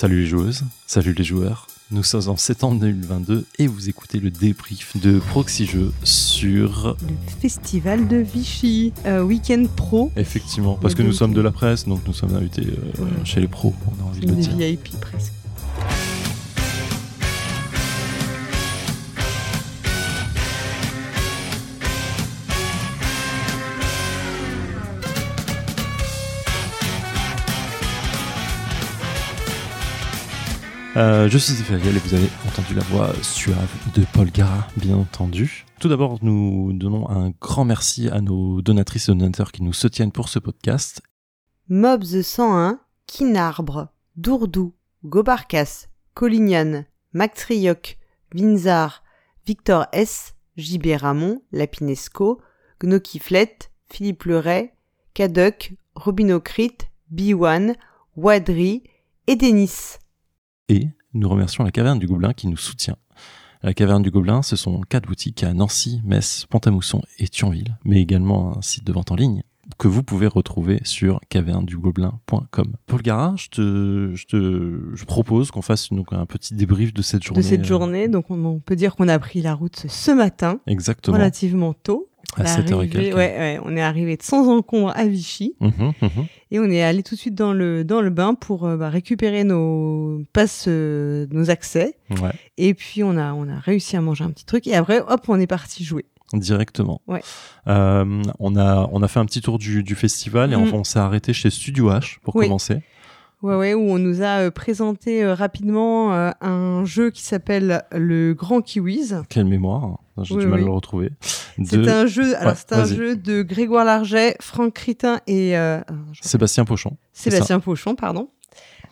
Salut les joueuses, salut les joueurs. Nous sommes en septembre 2022 et vous écoutez le débrief de Proxy Jeux sur. Le festival de Vichy, euh, Weekend Pro. Effectivement, parce que nous sommes de la presse, donc nous sommes invités euh, Ouais. chez les pros, on a envie de le dire. VIP presque. Euh, je suis Zéphiriel et vous avez entendu la voix suave de Paul Gara, bien entendu. Tout d'abord, nous donnons un grand merci à nos donatrices et donateurs qui nous soutiennent pour ce podcast. Mobs 101, Kinarbre, Dourdou, Gobarcas, Colignan, Mactrioc, Vinzar, Victor S, JB Ramon, Lapinesco, Gnokiflet, Philippe Leray, Caduc, Robinocrit, B1, Wadri et Denis. Et nous remercions la Caverne du Gobelin qui nous soutient. La Caverne du Gobelin, ce sont quatre boutiques à Nancy, Metz, Pont-à-Mousson et Thionville, mais également un site de vente en ligne que vous pouvez retrouver sur cavernedugobelin.com. Paul Gara, je te, je te je propose qu'on fasse donc un petit débrief de cette journée. de cette euh, journée. Donc on, on peut dire qu'on a pris la route ce matin, Exactement. relativement tôt. À On est 7h et arrivé- quelques. ouais, ouais, on est arrivé sans encombre à Vichy Mhm, mhm. et on est allé tout de suite dans le dans le bain pour euh, bah, récupérer nos passes, euh, nos accès. Ouais, Et puis on a on a réussi à manger un petit truc et après hop on est parti jouer. directement. Ouais. Euh, on, a, on a fait un petit tour du, du festival et on s'est arrêté chez Studio H pour Oui. commencer. Ouais ouais où on nous a euh, présenté euh, rapidement euh, un jeu qui s'appelle le Grand Kiwis. Quelle mémoire, hein. j'ai Oui, du mal oui. à le retrouver. C'est un jeu alors Ouais, c'est un jeu de Grégoire Larget, Franck Critin et euh, je- Sébastien Pochon. Sébastien Pochon, pardon,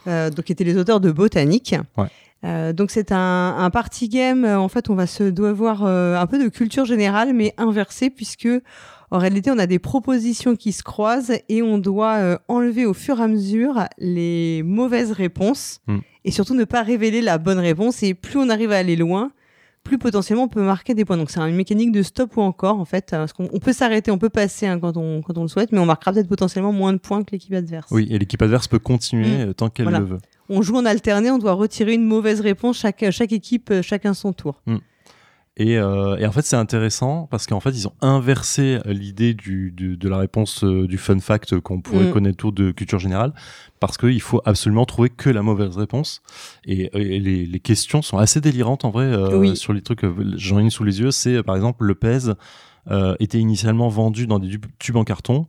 euh, donc qui étaient les auteurs de Botanique. Ouais. Euh, donc c'est un, un party game. En fait, on va se devoir euh, un peu de culture générale, mais inversée, puisque en réalité, on a des propositions qui se croisent et on doit euh, enlever au fur et à mesure les mauvaises réponses Hmm. et surtout ne pas révéler la bonne réponse. Et plus on arrive à aller loin, plus potentiellement on peut marquer des points. Donc c'est une mécanique de stop ou encore en fait, parce qu'on peut s'arrêter, on peut passer hein, quand on quand on le souhaite, mais on marquera peut-être potentiellement moins de points que l'équipe adverse. Oui, et l'équipe adverse peut continuer euh, tant qu'elle Voilà. le veut. On joue en alterné, on doit retirer une mauvaise réponse chaque chaque équipe, euh, chacun son tour. Et, euh, et en fait, c'est intéressant parce qu'en fait, ils ont inversé l'idée du, du- de la réponse euh, du fun fact qu'on pourrait Mm. connaître autour de culture générale parce qu'il faut absolument trouver que la mauvaise réponse. Et, et les, les questions sont assez délirantes en vrai euh, Oui. sur les trucs. euh, J'en ai une sous les yeux. C'est par exemple le pèse euh, était initialement vendu dans des tubes en carton.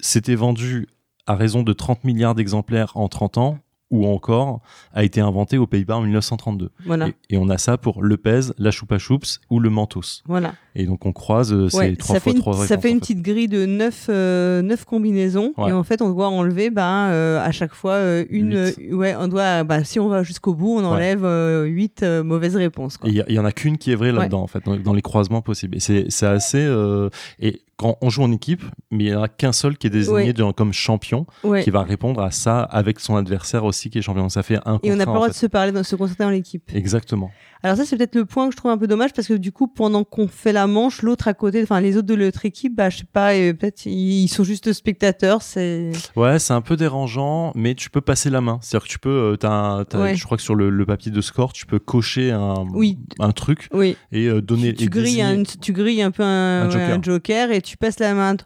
C'était vendu à raison de 30 milliards d'exemplaires en 30 ans ou encore a été inventé aux Pays-Bas en 1932. Voilà, Et, et on a ça pour le pèse, la choupa choups ou le mentos. voilà. Et donc on croise euh, ces trois ça fois fait une, trois réponses. ça fait en une petite grille de neuf euh, neuf combinaisons Ouais. et en fait on doit enlever ben euh, à chaque fois une ouais on doit bah, si on va jusqu'au bout on enlève huit mauvaises réponses il y, en a qu'une qui est vraie là-dedans en fait, dans, dans les croisements possibles. Et c'est c'est assez et quand on joue en équipe, mais il y en a qu'un seul qui est désigné Ouais. comme champion, Ouais. qui va répondre à ça avec son adversaire aussi qui est champion. Ça fait un Et on n'a pas le droit de se parler, de se concentrer dans l'équipe. Exactement. Alors ça, c'est peut-être le point que je trouve un peu dommage parce que du coup, pendant qu'on fait la manche, l'autre à côté, enfin les autres de l'autre équipe, bah je sais pas, euh, peut-être ils sont juste spectateurs. C'est Ouais, c'est un peu dérangeant, mais tu peux passer la main. C'est-à-dire que tu peux, euh, Ouais. je crois que sur le, le papier de score, tu peux cocher un, Oui. un truc oui. et euh, donner. tu, et tu grilles un, tu grilles un peu un, Un ouais, joker. un joker et tu passes la main.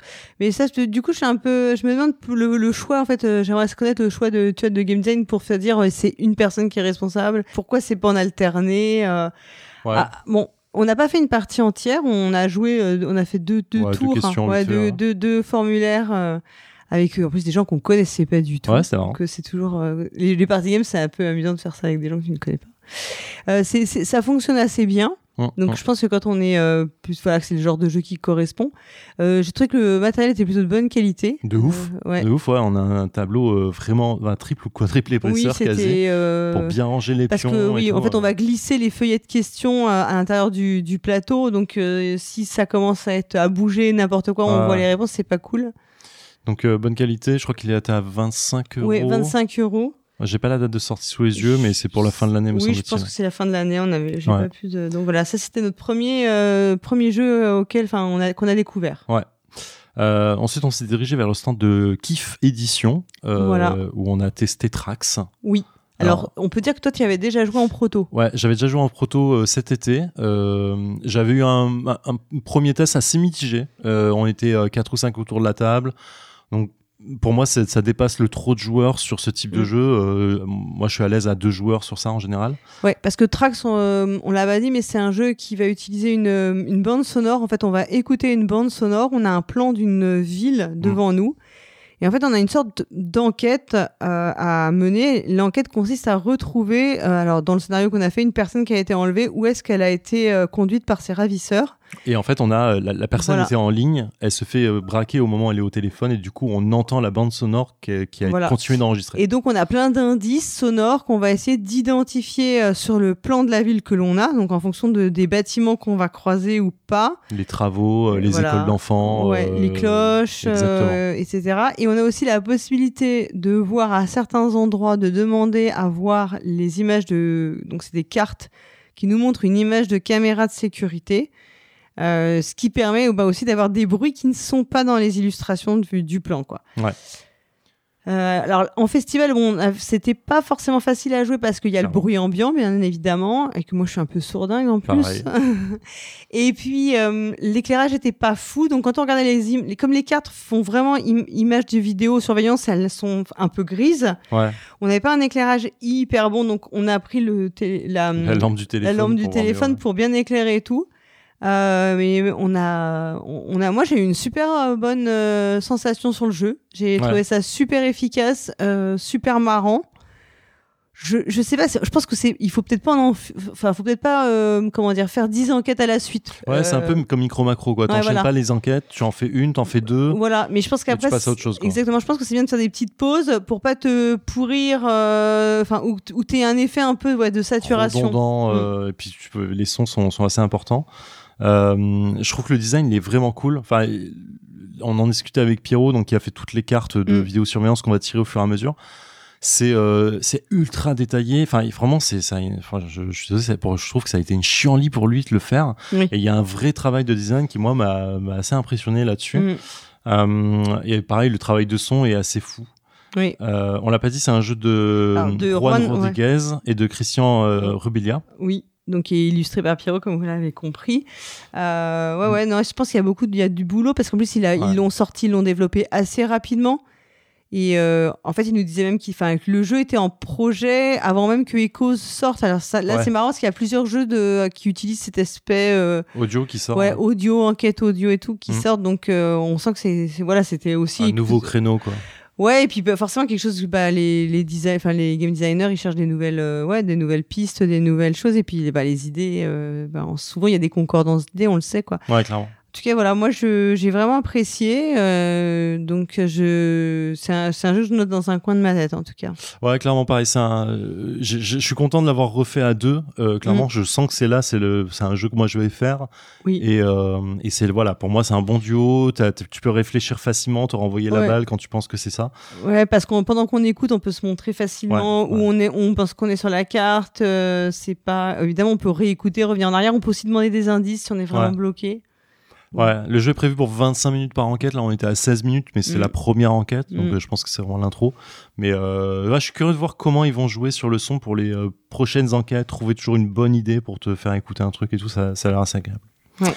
Mais ça, du coup, je suis un peu, je me demande le, le choix en fait. euh, J'aimerais connaître le choix de tu vois, de game design pour faire dire euh, c'est une personne qui est responsable. Pourquoi c'est pas en alterné euh, Ouais. Ah, bon, on n'a pas fait une partie entière. On a joué, euh, on a fait deux, deux Ouais, deux tours, ouais, vite fait, deux, ouais. deux, deux formulaires avec en plus des gens qu'on connaissait pas du tout. Ouais, c'est euh, c'est toujours euh, les, les party games, c'est un peu amusant de faire ça avec des gens que tu ne connais pas. Euh, c'est- ça fonctionne assez bien. Donc je pense que quand on est euh, plus voilà, que c'est le genre de jeu qui correspond. Euh, j'ai trouvé que le matériel était plutôt de bonne qualité. De ouf. Euh, ouais. De ouf, ouais, on a un tableau euh, vraiment un triple ou quadruple Oui, épaisseur quasi c'était euh, pour bien ranger les parce pions. que et oui, tout, en fait, on va glisser les feuillets de questions à, à l'intérieur du, du plateau. Donc, euh, si ça commence à être à bouger n'importe quoi, on Ah. voit les réponses, c'est pas cool. Donc euh, bonne qualité, je crois qu'il est à 25 euros. Oui, 25 euros. J'ai pas la date de sortie sous les yeux, mais c'est pour la fin de l'année, me Oui, je pense que c'est la fin de l'année. On avait, j'ai Ouais. pas pu de. Donc voilà, ça c'était notre premier euh, premier jeu euh, auquel, enfin, on a qu'on a découvert. Euh, ensuite, on s'est dirigé vers le stand de Kiff Édition, euh, Voilà. où on a testé Trax. Oui. Alors, on peut dire que toi, tu avais déjà joué en proto. Ouais, j'avais déjà joué en proto euh, cet été. Euh, j'avais eu un, un- un premier test assez mitigé. Euh, on était quatre ou cinq autour de la table. Donc, pour moi, ça dépasse le trop de joueurs sur ce type de Mm. jeu. Euh, moi, je suis à l'aise à deux joueurs sur ça en général. Ouais, parce que Trax, on, euh, on l'a pas dit, mais c'est un jeu qui va utiliser une, euh, une bande sonore. En fait, on va écouter une bande sonore. On a un plan d'une ville devant nous. Et en fait, on a une sorte d'enquête euh, à mener. L'enquête consiste à retrouver, alors dans le scénario qu'on a fait, une personne qui a été enlevée. Où est-ce qu'elle a été conduite par ses ravisseurs? Et en fait, on a euh, la, la personne Voilà. était en ligne. Elle se fait euh, braquer au moment où elle est au téléphone. Et du coup, on entend la bande sonore qui, qui a Voilà. continué d'enregistrer. Et donc, on a plein d'indices sonores qu'on va essayer d'identifier euh, sur le plan de la ville que l'on a. Donc, en fonction de, des bâtiments qu'on va croiser ou pas. Les travaux, euh, les Voilà. écoles d'enfants. Ouais, euh, les cloches, euh, etc. Et on a aussi la possibilité de voir à certains endroits, de demander à voir les images de... Donc c'est des cartes qui nous montrent une image de caméra de sécurité, euh, ce qui permet bah, aussi d'avoir des bruits qui ne sont pas dans les illustrations du, du plan. Quoi. Ouais. Euh, alors en festival, bon, euh, c'était pas forcément facile à jouer parce qu'il y a le bruit ambiant, bien évidemment, et que moi je suis un peu sourdingue en plus. Et puis euh, l'éclairage était pas fou, donc quand on regardait les, im- comme les cartes font vraiment im- images de vidéosurveillance, elles sont un peu grises. Ouais, On n'avait pas un éclairage hyper bon, donc on a pris le la, la lampe du la téléphone. lampe du pour mieux, ouais. pour bien éclairer et tout. Euh, mais on a, on a, moi j'ai eu une super euh, bonne euh, sensation sur le jeu. J'ai Ouais. trouvé ça super efficace, euh, super marrant. Je, je sais pas, je pense que c'est, il faut peut-être pas en, enfin, faut peut-être pas, comment dire, faire 10 enquêtes à la suite. Ouais, c'est un peu comme micro-macro, quoi. T'enchaînes voilà. pas les enquêtes, tu en fais une, t'en fais deux. Voilà, mais je pense qu'après, tu passes à autre chose, quoi. exactement, je pense que c'est bien de faire des petites pauses pour pas te pourrir, enfin, où t'aies un effet un peu ouais, de saturation. redondant, Mm. et puis tu peux, les sons sont, sont assez importants. Euh, je trouve que le design il est vraiment cool. Enfin, on en discutait avec Pierrot, donc qui a fait toutes les cartes de Mm. vidéosurveillance qu'on va tirer au fur et à mesure. C'est euh, c'est ultra détaillé. Enfin, vraiment, c'est ça. Enfin, je, je je trouve que ça a été une chienlit pour lui de le faire. Oui. Et il y a un vrai travail de design qui moi m'a assez impressionné là-dessus. Mm. Euh, et pareil, le travail de son est assez fou. Oui. Euh, on l'a pas dit, c'est un jeu de, Alors, de Juan, Juan, ouais. Rodriguez et de Christian euh. Rubilia. Oui, donc qui est illustré par Pierrot, comme vous l'avez compris. Euh, ouais, ouais, non, je pense qu'il y a beaucoup, de- il y a du boulot parce qu'en plus il a, Ouais. ils l'ont sorti, ils l'ont développé assez rapidement. Et euh, en fait, il nous disait même qu'il, que le jeu était en projet avant même que Echoes sorte. Alors ça, là, Ouais. c'est marrant parce qu'il y a plusieurs jeux de, qui utilisent cet aspect euh, Audio qui sort. ouais, hein. audio, enquête audio et tout qui Mm. sortent. Donc on sent que c'est- voilà, c'était aussi un nouveau créneau quoi. Ouais, et puis bah, forcément quelque chose, bah, les les design, les game designers, ils cherchent des nouvelles, euh, ouais, des nouvelles pistes, des nouvelles choses, et puis bah, les idées, euh, bah, souvent il y a des concordances d'idées, on le sait quoi. Ouais, clairement. En tout cas, voilà, moi je j'ai vraiment apprécié, euh, donc je c'est un, un jeu que je note dans un coin de ma tête en tout cas. Ouais, clairement pareil. C'est un. Je, je- je suis content de l'avoir refait à deux. Euh, clairement, Mm. je sens que c'est là, c'est le, c'est un jeu que moi je vais faire. Oui. Et, euh, et c'est voilà, pour moi c'est un bon duo. T- tu peux réfléchir facilement, te renvoyer la balle quand tu penses que c'est ça. Ouais, parce qu'on pendant qu'on écoute, on peut se montrer facilement Ouais, où ouais. on est, on pense qu'on est sur la carte. euh, c'est pas évidemment, on peut réécouter, revenir en arrière. On peut aussi demander des indices si on est vraiment bloqué. Ouais, le jeu est prévu pour 25 minutes par enquête. Là, on était à 16 minutes, mais c'est Mm. la première enquête, donc Mm. euh, je pense que c'est vraiment l'intro. Mais euh, ouais, je suis curieux de voir comment ils vont jouer sur le son pour les euh, prochaines enquêtes. Trouver toujours une bonne idée pour te faire écouter un truc et tout, ça, ça a l'air assez agréable. Ouais.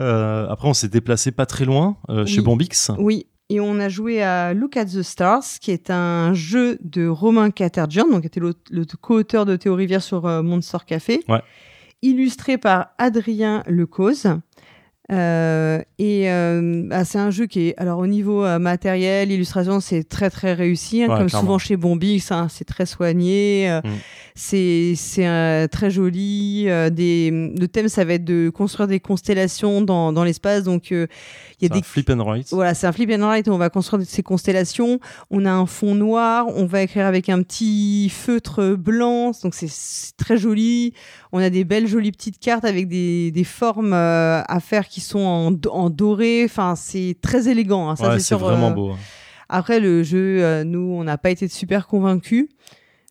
Euh, après, on s'est déplacé pas très loin, euh, chez. Bombix. Oui, et on a joué à Look at the Stars, qui est un jeu de Romain Catergian, donc qui était le co-auteur de Théo Rivière sur euh, Monster Café, Ouais. illustré par Adrien Lecause. Euh, et euh, bah, c'est un jeu qui est, alors au niveau euh, matériel, illustration, c'est très très réussi, hein, Ouais, comme clairement. souvent chez Bombix, hein, c'est très soigné, Mm. c'est très joli. des, le thème, ça va être de construire des constellations dans, dans l'espace, donc il y a C'est un des flip and write. voilà, c'est un flip and write. On va construire ces constellations. On a un fond noir. On va écrire avec un petit feutre blanc. Donc c'est- très joli. On a des belles jolies petites cartes avec des, des formes à faire qui sont en, do- en doré. Enfin, c'est très élégant. hein. Ça, ouais, c'est vraiment euh, beau. hein. Après le jeu, euh, nous, on n'a pas été super convaincus.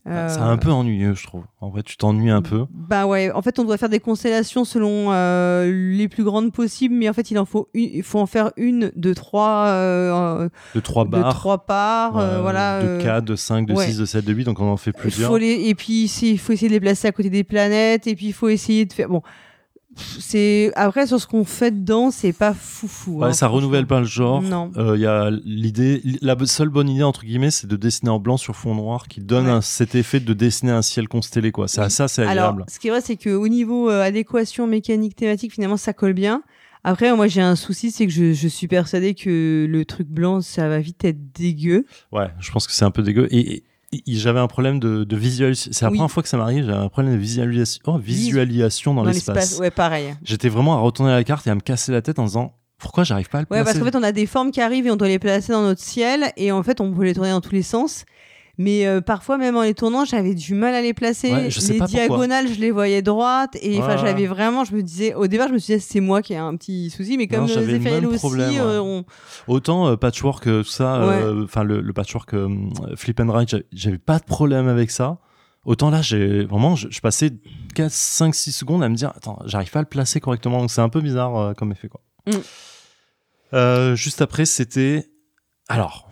Euh, C'est un peu ennuyeux, je trouve. En vrai, tu t'ennuies un peu. Bah ouais, en fait, on doit faire des constellations selon euh, les plus grandes possibles, mais en fait, il en faut une, il faut en faire une de trois, euh, De trois de barres. trois parts, ouais, voilà. De euh, 4, de 5, de ouais. 6, de 7, de 8, donc on en fait plusieurs. faut les, et puis il faut essayer de les placer à côté des planètes, et puis il faut essayer de faire. Bon, c'est après sur ce qu'on fait dedans, c'est pas foufou. Ouais, hein, ça renouvelle pas le genre. Non. Euh, Il y a l'idée, la seule bonne idée entre guillemets, c'est de dessiner en blanc sur fond noir, qui donne Ouais. un- cet effet de dessiner un ciel constellé, quoi. Ça, Oui. ça c'est Alors, agréable. ce qui est vrai, c'est qu'au niveau euh, adéquation mécanique thématique, finalement, ça colle bien. Après, moi, j'ai un souci, c'est que je, je suis persuadée que le truc blanc, ça va vite être dégueu. Ouais, je pense que c'est un peu dégueu. Et j'avais un problème de, de visualisation. C'est la Oui. première fois que ça m'arrive. J'avais un problème de visualisation, oh, visualisation dans, l'espace. Ouais, pareil. J'étais vraiment à retourner la carte et à me casser la tête en disant pourquoi j'arrive pas à le Ouais, parce placer. qu'en fait, on a des formes qui arrivent et on doit les placer dans notre ciel. Et en fait, on peut les tourner dans tous les sens. Mais euh, parfois, même en les tournant, j'avais du mal à les placer. Ouais, je sais les pas pourquoi. diagonales, je les voyais droites. Et enfin, Ouais. j'avais vraiment, je me disais, au départ, je me suis dit, c'est moi qui ai un petit souci. Mais comme euh, j'avais le aussi, problème, euh, on- Autant euh, patchwork, tout ça, enfin le, le patchwork flip and write, j'avais- pas de problème avec ça. Autant là, j'ai vraiment, je, je passais 4, 5, 6 secondes à me dire, attends, j'arrive pas à le placer correctement. Donc c'est un peu bizarre comme effet, quoi. Mm. Juste après, c'était. Alors,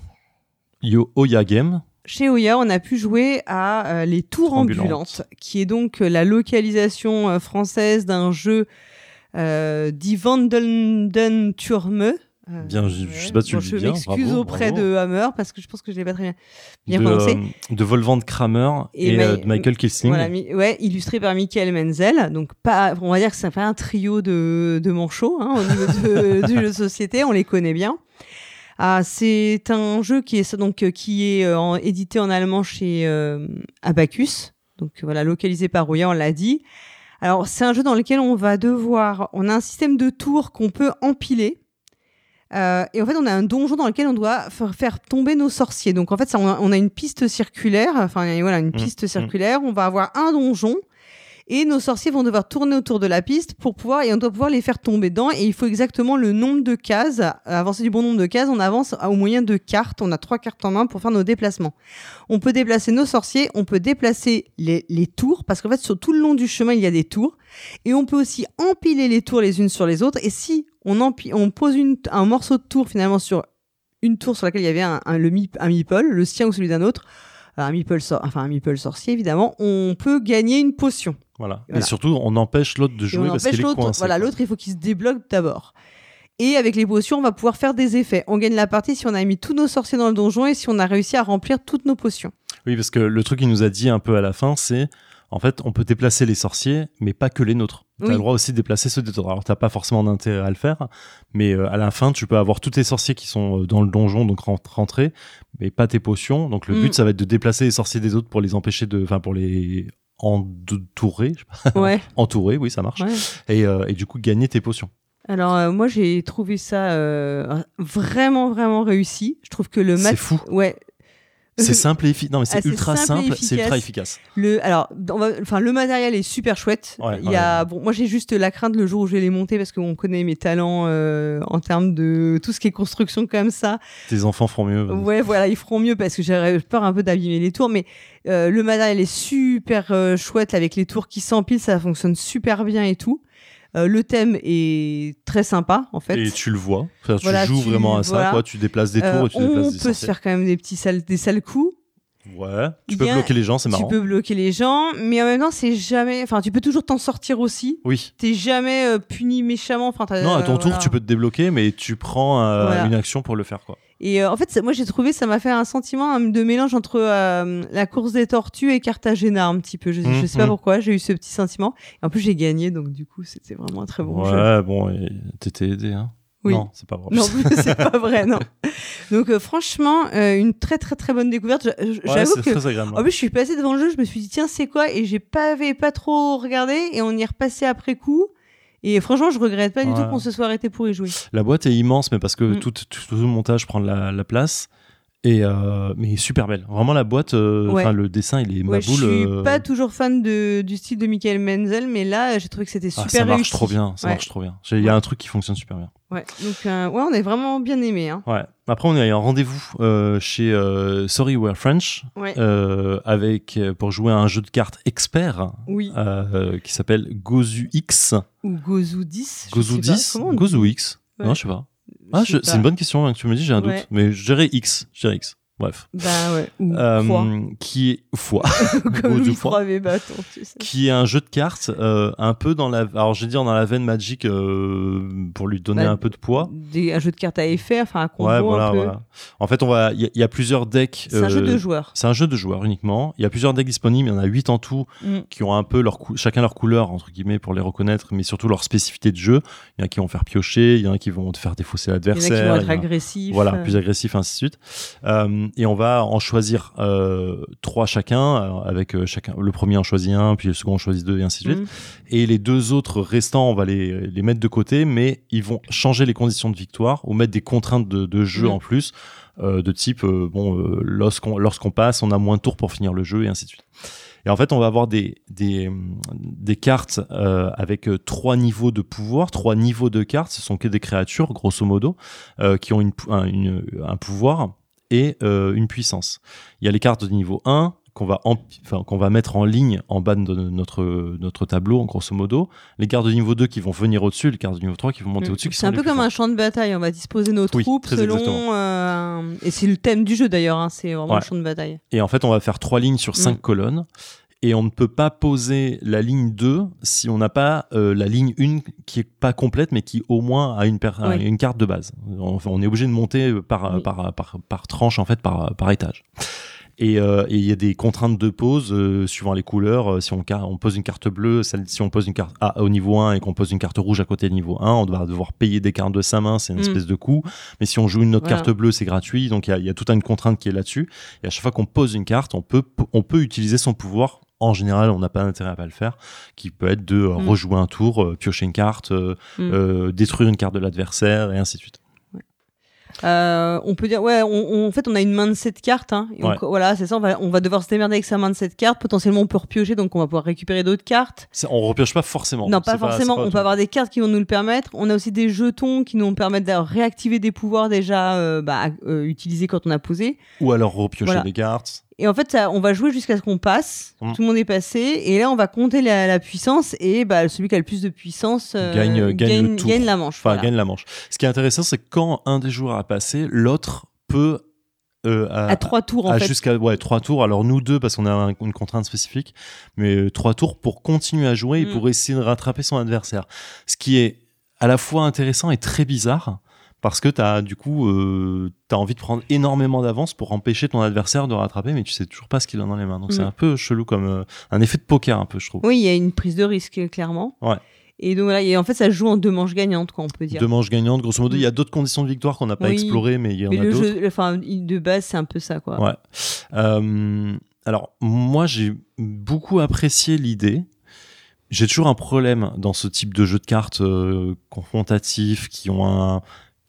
Yo Oya Game. Chez Oya, on a pu jouer à euh, Les Tours Ambulantes. Qui est donc euh, la localisation euh, française d'un jeu Wandelnden Turme. Bien, je- je sais pas si tu le dis Je bien, m'excuse bravo, auprès bravo. de Hammer parce que je pense que je l'ai pas très bien, bien de, prononcé. de Volvant Kramer et, Et Ma- de Michael Kissing. Voilà, mi- ouais, illustré par Michael Menzel. Donc, pas, on va dire que ça fait un trio de, de manchots hein, au niveau de- du jeu de société. On les connaît bien. Ah, c'est un jeu qui est donc euh, qui est euh, en- édité en allemand chez euh, Abacus. Donc voilà, localisé par Roya, on l'a dit. Alors, c'est un jeu dans lequel on va devoir. On a un système de tours qu'on peut empiler. Euh, et en fait, on a un donjon dans lequel on doit faire, faire tomber nos sorciers. Donc, en fait, ça, on, a, on a une piste circulaire. Enfin, voilà, une piste circulaire. On va avoir un donjon. Et nos sorciers vont devoir tourner autour de la piste pour pouvoir, et on doit pouvoir les faire tomber dedans. Et il faut exactement le nombre de cases. Avancer du bon nombre de cases, on avance au moyen de cartes. On a trois cartes en main pour faire nos déplacements. On peut déplacer nos sorciers, on peut déplacer les, tours, parce qu'en fait, sur tout le long du chemin, il y a des tours. Et on peut aussi empiler les tours les unes sur les autres. Et si on, empi- on pose un morceau de tour finalement sur une tour sur laquelle il y avait un, un, le meeple, le sien ou celui d'un autre, euh, un meeple, enfin un meeple sorcier évidemment, on peut gagner une potion. Voilà. Voilà. Et surtout, on empêche l'autre de jouer on parce qu'il est coincé. Voilà, l'autre, il faut qu'il se débloque d'abord. Et avec les potions, on va pouvoir faire des effets. On gagne la partie si on a mis tous nos sorciers dans le donjon et si on a réussi à remplir toutes nos potions. Oui, parce que le truc qu'il nous a dit un peu à la fin, c'est en fait, on peut déplacer les sorciers, mais pas que les nôtres. Tu as Oui. le droit aussi de déplacer ceux des autres. Alors, t'as pas forcément d'intérêt à le faire, mais euh, à la fin, tu peux avoir tous tes sorciers qui sont euh, dans le donjon, donc rent- rentrer, mais pas tes potions. Donc, le Mm. but, ça va être de déplacer les sorciers des autres pour les empêcher de. Enfin, pour les pas. Ouais. Entourer, oui, ça marche. ouais. Et, euh, et du coup, gagner tes potions. Alors euh, moi j'ai trouvé ça euh, vraiment vraiment réussi. Je trouve que le C'est mat fou. ouais C'est simple et efficace. Non, mais c'est Ah, ultra simple c'est ultra efficace. le alors enfin le matériel est super chouette. Ouais, Il y a ouais. bon moi j'ai juste la crainte le jour où je vais les monter parce qu'on connaît mes talents euh, en termes de tout ce qui est construction comme ça. Tes enfants feront mieux. Ouais, voilà, ils feront mieux parce que j'aurais peur un peu d'abîmer les tours, mais euh, le matériel est super euh, chouette avec les tours qui s'empilent, ça fonctionne super bien et tout. Euh, le thème est très sympa en fait. Et tu le vois. Enfin, tu Voilà, joues tu- vraiment à ça, voilà. quoi. Tu déplaces des tours Euh, et tu on déplaces peut des se sorciers. faire quand même des petits sales, des sales coups. Ouais. Tu peux a- bloquer les gens, c'est Tu marrant. peux bloquer les gens, mais en même temps, c'est jamais. Enfin, tu peux toujours t'en sortir aussi. Oui. T'es jamais euh, puni méchamment. Enfin, Non, à ton euh, tour, voilà. tu peux te débloquer, mais tu prends euh, Voilà. une action pour le faire, quoi. Et en fait, ça- moi, j'ai trouvé, ça m'a fait un sentiment hein, de mélange entre la course des tortues et Cartagena un petit peu. Je, je sais pas Mhm. pourquoi, j'ai eu ce petit sentiment. Et en plus, j'ai gagné, donc du coup, c'était vraiment un très bon jeu. ouais, bon, t'étais aidé, hein. Oui. Non, c'est pas vrai. Non, c'est pas vrai, non. Donc, euh, franchement, euh, une très très très bonne découverte. Ouais, J'avoue c'est que très agréable. En plus, je suis passée devant le jeu, je me suis dit, tiens, c'est quoi? Et j'ai pas, pas trop regardé, et on y est repassé après coup. Et franchement, je regrette pas du Ouais. tout qu'on se soit arrêté pour y jouer. La boîte est immense, mais parce que Mm. tout, tout, tout le montage prend la place. Et euh, mais super belle. Vraiment la boîte, euh, Ouais. enfin le dessin, il est ma Ouais, je boule. suis euh, pas toujours fan de, du style de Michael Menzel, mais là, j'ai trouvé que c'était ah, super ça marche réussi. trop bien, ça Ouais. marche trop bien. Il y a un truc qui fonctionne super bien. Ouais. Donc, euh, ouais, on est vraiment bien aimé. Hein. Ouais. Après, on a eu un rendez-vous euh, chez euh, Sorry We're French Ouais. euh, avec pour jouer à un jeu de cartes expert Oui. euh, qui s'appelle Gozu X. Ou Gozu 10. je Gozu sais pas. 10, Comment on dit Gozu X. Non, je sais pas. Ah, c'est une bonne question hein, que tu me dis, j'ai un Ouais. doute. Mais je dirais X. Je dirais X. Bref. Bah ouais. Ou Euh, qui est foi. Comme bâtons, tu sais. qui est un jeu de cartes euh, un peu dans la alors je vais dire dans la veine Magic euh, pour lui donner Bah, un peu de poids Des, un jeu de cartes à effet, enfin un combo ouais voilà, un peu. voilà en fait on va il y, a- il y a plusieurs decks C'est un jeu de joueurs. c'est un jeu de joueurs uniquement il y a plusieurs decks disponibles il y en a 8 en tout Mm. qui ont un peu leur chacun leur couleur entre guillemets pour les reconnaître mais surtout leur spécificité de jeu il y en a qui vont faire piocher il y en a qui vont te faire défausser Il y en a qui l'adversaire vont être a- agressifs. voilà, plus agressif, ainsi de suite. Euh, et on va en choisir euh, trois chacun, avec euh, chacun. Le premier en choisit un, puis le second en choisit deux, et ainsi de suite. mm. Et les deux autres restants, on va les, les mettre de côté, mais ils vont changer les conditions de victoire ou mettre des contraintes de, de jeu Mhm. en plus, euh, de type, euh, bon, euh, lorsqu'on lorsqu'on passe, on a moins de tours pour finir le jeu, et ainsi de suite. Et en fait, on va avoir des, des, des cartes avec trois niveaux de pouvoir, trois niveaux de cartes. Ce sont que des créatures, grosso modo, qui ont une, pou- un, une- un pouvoir et euh, une puissance. Il y a les cartes de niveau 1 qu'on va, enfin, qu'on va mettre en ligne en bas de notre, notre tableau, grosso modo. Les cartes de niveau 2 qui vont venir au-dessus, les cartes de niveau 3 qui vont monter Mm. au-dessus. C'est un peu comme un champ de bataille. On va disposer nos Oui, troupes très selon. exactement. euh, un- Et c'est le thème du jeu d'ailleurs. hein, C'est vraiment Ouais. le champ de bataille. Et en fait, on va faire trois lignes sur cinq Mm. colonnes. Et on ne peut pas poser la ligne 2 si on n'a pas euh, la ligne 1 qui est pas complète, mais qui au moins a une, per- Oui. une carte de base. On, on est obligé de monter par, Oui. par, par, par tranche, en fait, par, par étage. Et euh, et il y a des contraintes de pose euh, suivant les couleurs. Euh, Si on, car- on pose une carte bleue, celle, si on pose une carte A au niveau 1 et qu'on pose une carte rouge à côté du niveau 1, on va devoir payer des cartes de sa main, c'est une Mm. espèce de coût. Mais si on joue une autre Voilà. carte bleue, c'est gratuit. Donc il y y a toute une contrainte qui est là-dessus. Et à chaque fois qu'on pose une carte, on peut, on peut utiliser son pouvoir. En général, on n'a pas d'intérêt à pas le faire, qui peut être de euh, Mm. rejouer un tour, euh, piocher une carte, euh, Mm. détruire une carte de l'adversaire, et ainsi de suite. Euh, on peut dire, ouais, on, on- en fait, on a une main de 7 cartes. Hein, et on- voilà, c'est ça. On va, on va devoir se démerder avec sa main de 7 cartes. Potentiellement, on peut repiocher, donc on va pouvoir récupérer d'autres cartes. C'est- On repioche pas forcément. non, pas forcément. pas on peut avoir des cartes qui vont nous le permettre. On a aussi des jetons qui nous permettent de réactiver des pouvoirs déjà euh, bah, euh, utilisés quand on a posé. Ou alors repiocher Voilà. des cartes. Et en fait, ça, on va jouer jusqu'à ce qu'on passe. Mm. Tout le monde est passé. Et là, on va compter la, la puissance. Et bah, celui qui a le plus de puissance euh, Gagne- gagne le tour. gagne la manche. Enfin, voilà. gagne la manche. Ce qui est intéressant, c'est que quand un des joueurs a passé, l'autre peut euh, à, À trois tours, en à fait. jusqu'à ouais trois tours. Alors nous deux parce qu'on a un- une contrainte spécifique, mais euh, trois tours pour continuer à jouer et Mm. pour essayer de rattraper son adversaire. Ce qui est à la fois intéressant et très bizarre parce que t'as du coup euh, t'as envie de prendre énormément d'avance pour empêcher ton adversaire de rattraper, mais tu sais toujours pas ce qu'il a dans les mains. Donc c'est Mm. un peu chelou comme euh, un effet de poker un peu, je trouve. Oui, il y a une prise de risque, clairement. Ouais. Et donc voilà, et en fait, ça se joue en deux manches gagnantes, quoi, on peut dire. Deux manches gagnantes, grosso modo. Mm. Il y a d'autres conditions de victoire qu'on n'a pas Oui. explorées, mais il y en Mais a d'autres. enfin, de base, c'est un peu ça, quoi. Ouais. Euh, alors, moi, j'ai beaucoup apprécié l'idée. J'ai toujours un problème dans ce type de jeu de cartes euh, confrontatifs qui ont un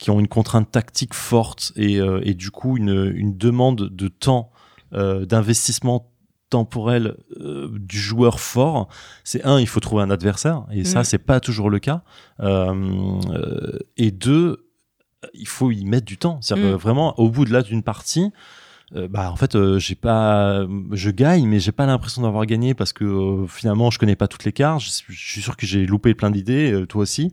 qui ont une contrainte tactique forte et, euh, et du coup une, une demande de temps euh, d'investissement temporel euh, du joueur fort. C'est un il faut trouver un adversaire et ça Mhm. c'est pas toujours le cas. Et deux il faut y mettre du temps. C'est Mhm. vraiment au bout de là d'une partie euh, bah en fait euh, j'ai pas je gagne mais j'ai pas l'impression d'avoir gagné parce que euh, finalement je connais pas toutes les cartes. Je, je suis sûr que j'ai loupé plein d'idées toi aussi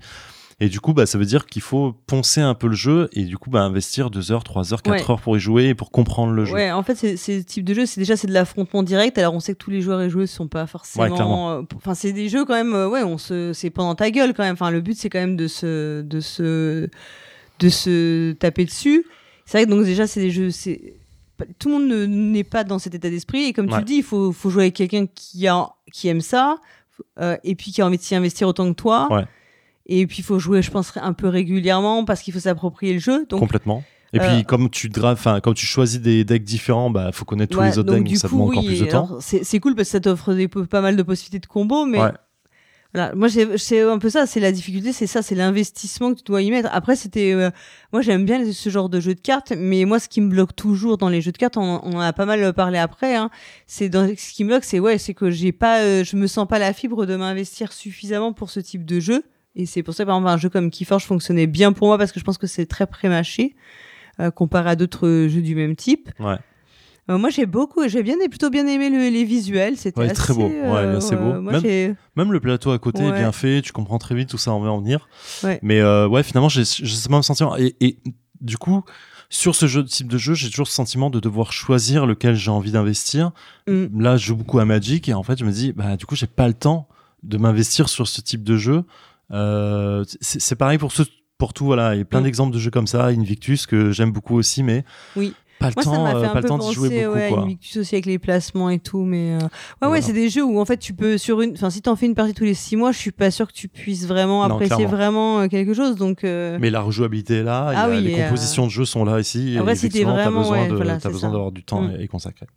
et du coup bah ça veut dire qu'il faut poncer un peu le jeu et du coup bah investir 2 heures 3 heures 4 Ouais. heures pour y jouer et pour comprendre le jeu Ouais, en fait, c'est- ces types de jeux, c'est déjà c'est de l'affrontement direct. Alors, on sait que tous les joueurs et joueuses sont pas Ouais, forcément. clairement. euh, Enfin, c'est des jeux quand même. euh, ouais, on se, c'est pendant ta gueule quand même. Enfin, le but, c'est quand même de se, de se, de se taper dessus. C'est vrai que donc déjà, c'est des jeux. C'est tout le monde ne- n'est pas dans cet état d'esprit. Et comme tu Ouais. le dis, il faut, faut jouer avec quelqu'un qui a, qui aime ça, euh, et puis qui a envie de s'y investir autant que toi. Ouais. Et puis, il faut jouer, je pense, un peu régulièrement parce qu'il faut s'approprier le jeu. Donc, complètement et euh, puis comme tu enfin comme tu choisis des decks différents bah faut connaître tous les autres decks du donc ça coup, demande oui, encore plus de temps C'est cool parce que ça t'offre pas mal de possibilités de combos, mais Ouais. Voilà, moi c'est un peu ça, c'est la difficulté, c'est ça, c'est l'investissement que tu dois y mettre. Après, c'était, euh, moi j'aime bien ce genre de jeu de cartes, mais moi ce qui me bloque toujours dans les jeux de cartes, on, on en a pas mal parlé après, hein, c'est dans ce qui me bloque, c'est ouais, c'est que j'ai pas, euh, je me sens pas la fibre de m'investir suffisamment pour ce type de jeu, et c'est pour ça par exemple un jeu comme Keyforge fonctionnait bien pour moi parce que je pense que c'est très prémâché euh, comparé à d'autres jeux du même type. Ouais. Euh, moi j'ai beaucoup, j'ai bien, plutôt bien aimé le- les visuels, c'était Ouais, très beau. Ouais, c'est beau. moi Même- le plateau à côté est bien fait, tu comprends très vite où ça en va en venir. Mais euh, ouais, finalement, j'ai j'ai ce même sentiment. Et, et du coup, sur ce jeu, type de jeu, j'ai toujours ce sentiment de devoir choisir lequel j'ai envie d'investir. Mm. Là, je joue beaucoup à Magic et en fait, je me dis, bah, du coup, j'ai pas le temps de m'investir sur ce type de jeu. Euh, c'est pareil pour ce, pour tout, voilà. Il y a plein Mm. d'exemples de jeux comme ça, Invictus, que j'aime beaucoup aussi, mais Oui. pas le Moi, temps, fait euh, un pas le temps d'y jouer beaucoup, ouais, quoi. Invictus aussi avec les placements et tout, mais euh, ouais, Voilà. ouais, c'est des jeux où en fait tu peux sur une, enfin si t'en fais une partie tous les six mois, je suis pas sûr que tu puisses vraiment Non, apprécier clairement. vraiment euh, quelque chose, donc euh, Mais la rejouabilité est là, Ah oui, les et, euh, compositions de jeux sont là ici. Après, et si t'es t'as vraiment- besoin, ouais, de, voilà, t'as besoin d'avoir du temps Mm. à y consacrer.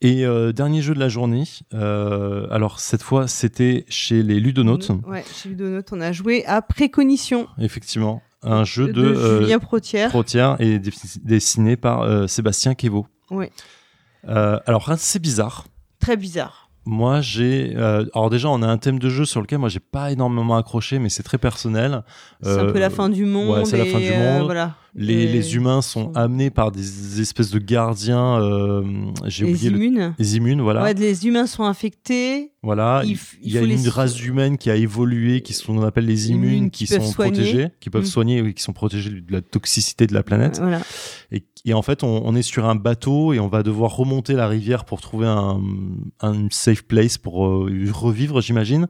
Et euh, dernier jeu de la journée, euh, alors cette fois c'était chez les Ludonautes, Ouais, chez Ludonote, on a joué à Précognition effectivement, un jeu de, de, euh, Julien Protière. Protière et dessiné par Sébastien Kevo. Ouais. Euh, alors c'est bizarre. Très bizarre. Moi, j'ai. euh, alors déjà, on a un thème de jeu sur lequel moi j'ai pas énormément accroché, mais c'est très personnel. C'est un Euh, peu la fin du monde. ouais, c'est la fin du euh, monde. voilà. Les, humains sont amenés par des espèces de gardiens. euh, j'ai les oublié le- immunes. les immunes, voilà. Ouais, les humains sont infectés. Voilà, Il y a une les- race humaine qui a évolué, qui sont on appelle les immunes, qui, sont soigner. protégés, qui peuvent Mm. soigner, qui sont protégés de la toxicité de la planète. Voilà. Et, et en fait, on, on est sur un bateau et on va devoir remonter la rivière pour trouver un, un safe place pour euh, revivre, j'imagine.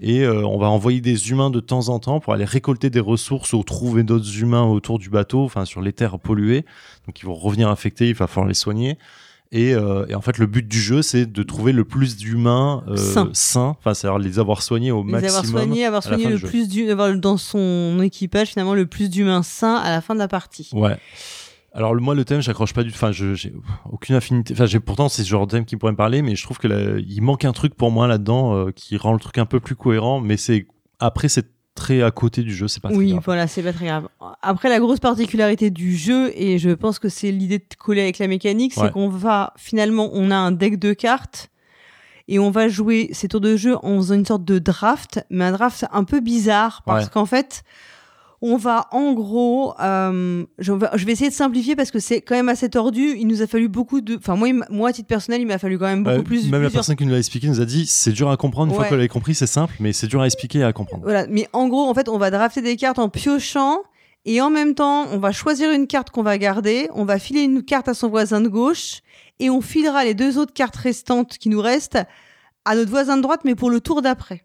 Et euh, on va envoyer des humains de temps en temps pour aller récolter des ressources ou trouver d'autres humains autour du bateau, enfin sur les terres polluées. Donc ils vont revenir infectés, il va falloir les soigner. Et, euh, et en fait, le but du jeu, c'est de trouver le plus d'humains euh, Sains. sains, enfin, c'est-à-dire les avoir soignés au Les maximum. avoir soignés, avoir soigné le plus avoir dans son équipage finalement le plus d'humains sains à la fin de la partie. Ouais. Alors moi le thème j'accroche pas du tout. Enfin je j'ai aucune affinité. Enfin j'ai pourtant c'est ce genre de thème qui pourrait me parler, mais je trouve que là, il manque un truc pour moi là-dedans euh, qui rend le truc un peu plus cohérent. Mais c'est après c'est très à côté du jeu, c'est pas très Oui, grave. voilà, c'est pas très grave. Après, la grosse particularité du jeu, et je pense que c'est l'idée de coller avec la mécanique, c'est qu'on va finalement, on a un deck de cartes et on va jouer ces tours de jeu en faisant une sorte de draft, mais un draft un peu bizarre parce Ouais. qu'en fait, on va en gros, euh, je, vais, je vais essayer de simplifier parce que c'est quand même assez tordu. Il nous a fallu beaucoup de, enfin moi, moi à titre personnel, il m'a fallu quand même beaucoup Euh, plus. même la personne qui nous l'a expliqué nous a dit c'est dur à comprendre. Une fois qu'elle avait compris, c'est simple, mais c'est dur à expliquer et à comprendre. Voilà, mais en gros, en fait, on va drafter des cartes en piochant et en même temps, on va choisir une carte qu'on va garder, on va filer une carte à son voisin de gauche et on filera les deux autres cartes restantes qui nous restent à notre voisin de droite, mais pour le tour d'après.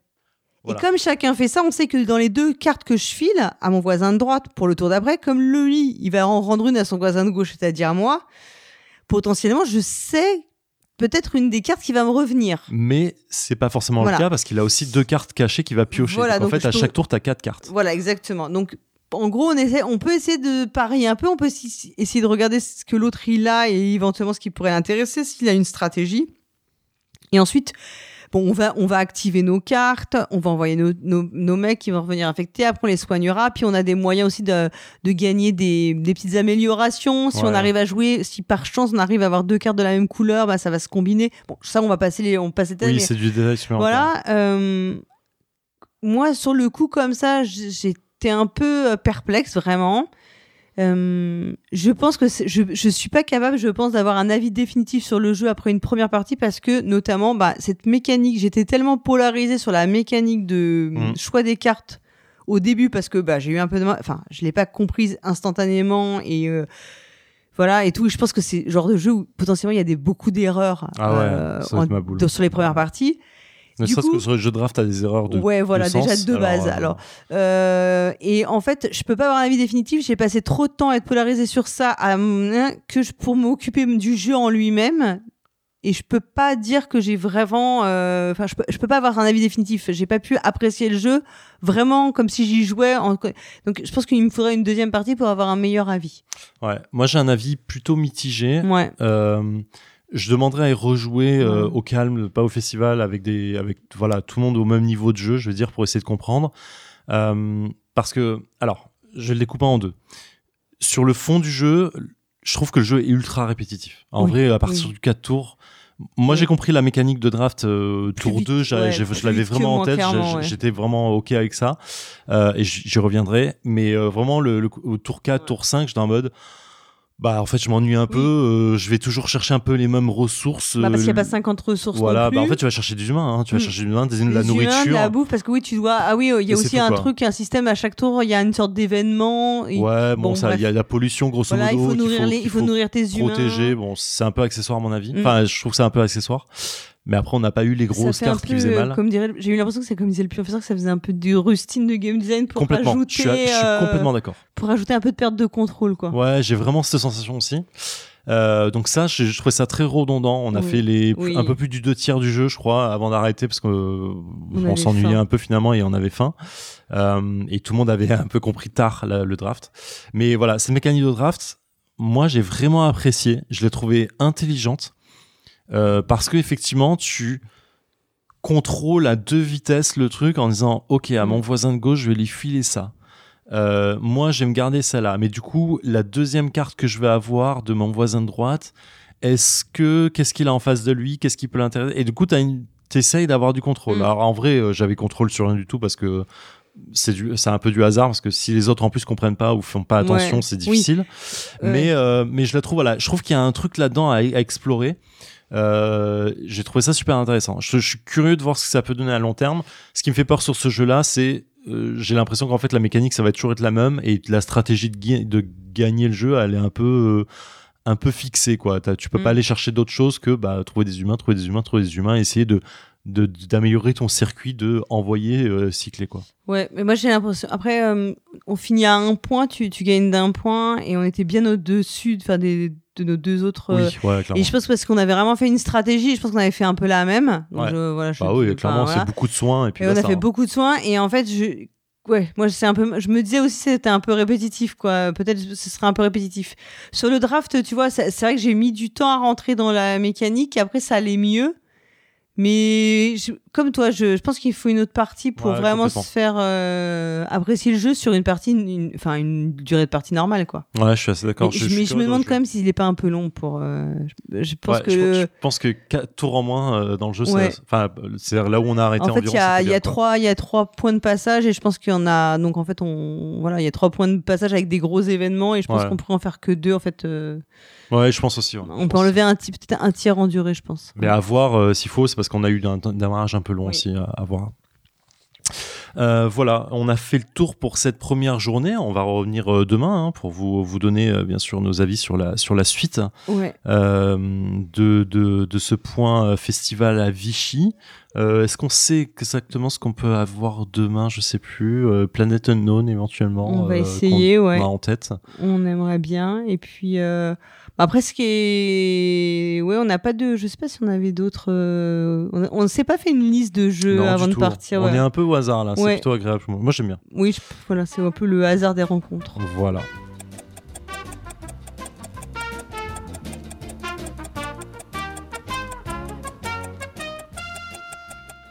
Voilà. Et comme chacun fait ça, on sait que dans les deux cartes que je file à mon voisin de droite pour le tour d'après, comme lui, il va en rendre une à son voisin de gauche, c'est-à-dire moi, potentiellement, je sais peut-être une des cartes qui va me revenir. Mais c'est pas forcément Voilà. le cas parce qu'il a aussi deux cartes cachées qu'il va piocher. Voilà, donc, en fait, à chaque tour, t'as quatre cartes. Voilà, exactement. Donc, en gros, on, essaie, on peut essayer de parier un peu, on peut essayer de regarder ce que l'autre il a et éventuellement ce qui pourrait l'intéresser, s'il a une stratégie. Et ensuite, bon, on va, on va activer nos cartes, on va envoyer nos, nos, nos mecs qui vont revenir infectés, après on les soignera, puis on a des moyens aussi de, de gagner des, des petites améliorations. Si Ouais. on arrive à jouer, si par chance on arrive à avoir deux cartes de la même couleur, bah, ça va se combiner. Bon, ça, on va passer les, on passe les thèmes, Oui, c'est du détail voilà. euh, moi, sur le coup, comme ça, j'étais un peu euh, perplexe, vraiment. Euh, je pense que je, je suis pas capable, je pense, d'avoir un avis définitif sur le jeu après une première partie parce que, notamment, bah, cette mécanique, j'étais tellement polarisée sur la mécanique de Mm. choix des cartes au début parce que bah, j'ai eu un peu de mal, enfin, je l'ai pas comprise instantanément et euh, voilà et tout. Je pense que c'est le genre de jeu où potentiellement il y a des, beaucoup d'erreurs Ah ouais, euh, sur les premières parties. Ne du serait-ce coup- que sur les jeux de draft, t'as des erreurs de. ouais, voilà, de déjà sens. de base. euh, Alors, euh, et en fait, je peux pas avoir un avis définitif. J'ai passé trop de temps à être polarisé sur ça, à, hein, que je, pour m'occuper du jeu en lui-même. Et je peux pas dire que j'ai vraiment, euh, enfin, je peux, je peux pas avoir un avis définitif. J'ai pas pu apprécier le jeu vraiment comme si j'y jouais. En... Donc, je pense qu'il me faudrait une deuxième partie pour avoir un meilleur avis. Ouais. Moi, j'ai un avis plutôt mitigé. Ouais. Euh, je demanderais à y rejouer euh, au calme, pas au festival, avec des, avec voilà, tout le monde au même niveau de jeu, je veux dire, pour essayer de comprendre. Euh, parce que, alors, je vais le découper en deux. Sur le fond du jeu, je trouve que le jeu est ultra répétitif. En Oui, vrai, à partir oui. du 4 tours, moi Oui. j'ai compris la mécanique de draft euh, tour vite, 2, j'a- ouais, j'ai- plus je l'avais vraiment en tête, ouais. j'étais vraiment ok avec ça, euh, et j'y reviendrai. Mais euh, vraiment, le, le- au tour 4, Ouais. tour 5, j'étais en mode, bah en fait je m'ennuie un peu, euh, je vais toujours chercher un peu les mêmes ressources. Bah, parce qu'il n'y a euh, pas 50 ressources voilà, non plus. bah en fait tu vas chercher des humains, hein, tu vas Mm. chercher des humains, des, de Les la humains, nourriture. de la bouffe, parce que oui, tu dois. Ah oui, il y a aussi un quoi. truc, un système à chaque tour, il y a une sorte d'événement. et Ouais, bon, bon, ça, il y a la pollution grosso Voilà, il modo. faut qu'il nourrir, les, qu'il il faut nourrir tes humains. protéger. Bon, c'est un peu accessoire à mon avis. Mm. Enfin, je trouve que c'est un peu accessoire. Mais après, on n'a pas eu les grosses cartes qui faisaient euh, mal. Comme dirait, j'ai eu l'impression que c'est comme disait le professeur que ça faisait un peu du rustine de game design pour Complètement. rajouter, je suis, je suis euh, complètement d'accord. pour rajouter un peu de perte de contrôle, quoi. Ouais, j'ai vraiment cette sensation aussi. Euh, donc ça, je, je trouvais ça très redondant. On a Oui. fait les Oui. un peu plus du deux tiers du jeu, je crois, avant d'arrêter parce que euh, on, s'ennuyait un peu finalement et on avait faim. Euh, et tout le monde avait un peu compris tard la- le draft. Mais voilà, cette mécanique de draft, moi j'ai vraiment apprécié. Je l'ai trouvée intelligente euh, parce que effectivement tu contrôles à deux vitesses le truc en disant ok à Mm. mon voisin de gauche je vais lui filer ça. Euh, moi, je vais me garder celle-là. Mais du coup, la deuxième carte que je vais avoir de mon voisin de droite, est-ce que qu'est-ce qu'il a en face de lui? Qu'est-ce qui peut l'intéresser? Et du coup, tu essayes d'avoir du contrôle. Mm. Alors en vrai, euh, j'avais contrôle sur rien du tout parce que c'est du- c'est un peu du hasard parce que si les autres en plus comprennent pas ou font pas attention, Ouais. c'est difficile. Mais euh, mais je la trouve voilà, je trouve qu'il y a un truc là-dedans à, à explorer. Euh, j'ai trouvé ça super intéressant. Je, je suis curieux de voir ce que ça peut donner à long terme. Ce qui me fait peur sur ce jeu-là, c'est euh, j'ai l'impression qu'en fait la mécanique ça va toujours être la même et la stratégie de, de gagner le jeu, elle est un peu euh, un peu fixée quoi. Tu peux Mm. pas aller chercher d'autres choses que bah, trouver des humains, trouver des humains, trouver des humains, essayer de de- d'améliorer ton circuit de envoyer euh, cycler quoi. Ouais, mais moi j'ai l'impression. Après, euh, on finit à un point, tu, tu gagnes d'un point, et on était bien au-dessus enfin, des, de nos deux autres. euh, oui, ouais, clairement. Et je pense parce qu'on avait vraiment fait une stratégie, je pense qu'on avait fait un peu la même. Donc Ouais. je- voilà, je Bah oui, clairement, voilà. c'est beaucoup de soins et puis Et on a fait hein. beaucoup de soins et en fait je ouais moi c'est un peu je me disais aussi que c'était un peu répétitif quoi peut-être ce serait un peu répétitif sur le draft tu vois c'est vrai que j'ai mis du temps à rentrer dans la mécanique après ça allait mieux mais je- comme toi je, je pense qu'il faut une autre partie pour Ouais, vraiment se faire euh, apprécier le jeu sur une partie une- enfin une, durée de partie normale quoi Ouais, je suis assez d'accord. Je, mais je me demande quand même s'il est pas un peu long pour euh, je, pense Ouais, que je, pense- que 4 tours en moins euh, dans le jeu, Ouais. c'est là où on a arrêté En fait, il y a, il y a trois, il y a trois points de passage et je pense qu'il y en a. Donc en fait, on, voilà, il y a trois points de passage avec des gros événements et je pense qu'on pourrait en faire que deux. En fait, Ouais, je pense aussi. on peut enlever un un tiers en durée, je pense. Mais à voir s'il faut, c'est parce qu'on a eu un démarrage un peu long Oui. aussi à, à voir. Euh, voilà, on a fait le tour pour cette première journée. On va revenir euh, demain hein, pour vous, vous donner euh, bien sûr nos avis sur la, sur la suite Ouais. de, de, de ce point festival à Vichy. Est-ce qu'on sait exactement ce qu'on peut avoir demain? Je sais plus. Planet Unknown éventuellement. On va essayer, qu'on- ouais. a en tête. On aimerait bien. Et puis après, ce qui est, ouais, on n'a pas de. Je sais pas si on avait d'autres. euh, On, ne s'est pas fait une liste de jeux Non, avant de tout. partir. On ouais. est un peu au hasard là. C'est Ouais. plutôt agréable. Moi j'aime bien. Oui, je- voilà, c'est un peu le hasard des rencontres. Voilà.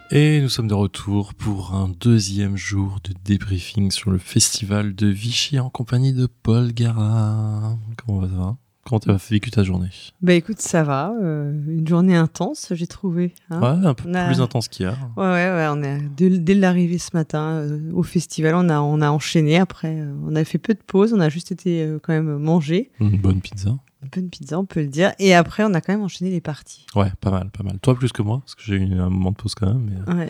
Et nous sommes de retour pour un deuxième jour de débriefing sur le festival de Vichy en compagnie de Paul Gara. Comment va ça va? Comment tu as vécu ta journée Bah écoute, ça va. euh, une journée intense, j'ai trouvé. hein. Ouais, un peu a- plus intense qu'hier. Ouais, ouais, ouais, on est dès, dès l'arrivée ce matin euh, au festival, on a, on a enchaîné. Après, euh, on a fait peu de pauses, on a juste été quand même manger. Une bonne pizza. Une bonne pizza, on peut le dire. Et après, on a quand même enchaîné les parties. Ouais, pas mal, pas mal. Toi plus que moi, parce que j'ai eu un moment de pause quand même. mais- Ouais.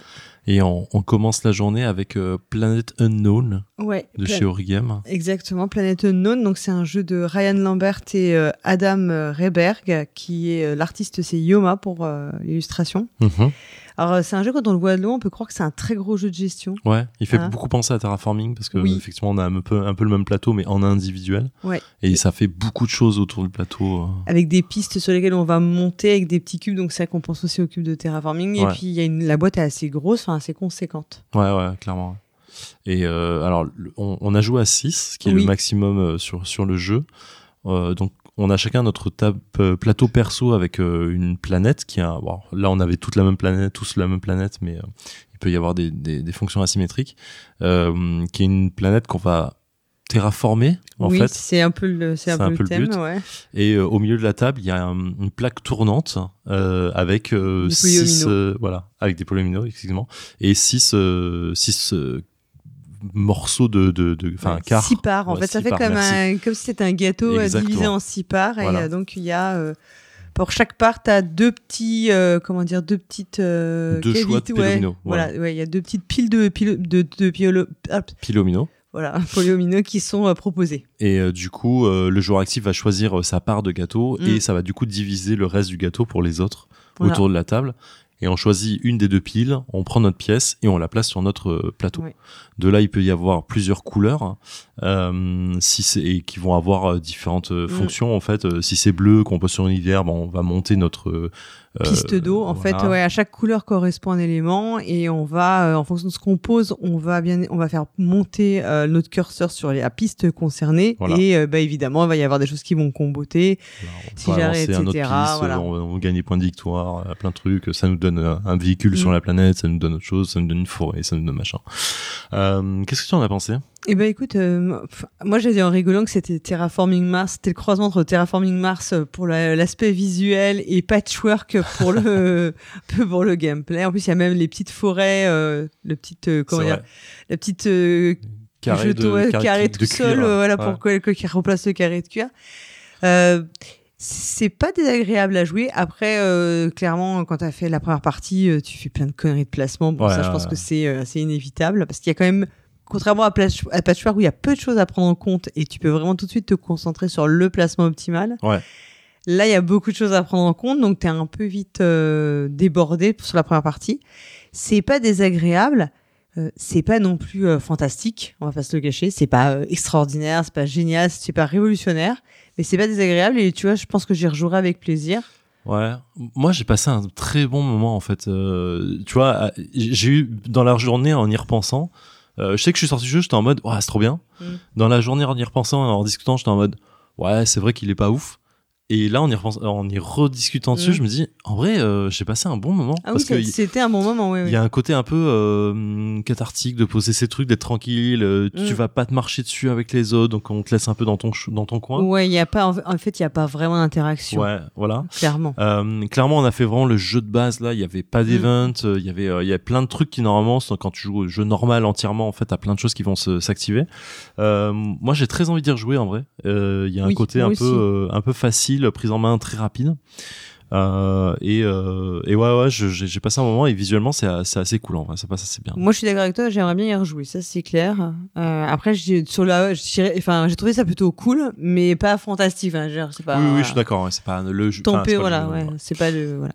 Et on, on commence la journée avec euh, Planet Unknown ouais de chez Origame. Exactement, Planète Unknown. Donc, c'est un jeu de Ryan Lambert et euh, Adam euh, Rehberg, qui est euh, l'artiste, c'est Yoma pour euh, l'illustration. Mhm. Alors, euh, c'est un jeu, quand on le voit de loin, on peut croire que c'est un très gros jeu de gestion. Ouais, il fait Hein beaucoup penser à Terraforming parce que Oui. effectivement on a un peu, un peu le même plateau mais en individuel. Ouais. Et ça fait beaucoup de choses autour du plateau. euh. avec des pistes sur lesquelles on va monter avec des petits cubes. Donc, c'est vrai qu'on pense aussi aux cubes de terraforming. Et puis, il y a une, la boîte est assez grosse, enfin, assez conséquente. Ouais, ouais, clairement. Et euh, alors, on, on a joué à 6, ce qui est Oui. le maximum sur, sur le jeu. Euh, donc, on a chacun notre table, euh, plateau perso avec euh, une planète qui a. Bon, là, on avait toute la même planète, tous la même planète, mais euh, il peut y avoir des, des, des fonctions asymétriques. Euh, qui est une planète qu'on va terraformer en oui, fait. c'est un peu le, c'est un, peu le thème, but. ouais. Et au milieu de la table, il y a un- une plaque tournante avec Des six, voilà, avec des polyomino, effectivement, et six, six morceaux de, de, de, enfin, quarts. six parts. En Ouais, fait, ça fait parts, comme, un, comme si c'était un gâteau euh, Exactement. divisé en six parts. Et Voilà. euh, donc, il y a. euh, pour chaque part, tu as deux petits. euh, comment dire Deux petites. euh, Deux choix de ouais. Voilà, voilà. ouais, il y a deux petites piles de, pilo- de, de piolo- hop, Pilomino. voilà, polyomino qui sont euh, proposés. Et euh, du coup, euh, le joueur actif va choisir euh, sa part de gâteau Mm. et ça va du coup diviser le reste du gâteau pour les autres Voilà. autour de la table. Et on choisit une des deux piles, on prend notre pièce et on la place sur notre euh, plateau. De là, il peut y avoir plusieurs couleurs euh, si c'est et qui vont avoir euh, différentes euh, Mm. fonctions. En fait, si c'est bleu qu'on pose sur une ben, on va monter notre Piste d'eau, en voilà. fait, ouais, à chaque couleur correspond un élément et on va, euh, en fonction de ce qu'on pose, on va bien, on va faire monter euh, notre curseur sur la piste concernée Voilà. et euh, bah, évidemment, il va y avoir des choses qui vont comboter. Si j'arrête, avancer un autre etc., piste, voilà. on, on gagne des points de victoire, euh, plein de trucs. Ça nous donne euh, un véhicule sur Mm. la planète, ça nous donne autre chose, ça nous donne une forêt, ça nous donne machin. Euh, Qu'est-ce que tu en as pensé? Eh ben écoute, euh, moi j'ai dit en rigolant que c'était Terraforming Mars, c'était le croisement entre Terraforming Mars euh, pour la- l'aspect visuel et Patchwork pour le peu pour le gameplay. En plus, il y a même les petites forêts, euh, le petit euh, comment dire, la petite euh, Carré jeton, de, carré carré de tout seul, cuir. euh, voilà Ouais. pour que, qui remplace le carré de cuir. Euh, c'est pas désagréable à jouer. Après, euh, clairement, quand tu as fait la première partie, euh, tu fais plein de conneries de placement. Bon, Ouais, ça, je pense que c'est euh, c'est inévitable parce qu'il y a quand même, contrairement à, à Patchwork où il y a peu de choses à prendre en compte et tu peux vraiment tout de suite te concentrer sur le placement optimal. Ouais. Là, il y a beaucoup de choses à prendre en compte, donc tu es un peu vite euh, débordé sur la première partie. C'est pas désagréable. Euh, c'est pas non plus euh, fantastique, on va pas se le cacher. C'est pas euh, extraordinaire, c'est pas génial, c'est pas révolutionnaire, mais c'est pas désagréable. Et tu vois, je pense que j'y rejouerai avec plaisir. Ouais, moi j'ai passé un très bon moment en fait. Euh, tu vois, j'ai eu dans la journée en y repensant, je sais que je suis sorti du jeu, j'étais en mode, ouais, c'est trop bien. Mm. Dans la journée en y repensant, en discutant, j'étais en mode, ouais, c'est vrai qu'il est pas ouf. Et là, en y, repensant, en y rediscutant dessus, Mm. je me dis, en vrai, euh, j'ai passé un bon moment. Ah parce oui, c'était un bon moment, oui. il oui. y a un côté un peu euh, cathartique de poser ses trucs, d'être tranquille. euh, Tu Mm. vas pas te marcher dessus avec les autres, donc on te laisse un peu dans ton, dans ton coin. Ouais, il y a pas, en fait, il y a pas vraiment d'interaction, Ouais, voilà. clairement. Euh, clairement, on a fait vraiment le jeu de base là. Il y avait pas Mm. d'event. Il y avait, il y a plein de trucs qui normalement, quand tu joues au jeu normal entièrement, en fait, t'as plein de choses qui vont s'activer. Moi, j'ai très envie d'y rejouer en vrai. Il y a un Oui, côté un peu, un peu facile, prise en main très rapide. Euh, et, euh, et ouais, ouais, j'ai passé un moment et visuellement, c'est c'est assez cool en vrai. Ça passe assez bien. Moi, je suis d'accord avec toi, j'aimerais bien y rejouer, ça c'est clair. Euh, après, j'ai sur la, enfin, j'ai trouvé ça plutôt cool, mais pas fantastique. Enfin, genre, pas. oui, oui, je suis d'accord. ouais, c'est pas le jeu. Tempé, voilà, ouais, c'est pas le, voilà.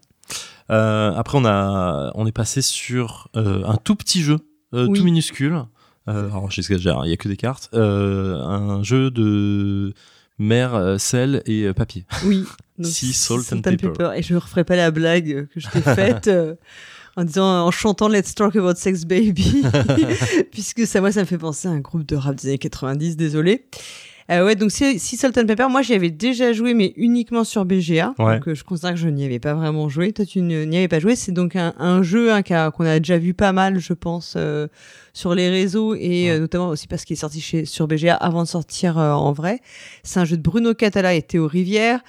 Après, on a, on est passé sur un tout petit jeu, Oui. tout minuscule. Alors, j'exagère, il y a que des cartes. Un jeu de mer, euh, sel et euh, papier. Oui. Donc, Sea, salt and pepper. Et je ne referai pas la blague que je t'ai faite euh, en disant, en chantant Let's Talk About Sex Baby, puisque ça, moi, ça me fait penser à un groupe de rap des années 90, désolé. Euh, ouais, donc si, Salt and Pepper, moi j'y avais déjà joué, mais uniquement sur BGA. Ouais. Donc euh, je considère que je n'y avais pas vraiment joué. Toi, tu n'y avais pas joué. C'est donc un, un jeu hein, qu'on a déjà vu pas mal, je pense, euh, sur les réseaux et Ouais. euh, notamment aussi parce qu'il est sorti chez, sur BGA avant de sortir euh, en vrai. C'est un jeu de Bruno Catala et Théo Rivière.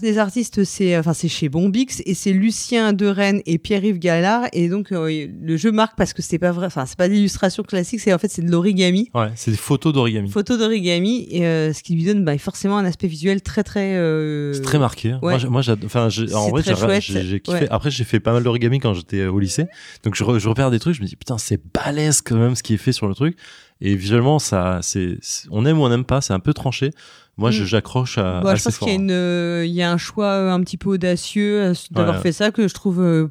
Des artistes, c'est enfin c'est chez Bombix et c'est Lucien Derennes et Pierre-Yves Gallard et donc euh, le jeu marque parce que c'est pas vrai, enfin c'est pas d'illustration classique, c'est en fait c'est de l'origami, Ouais, c'est des photos d'origami. photo d'origami et euh, ce qui lui donne bah, forcément un aspect visuel très très euh, C'est très marqué. ouais. Moi, moi, en vrai, j'ai kiffé. Ouais. Après, j'ai fait pas mal d'origami quand j'étais euh, au lycée. Donc, je, re- je repère des trucs, je me dis, putain, c'est balèze quand même ce qui est fait sur le truc. Et visuellement, ça, c'est- on aime ou on n'aime pas, c'est un peu tranché. Moi, je- Mm. j'accroche à. Bon, je pense qu'il y hein. y a un choix euh, un petit peu audacieux euh, d'avoir Ouais. fait ça que je trouve, euh,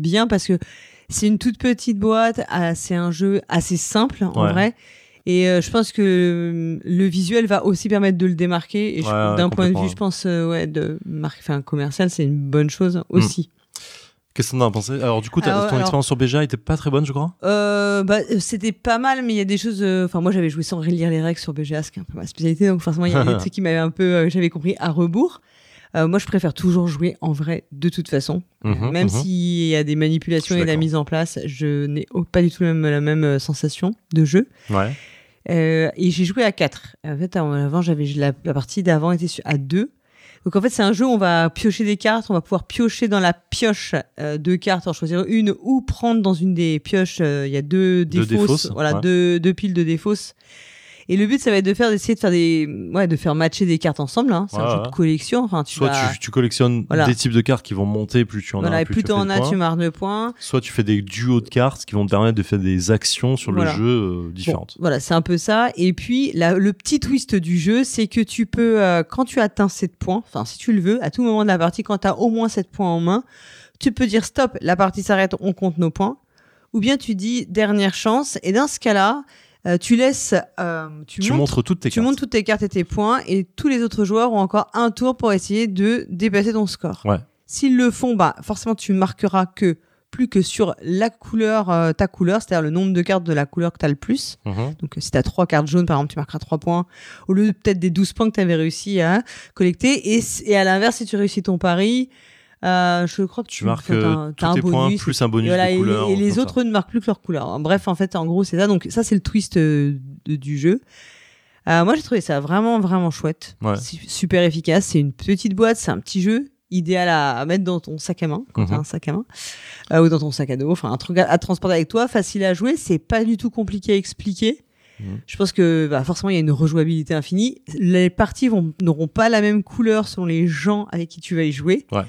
bien parce que c'est une toute petite boîte, c'est un jeu assez simple en Ouais. vrai. Et euh, je pense que le visuel va aussi permettre de le démarquer. Et Ouais, d'un point de vue, je pense, euh, ouais, de marque, enfin, commercial, c'est une bonne chose aussi. Qu'est-ce que t'en as pensé? Alors, du coup, ton alors- expérience sur BGA était pas très bonne, je crois? Euh, bah, c'était pas mal, mais il y a des choses. euh, Enfin, moi, j'avais joué sans lire les règles sur BGA, ce qui est un peu ma spécialité. Donc, forcément, il y a des trucs qui m'avaient un peu. euh, j'avais compris à rebours. Euh, moi, je préfère toujours jouer en vrai, de toute façon. Mhm, même mhm. s'il y a des manipulations et de la mise en place, je n'ai pas du tout la même, la même sensation de jeu. Ouais. Et j'ai joué à 4. En fait, avant, j'avais la, la partie d'avant était à 2. Donc en fait, c'est un jeu où on va piocher des cartes, on va pouvoir piocher dans la pioche euh, deux cartes, en choisir une ou prendre dans une des pioches. euh, Il y a deux Deux défausses, défausses, voilà, ouais. deux, deux piles de défausses. Et le but, ça va être de faire, d'essayer de faire des, ouais, de faire matcher des cartes ensemble. Hein. C'est Ouais, un jeu ouais. de collection. Enfin, tu Soit vas- tu, tu collectionnes Voilà. des types de cartes qui vont monter, plus tu en voilà, as, plus, plus tu fais as, tu marques de points. Soit tu fais des duos de cartes qui vont te permettre de faire des actions sur Voilà. le jeu euh, Bon, différentes. voilà, c'est un peu ça. Et puis, la- le petit twist du jeu, c'est que tu peux, euh, quand tu atteins 7 points, enfin, si tu le veux, à tout moment de la partie, quand tu as au moins 7 points en main, tu peux dire stop, la partie s'arrête, on compte nos points. Ou bien tu dis dernière chance. Et dans ce cas-là, euh, tu laisses, euh, tu, tu montres, montres toutes tes tu cartes. montres toutes tes cartes et tes points, et tous les autres joueurs ont encore un tour pour essayer de dépasser ton score. Ouais. S'ils le font, bah, forcément, tu marqueras que plus que sur la couleur, euh, ta couleur, c'est-à-dire le nombre de cartes de la couleur que tu as le plus. Mhm. Donc, euh, si tu as trois cartes jaunes, par exemple, tu marqueras 3 points au lieu de peut-être des 12 points que tu avais réussi à collecter. Et à l'inverse, si tu réussis ton pari, euh, je crois que Tu tu marques euh, un- t'as tous un tes points bonus. plus un bonus Et, voilà, de et- couleur. et ou les ça. autres ne marquent plus que leur couleur. Bref, en fait, en gros, c'est ça. Donc, ça, c'est le twist euh, de- du jeu. Euh, moi, j'ai trouvé ça vraiment, vraiment chouette. Ouais. Su- Super efficace. C'est une petite boîte, c'est un petit jeu idéal à, à mettre dans ton sac à main, quand Mhm. t'as un sac à main, euh, ou dans ton sac à dos. Enfin, un truc à, à transporter avec toi, facile à jouer. C'est pas du tout compliqué à expliquer. Mhm. Je pense que bah, forcément il y a une rejouabilité infinie. Les parties n'auront pas la même couleur selon les gens avec qui tu vas y jouer. Ouais.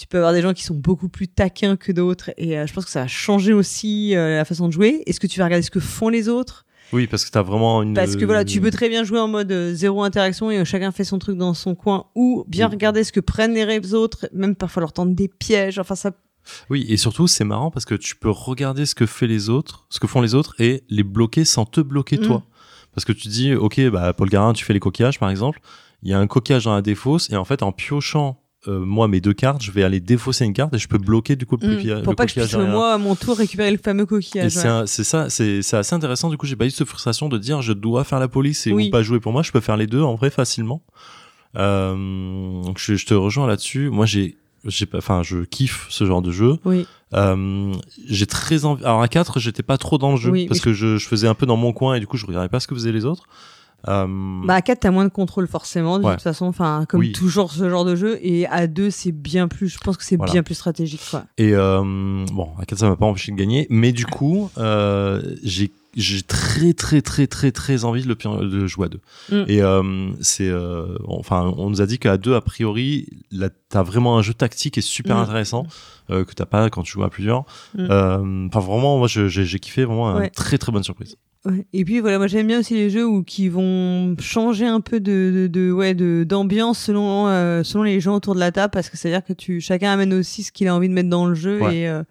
Tu peux avoir des gens qui sont beaucoup plus taquins que d'autres et euh, je pense que ça va changer aussi euh, la façon de jouer. Est-ce que tu vas regarder ce que font les autres? Oui, parce que t'as vraiment une. Parce que voilà, tu peux très bien jouer en mode euh, zéro interaction et chacun fait son truc dans son coin ou bien Oui. regarder ce que prennent les autres, même parfois leur tendre des pièges. Enfin ça Oui, et surtout, c'est marrant parce que tu peux regarder ce que fait les autres, ce que font les autres et les bloquer sans te bloquer Mm. toi. Parce que tu dis, ok, bah, Paul Garin, tu fais les coquillages, par exemple. Il y a un coquillage dans la défausse et en fait, en piochant, euh, moi, mes deux cartes, je vais aller défausser une carte et je peux bloquer du coup le, Mm. coquillage- pour le pas que je puisse moi à mon tour récupérer le fameux coquillage. c'est ouais. c'est ça, c'est assez intéressant. Du coup, j'ai pas eu cette frustration de dire je dois faire la police et Oui. ou pas jouer pour moi. Je peux faire les deux en vrai facilement. Euh, donc je, je te rejoins là-dessus. Moi, j'ai, j'ai pas, enfin, je kiffe ce genre de jeu. Oui. Euh, j'ai très envie. Alors à 4 j'étais pas trop dans le jeu Oui, parce que je, je faisais un peu dans mon coin et du coup je regardais pas ce que faisaient les autres. Euh, Bah à 4 t'as moins de contrôle forcément de Ouais. toute façon enfin comme Oui. toujours ce genre de jeu et à 2 c'est bien plus je pense que c'est Voilà. bien plus stratégique quoi. et euh, bon, à 4 ça m'a pas empêché de gagner, mais du coup euh, j'ai j'ai très très très très très envie de le de jouer à deux. Mm. Et euh, c'est euh, enfin on nous a dit qu'à deux a priori là t'as vraiment un jeu tactique et super Mm. intéressant euh, que t'as pas quand tu joues à plusieurs. Mm. Enfin vraiment moi j'ai kiffé vraiment une très très bonne surprise. Ouais. Et puis voilà moi j'aime bien aussi les jeux où qui vont changer un peu de, de, de ouais de d'ambiance selon euh, selon les gens autour de la table parce que c'est à dire que tu chacun amène aussi ce qu'il a envie de mettre dans le jeu Ouais. et euh,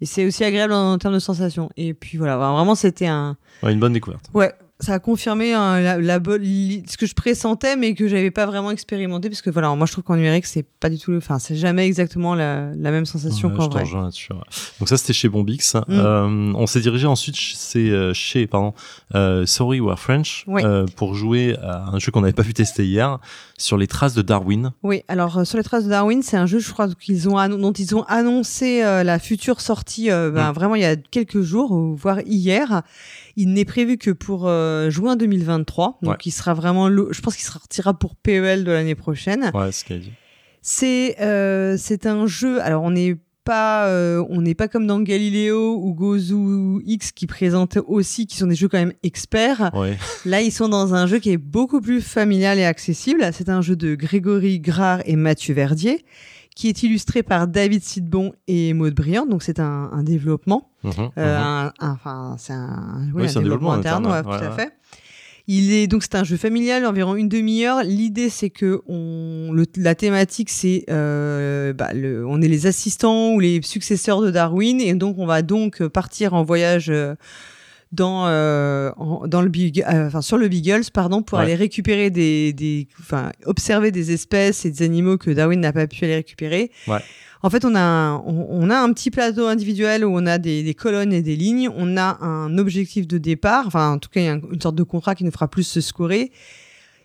et c'est aussi agréable en, en termes de sensations. Et puis voilà, vraiment c'était un Ouais, une bonne découverte. Ouais, ça a confirmé hein, la, la ce que je pressentais, mais que j'avais pas vraiment expérimenté, parce que voilà, moi je trouve qu'en numérique c'est pas du tout, le- enfin c'est jamais exactement la, la même sensation Ouais, qu'en vrai. ouais. Donc ça c'était chez Bombix. Mm. Euh, on s'est dirigé ensuite chez, euh, chez pardon, euh, Sorry We Are French euh, pour jouer à un jeu qu'on n'avait pas pu tester hier sur les traces de Darwin. Oui, alors sur les traces de Darwin, c'est un jeu, je crois, qu'ils ont dont ils ont annoncé la future sortie, ben, Mm. vraiment il y a quelques jours, ou voire hier. Il n'est prévu que pour euh, juin 2023, donc Ouais. il sera vraiment, je pense qu'il sortira pour PEL de l'année prochaine. Ouais, c'est ce dit. C'est euh, c'est un jeu. Alors on n'est pas euh, on n'est pas comme dans Galileo ou Gozu X qui présentent aussi qui sont des jeux quand même experts. Ouais. Là ils sont dans un jeu qui est beaucoup plus familial et accessible. C'est un jeu de Grégory Grard et Mathieu Verdier qui est illustré par David Sidbon et Maud Briand. Donc c'est un, un développement. Euh, un, un- enfin, c'est un, Oui, un développement, développement interne, interne, ouais, ouais, tout à fait. Il est donc c'est un jeu familial, environ une demi-heure. L'idée c'est que on, le- la thématique c'est euh, bah, le, on est les assistants ou les successeurs de Darwin et donc on va donc partir en voyage euh, dans euh, dans le Beagle- euh, enfin sur le Beagles pardon pour Ouais. aller récupérer des des enfin observer des espèces et des animaux que Darwin n'a pas pu aller récupérer. Ouais. En fait, on a, un, on, on a un petit plateau individuel où on a des, des, colonnes et des lignes. On a un objectif de départ, enfin, en tout cas, il y a une sorte de contrat qui nous fera plus se scorer.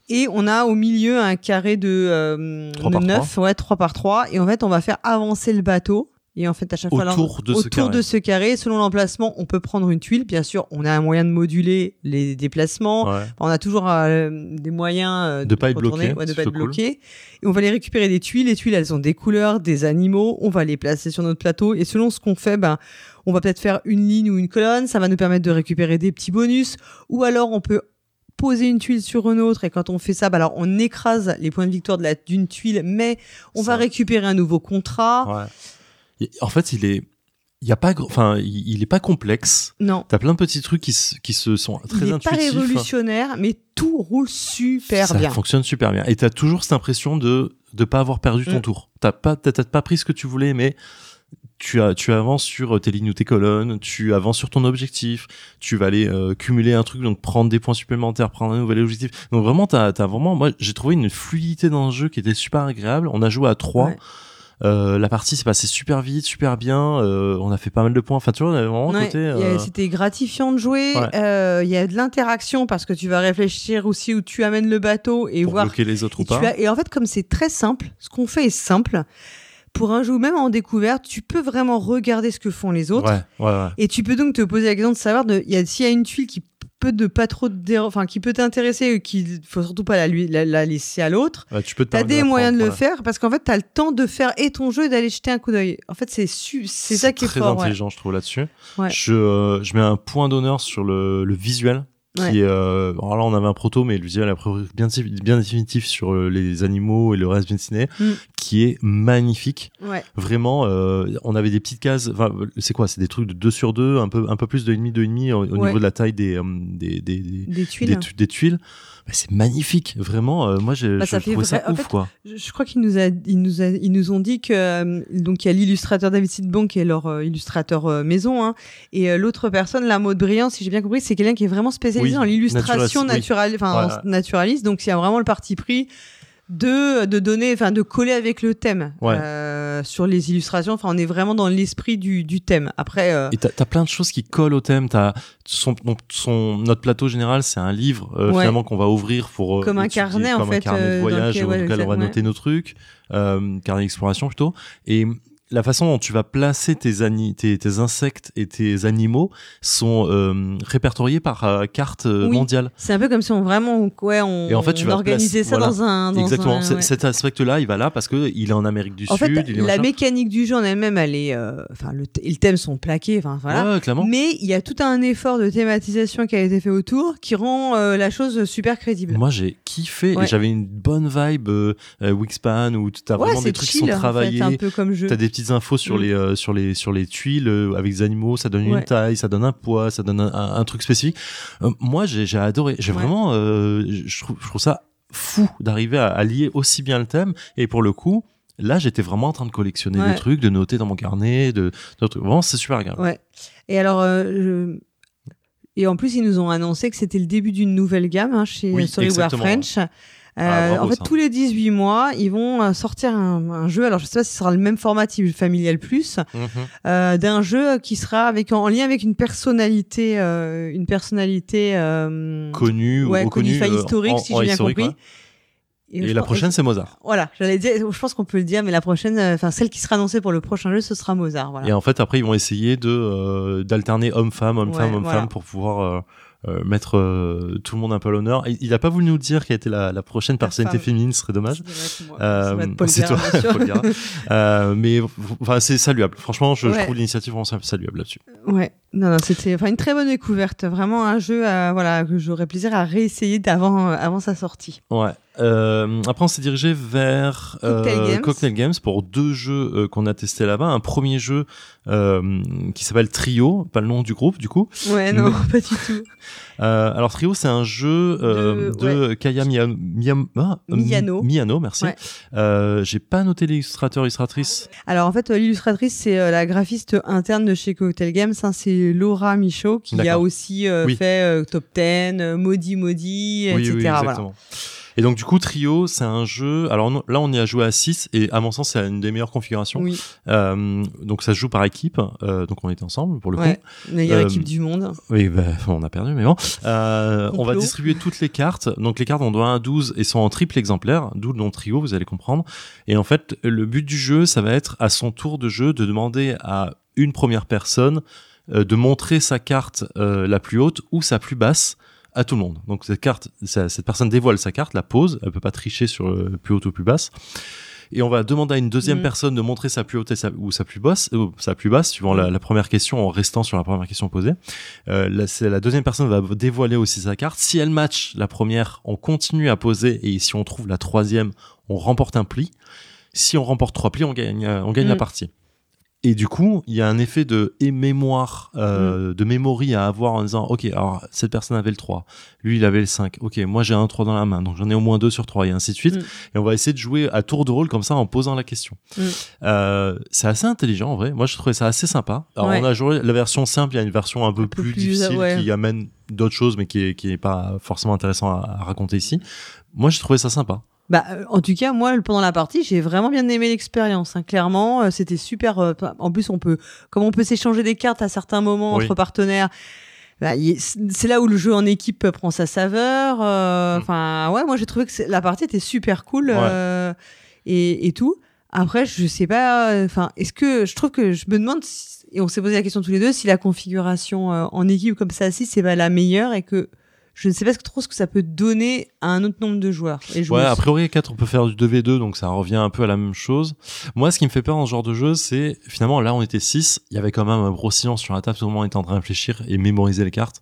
Et on a au milieu un carré de, euh, 3 par 9, ouais, 3 par 3. Et en fait, on va faire avancer le bateau. Et en fait, à chaque fois, Autour de ce autour carré. de ce carré, selon l'emplacement, on peut prendre une tuile. Bien sûr, on a un moyen de moduler les déplacements. Ouais. On a toujours euh, des moyens euh, De pas être bloqué, ouais, de pas être cool. bloqué. Et on va les récupérer des tuiles. Les tuiles, elles ont des couleurs, des animaux. On va les placer sur notre plateau. Et selon ce qu'on fait, ben, on va peut-être faire une ligne ou une colonne. Ça va nous permettre de récupérer des petits bonus. Ou alors, on peut poser une tuile sur une autre et quand on fait ça, ben alors on écrase les points de victoire de la d'une tuile, mais on Ça. va récupérer un nouveau contrat. Ouais. En fait, il est, il y a pas, enfin, il est pas complexe. Non, T'as plein de petits trucs qui, se- qui se sont très il est pas révolutionnaire, mais tout roule super ça bien. fonctionne super bien. Et t'as toujours cette impression de de pas avoir perdu ton Mm. tour. T'as pas t'as t'as pas pris ce que tu voulais, mais tu as tu avances sur tes lignes ou tes colonnes, tu avances sur ton objectif, tu vas aller euh, cumuler un truc, donc prendre des points supplémentaires, prendre un nouvel objectif. Donc vraiment, t'as as vraiment, moi j'ai trouvé une fluidité dans le jeu qui était super agréable. On a joué à trois. Ouais. Euh, la partie s'est passée super vite, super bien. Euh, on a fait pas mal de points. Enfin, tu vois, on avait vraiment un Ouais, côté. euh, C'était gratifiant de jouer. Ouais. Euh, Il y a de l'interaction parce que tu vas réfléchir aussi où tu amènes le bateau et pour voir. bloquer les autres Et, ou pas. tu as- et en fait, comme c'est très simple, ce qu'on fait est simple. Pour un jeu, même en découverte, tu peux vraiment regarder ce que font les autres. Ouais, ouais, ouais. Et tu peux donc te poser la question de savoir de, il y a, s'il y a une tuile qui peut de pas trop te enfin, qui peut t'intéresser, qu'il faut surtout pas la, lui- la, la laisser à l'autre. Ouais, tu peux permettre des moyens de le voilà. faire parce qu'en fait, t'as le temps de faire et ton jeu et d'aller jeter un coup d'œil. En fait, c'est c'est ça qui est très fort. ouais. intelligent, je trouve là-dessus. Ouais. Je, euh, je mets un point d'honneur sur le, le visuel. Qui euh, alors là, on avait un proto, mais le visuel après bien, bien définitif sur euh, les animaux et le reste bien dessiné, Mm. qui est magnifique. Ouais. Vraiment, euh, on avait des petites cases. C'est quoi? C'est des trucs de 2 sur 2, un peu, un peu plus de demi, 2,5 au, au Ouais. niveau de la taille des, euh, des, des, des, Des tuiles. des tu- des tuiles. Bah, c'est magnifique, vraiment. euh, moi, j'ai Bah, je ça ça en ouf, fait, quoi. Je, je crois qu'ils nous, a, ils nous, a, ils nous ont dit que euh, donc il y a l'illustrateur David Sidbon qui est leur euh, illustrateur euh, maison, hein, et euh, l'autre personne, la mode brillante, si j'ai bien compris, c'est quelqu'un qui est vraiment spécialisé Oui, dans l'illustration naturaliste, enfin en naturaliste. Donc il y a vraiment le parti pris de de donner, enfin de coller avec le thème Ouais. euh, sur les illustrations. Enfin, on est vraiment dans l'esprit du, du thème. Après, euh, Et t'as as plein de choses qui collent au thème. T'as son, donc son notre plateau général, c'est un livre euh, Ouais. finalement qu'on va ouvrir pour euh, Comme un étudier, carnet, en comme un fait, carnet euh, de dans voyage lequel- dans ouais, lequel on va noter nos trucs, euh, carnet d'exploration plutôt. Et la façon dont tu vas placer tes, ani- tes, tes insectes et tes animaux sont euh, répertoriés par euh, carte euh, Oui. mondiale. c'est un peu comme si on vraiment, ouais, on, Et en fait, tu on vas organisait ça voilà. dans un, dans Exactement. un- C'est- ouais. Cet aspect-là, il va là parce que il est en Amérique du En Sud. fait, il est la machin. mécanique du jeu en elle-même, elle est, enfin, le, le thème sont plaqués, enfin voilà. Ouais, clairement. Mais il y a tout un effort de thématisation qui a été fait autour, qui rend la chose super crédible. Moi, j'ai kiffé et j'avais une bonne vibe Wingspan où t'as ouais, vraiment des trucs qui chill, sont en fait, travaillés. un peu comme jeu. T'as des petites infos sur Mm. les euh, sur les sur les tuiles euh, avec des animaux, ça donne Ouais. une taille, ça donne un poids, ça donne un, un- un truc spécifique. Euh, moi, j'ai adoré. J'ai Ouais. vraiment, je trouve je trouve ça fou d'arriver à, à lier aussi bien le thème. Et pour le coup, là, j'étais vraiment en train de collectionner Ouais. des trucs, de noter dans mon carnet, de, de trucs. Vraiment, c'est super agréable. Ouais. Et alors, je- et en plus, ils nous ont annoncé que c'était le début d'une nouvelle gamme hein, chez Oui, exactement. French. Euh, Ah, bravo, en fait, ça. tous les 18 mois, ils vont euh, sortir un, un jeu. Alors, je sais pas si ce sera le même format type familial plus, Mhm. euh, d'un jeu qui sera avec en lien avec une personnalité, euh, une personnalité euh, Connu ouais, ou connue, enfin, euh, historique, en- si j'ai bien compris. ouais. je Et la prochaine, c'est Mozart. Voilà, j'allais dire, je pense qu'on peut le dire, mais la prochaine, euh, enfin celle qui sera annoncée pour le prochain jeu, ce sera Mozart. Voilà. Et en fait, après, ils vont essayer de euh, d'alterner homme-femme, homme-femme, Ouais, homme-femme voilà. pour pouvoir euh, euh, mettre euh, tout le monde un peu à l'honneur. Il a pas voulu nous dire quelle était la, la prochaine personnalité féminine, ce serait dommage. Euh, c'est toi. Paul. Euh, mais enfin, c'est saluable. Franchement, je, je trouve l'initiative vraiment saluable là-dessus. Ouais, non, non, c'était enfin une très bonne découverte, vraiment un jeu, voilà, que j'aurais plaisir à réessayer d'avant, euh, avant sa sortie. Ouais. Euh, après, on s'est dirigé vers Cocktail euh, Games. Cocktail Games pour deux jeux euh, qu'on a testés là-bas. Un premier jeu qui s'appelle Trio, pas le nom du groupe du coup. Ouais, non, pas du tout. Euh, alors Trio, c'est un jeu euh, De- de, Kaya Mia- ah, euh, Miyano. Miyano, merci. Ouais. Euh, J'ai pas noté l'illustrateur, illustratrice. Alors en fait, euh, l'illustratrice c'est euh, la graphiste interne de chez Cocktail Games, hein, c'est Laura Michaud qui a aussi Oui. fait Top 10, euh, Maudit Maudit, Oui, etc. oui, voilà. Et donc du coup trio, c'est un jeu. Alors non- là on y a joué à 6 et à mon sens c'est une des meilleures configurations. Oui, Euh, donc ça se joue par équipe. Euh, donc on était ensemble pour le ouais. coup. meilleure Euh, équipe du monde. Oui, bah, on a perdu, mais bon. Euh, on va distribuer toutes les cartes. Donc les cartes ont de 1 à 12 et sont en triple exemplaire, d'où le nom trio, vous allez comprendre. Et en fait, le but du jeu, ça va être à son tour de jeu de demander à une première personne euh, de montrer sa carte euh, la plus haute ou sa plus basse à tout le monde. Donc cette carte, cette personne dévoile sa carte, la pose, elle peut pas tricher sur le plus haute ou plus basse. Et on va demander à une deuxième Mhm. personne de montrer sa plus haute et sa, ou sa plus basse, ou sa plus basse, suivant la, la première question, en restant sur la première question posée. Euh, la, deuxième personne va dévoiler aussi sa carte. Si elle match la première, on continue à poser et si on trouve la troisième, on remporte un pli. Si on remporte trois plis, on gagne, euh, on gagne la Mm. partie. Et du coup, il y a un effet de et mémoire, euh, de mémorie à avoir en disant, OK, alors cette personne avait le 3, lui il avait le 5, OK, moi j'ai un 3 dans la main, donc j'en ai au moins deux sur 3 et ainsi de suite. Mm. Et on va essayer de jouer à tour de rôle comme ça en posant la question. Mm. Euh, c'est assez intelligent en vrai, moi je trouvais ça assez sympa. Alors Ouais. on a joué la version simple, il y a une version un peu, Un plus, plus, difficile ouais. qui amène d'autres choses mais qui est, qui est pas forcément intéressant à, à raconter ici. Moi j'ai trouvé ça sympa. Bah, euh, en tout cas, moi, pendant la partie, j'ai vraiment bien aimé l'expérience. hein. Clairement, euh, c'était super. euh, en plus, on peut, comme on peut s'échanger des cartes à certains moments Oui. entre partenaires. bah, c'est là où le jeu en équipe prend sa saveur. euh, Mm. Enfin, ouais, moi j'ai trouvé que la partie était super cool euh, et, et tout. Après, je sais pas. euh, Enfin, est-ce que je trouve que je me demande si- et on s'est posé la question tous les deux si la configuration euh, en équipe comme ça, si c'est pas la meilleure et que je ne sais pas ce que- trop ce que ça peut donner à un autre nombre de joueurs. Et Ouais, a priori 4 on peut faire du 2v2 donc ça revient un peu à la même chose. Moi ce qui me fait peur dans ce genre de jeu c'est finalement là on était 6, il y avait quand même un gros silence sur la table, tout le monde était en train de réfléchir et mémoriser les cartes.